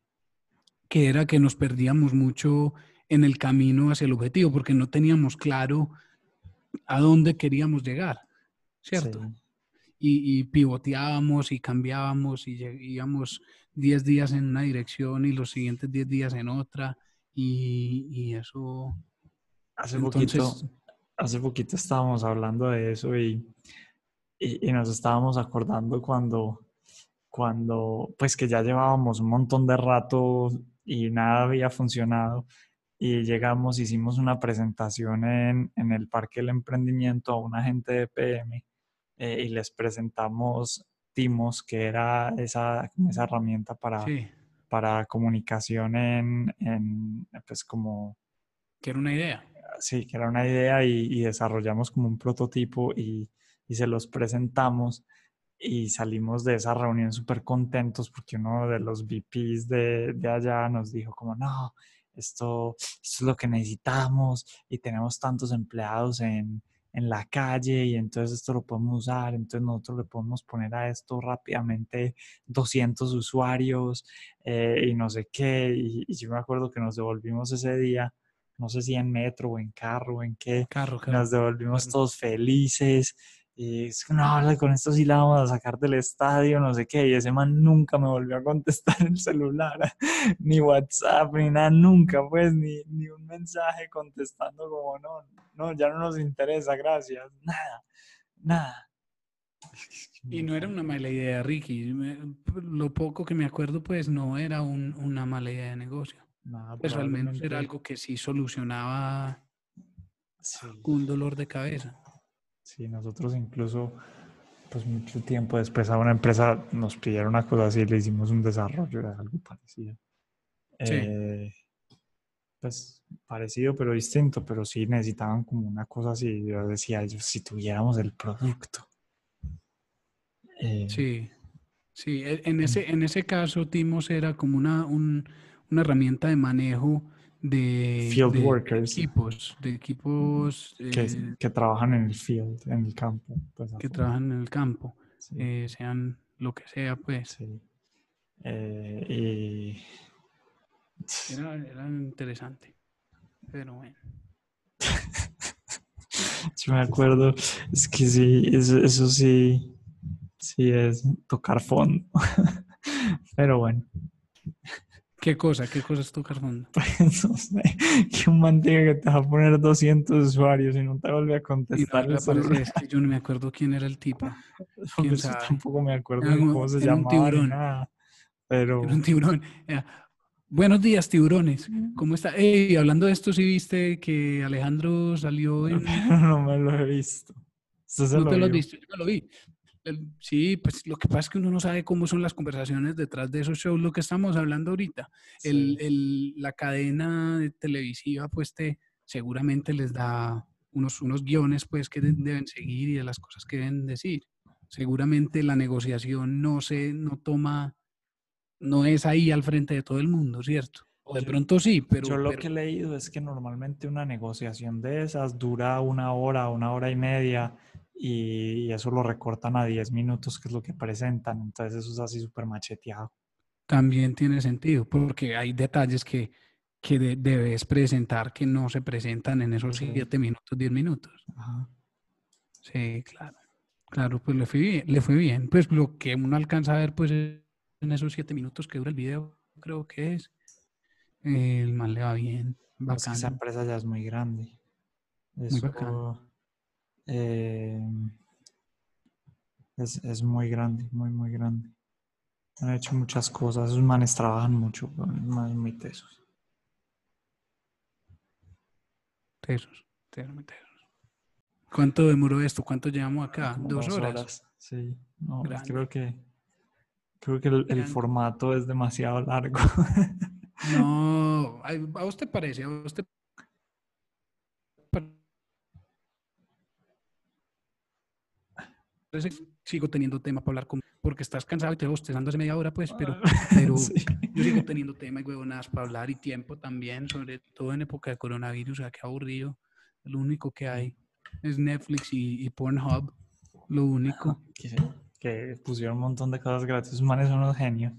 que era que nos perdíamos mucho en el camino hacia el objetivo porque no teníamos claro a dónde queríamos llegar, ¿cierto? Sí. y, y pivoteábamos y cambiábamos y íbamos 10 días en una dirección y los siguientes 10 días en otra y, y eso Hace Entonces- poquito, hace poquito estábamos hablando de eso y, y, y nos estábamos acordando cuando, cuando, pues que ya llevábamos un montón de rato y nada había funcionado y llegamos, hicimos una presentación en, en el Parque del Emprendimiento a una gente de PM eh, y les presentamos Timos, que era esa, esa herramienta para, sí, para comunicación en, en, pues como que era una idea. sí, que era una idea y, y desarrollamos como un prototipo y, y se los presentamos y salimos de esa reunión súper contentos porque uno de los VPs de, de allá nos dijo como, no, esto, esto es lo que necesitamos y tenemos tantos empleados en, en la calle y entonces esto lo podemos usar, entonces nosotros le podemos poner a esto rápidamente 200 usuarios eh, y no sé qué. Y, y yo me acuerdo que nos devolvimos ese día, no sé si en metro o en carro o en qué, Carro, carro. nos devolvimos todos felices. Y es que no, con esto sí la vamos a sacar del estadio, no sé qué. Y ese man nunca me volvió a contestar el celular, ni WhatsApp, ni nada, nunca, pues, ni, ni un mensaje contestando como, no, no, ya no nos interesa, gracias, nada, nada. Y no era una mala idea, Ricky. Lo poco que me acuerdo, pues no era un- una mala idea de negocio. Nada, Pues al menos era algo que sí solucionaba Sí, un dolor de cabeza. Sí, nosotros incluso, pues mucho tiempo después a una empresa nos pidieron una cosa así y le hicimos un desarrollo de algo parecido. Sí. Eh, pues parecido pero distinto, pero sí necesitaban como una cosa así. Yo decía, ellos, si tuviéramos el producto. Eh, Sí, sí. e- En ese, en ese caso, Timos era como una, un- una herramienta de manejo de, Field de workers. equipos, de equipos que, eh, que trabajan en el field, en el campo. Pues, que trabajan en el campo, Sí, eh, sean lo que sea, pues. sí. Eh, y Era, era interesante. Pero bueno. yo me acuerdo, es que sí, eso, eso sí, sí es tocar fondo. Pero bueno, ¿Qué cosa? ¿Qué cosa es tocar fondo? pues no sé, que un man diga que te va a poner 200 usuarios y no te vuelve a no contestar el aparece, es que yo no me acuerdo quién era el tipo. quién Yo sabe. tampoco me acuerdo de cómo se un llamaba ni tiburón. nada. Pero Era un tiburón. Era, Buenos días, tiburones. ¿Cómo está? Ey, hablando de esto, ¿sí viste que Alejandro salió en... no me lo he visto. ¿Usted se ¿No lo te lo has visto? Yo me lo vi. El- sí, pues lo que pasa es que uno no sabe cómo son las conversaciones detrás de esos shows, lo que estamos hablando ahorita. El, Sí. el- la cadena de televisiva, pues, te, seguramente les da unos, unos guiones, pues, que de- deben seguir y de las cosas que deben decir. Seguramente la negociación no se, no toma, no es ahí al frente de todo el mundo, ¿cierto? O de Yo- pronto sí, pero... Yo lo pero- que he leído es que normalmente una negociación de esas dura una hora, una hora y media y eso lo recortan a 10 minutos, que es lo que presentan. Entonces eso es así súper macheteado. también tiene sentido, porque hay detalles que, que de- debes presentar que no se presentan en esos Sí. 7 minutos, 10 minutos. Ajá. Sí, claro. Claro, pues le fue bien, le fue bien. Pues lo que uno alcanza a ver, pues en esos 7 minutos que dura el video, creo que es. El man le va bien, que esa empresa ya es muy grande. Muy bacano. Eh, es, es muy grande, muy, muy grande. Han hecho muchas cosas. Esos manes trabajan mucho, son manes muy tesos. Tesos, tesos, tesos. ¿Cuánto demoró esto? ¿Cuánto llevamos acá? ¿Dos horas? Sí, no, Grande. creo que creo que el, el formato es demasiado largo. No, ¿a vos te parece? ¿A vos parece que sigo teniendo tema para hablar con porque estás cansado y te bostezando hace media hora, pues, pero, pero Sí. yo sigo teniendo tema y huevonadas para hablar y tiempo también, sobre todo en época de coronavirus, o sea, qué aburrido. Lo único que hay es Netflix y, y Pornhub, lo único. que, que pusieron un montón de cosas gratis. Manes son unos genios.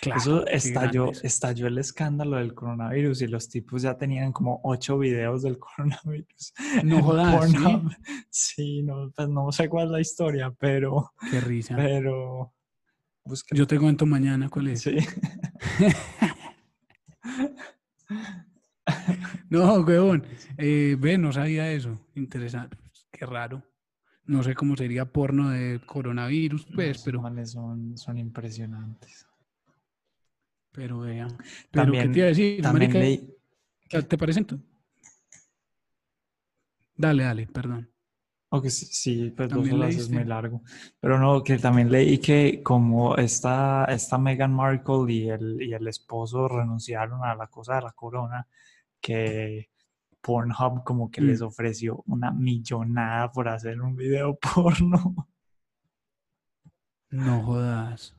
Claro, Eso estalló, estalló el escándalo del coronavirus y los tipos ya tenían como ocho videos del coronavirus. No jodas, ¿sí? No, pues no sé cuál es la historia, pero, Qué risa. pero. Yo te cuento mañana cuál es. Sí. No, huevón. Eh, ve, no sabía eso. Interesante. Qué raro. No sé cómo sería porno de coronavirus, pues, Esos pero, son, son impresionantes. Pero vea. Pero, ¿qué También- te iba a decir? También marica? leí, ¿Te presento? Dale, dale, perdón. o que sí, pues dos horas es muy largo. Pero no, que también leí que como esta, esta Meghan Markle y el, y el esposo renunciaron a la cosa de la corona, que Pornhub como que les Mm. ofreció una millonada por hacer un video porno. No jodas.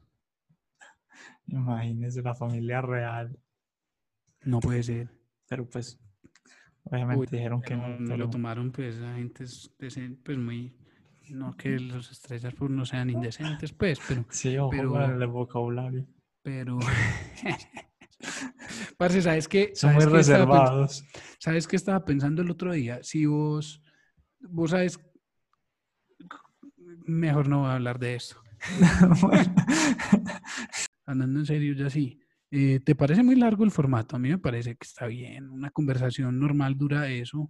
Imagínese la familia real. No puede ser. Pero pues, obviamente Uy, dijeron que no. pero- lo tomaron, pues la gente es decen- pues muy. No que los estrellas pues, no sean indecentes, pues, pero. Sí, ojo pero- con el vocabulario. pero... Parce, ¿sabes qué? Son muy ¿Sabes qué reservados. ¿Sabes qué estaba pensando el otro día? Si vos, vos sabes, mejor no voy a hablar de esto. Hablando en serio, ya sí. Eh, ¿Te parece muy largo el formato? A mí me parece que está bien. Una conversación normal dura eso.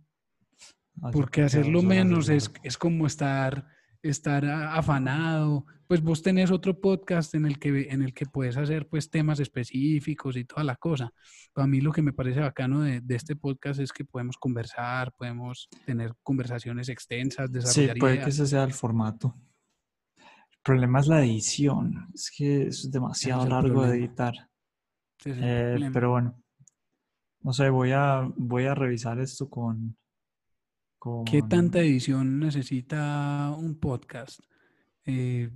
Así Porque que hacerlo menos es, es como estar, estar afanado. Pues vos tenés otro podcast en el que, en el que puedes hacer pues temas específicos y toda la cosa. Para mí lo que me parece bacano de, de este podcast es que podemos conversar, podemos tener conversaciones extensas, Sí, desarrollar puede que ideas. ese sea el formato. El problema es la edición. Es que es demasiado es largo de editar. Eh, pero bueno, no sé, voy a, voy a revisar esto con, ¿Qué tanta edición necesita un podcast? Eh,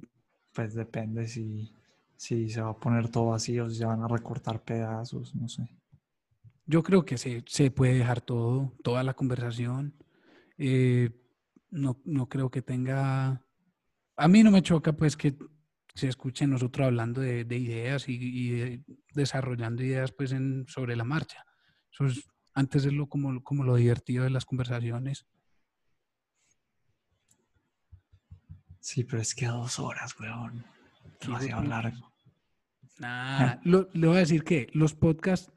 Pues depende si, si se va a poner todo vacío, si se van a recortar pedazos, no sé. Yo creo que se, se puede dejar todo, toda la conversación. Eh, no, no creo que tenga... A mí no me choca pues que se escuche nosotros hablando de, de ideas y, y de- desarrollando ideas pues en, sobre la marcha. Eso es, antes es lo, como, como lo divertido de las conversaciones. Sí, pero es que dos horas, weón. Demasiado largo. Nah, lo- le voy a decir que los podcasts,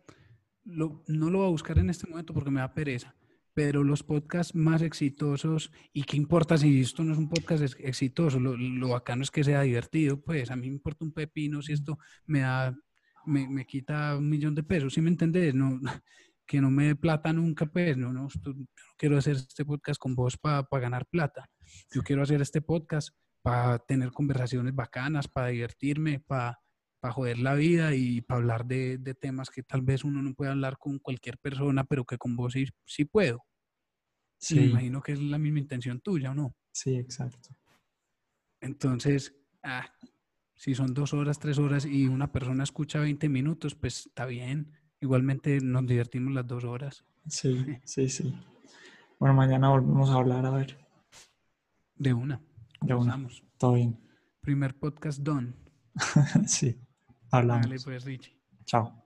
lo- no lo voy a buscar en este momento porque me da pereza, pero los podcasts más exitosos, y qué importa si esto no es un podcast ex- exitoso, lo, lo bacano es que sea divertido, pues a mí me importa un pepino si esto me da, me, me quita un millón de pesos, ¿sí me entendés? No, que no me dé plata nunca, pues, no, no, yo no quiero hacer este podcast con vos para ganar plata, yo quiero hacer este podcast para tener conversaciones bacanas, para divertirme, para para joder la vida y para hablar de, de temas que tal vez uno no puede hablar con cualquier persona, pero que con vos sí, sí puedo. Y me Sí, imagino que es la misma intención tuya, ¿o no? sí, exacto. Entonces, ah, si son dos horas, tres horas y una persona escucha 20 minutos, pues está bien. Igualmente nos divertimos las dos horas. Sí, sí, sí. Bueno, mañana volvemos a hablar, a ver. De una. De una. Todo bien. Primer podcast done. Sí, hablamos. Dale pues, Richie. Chao.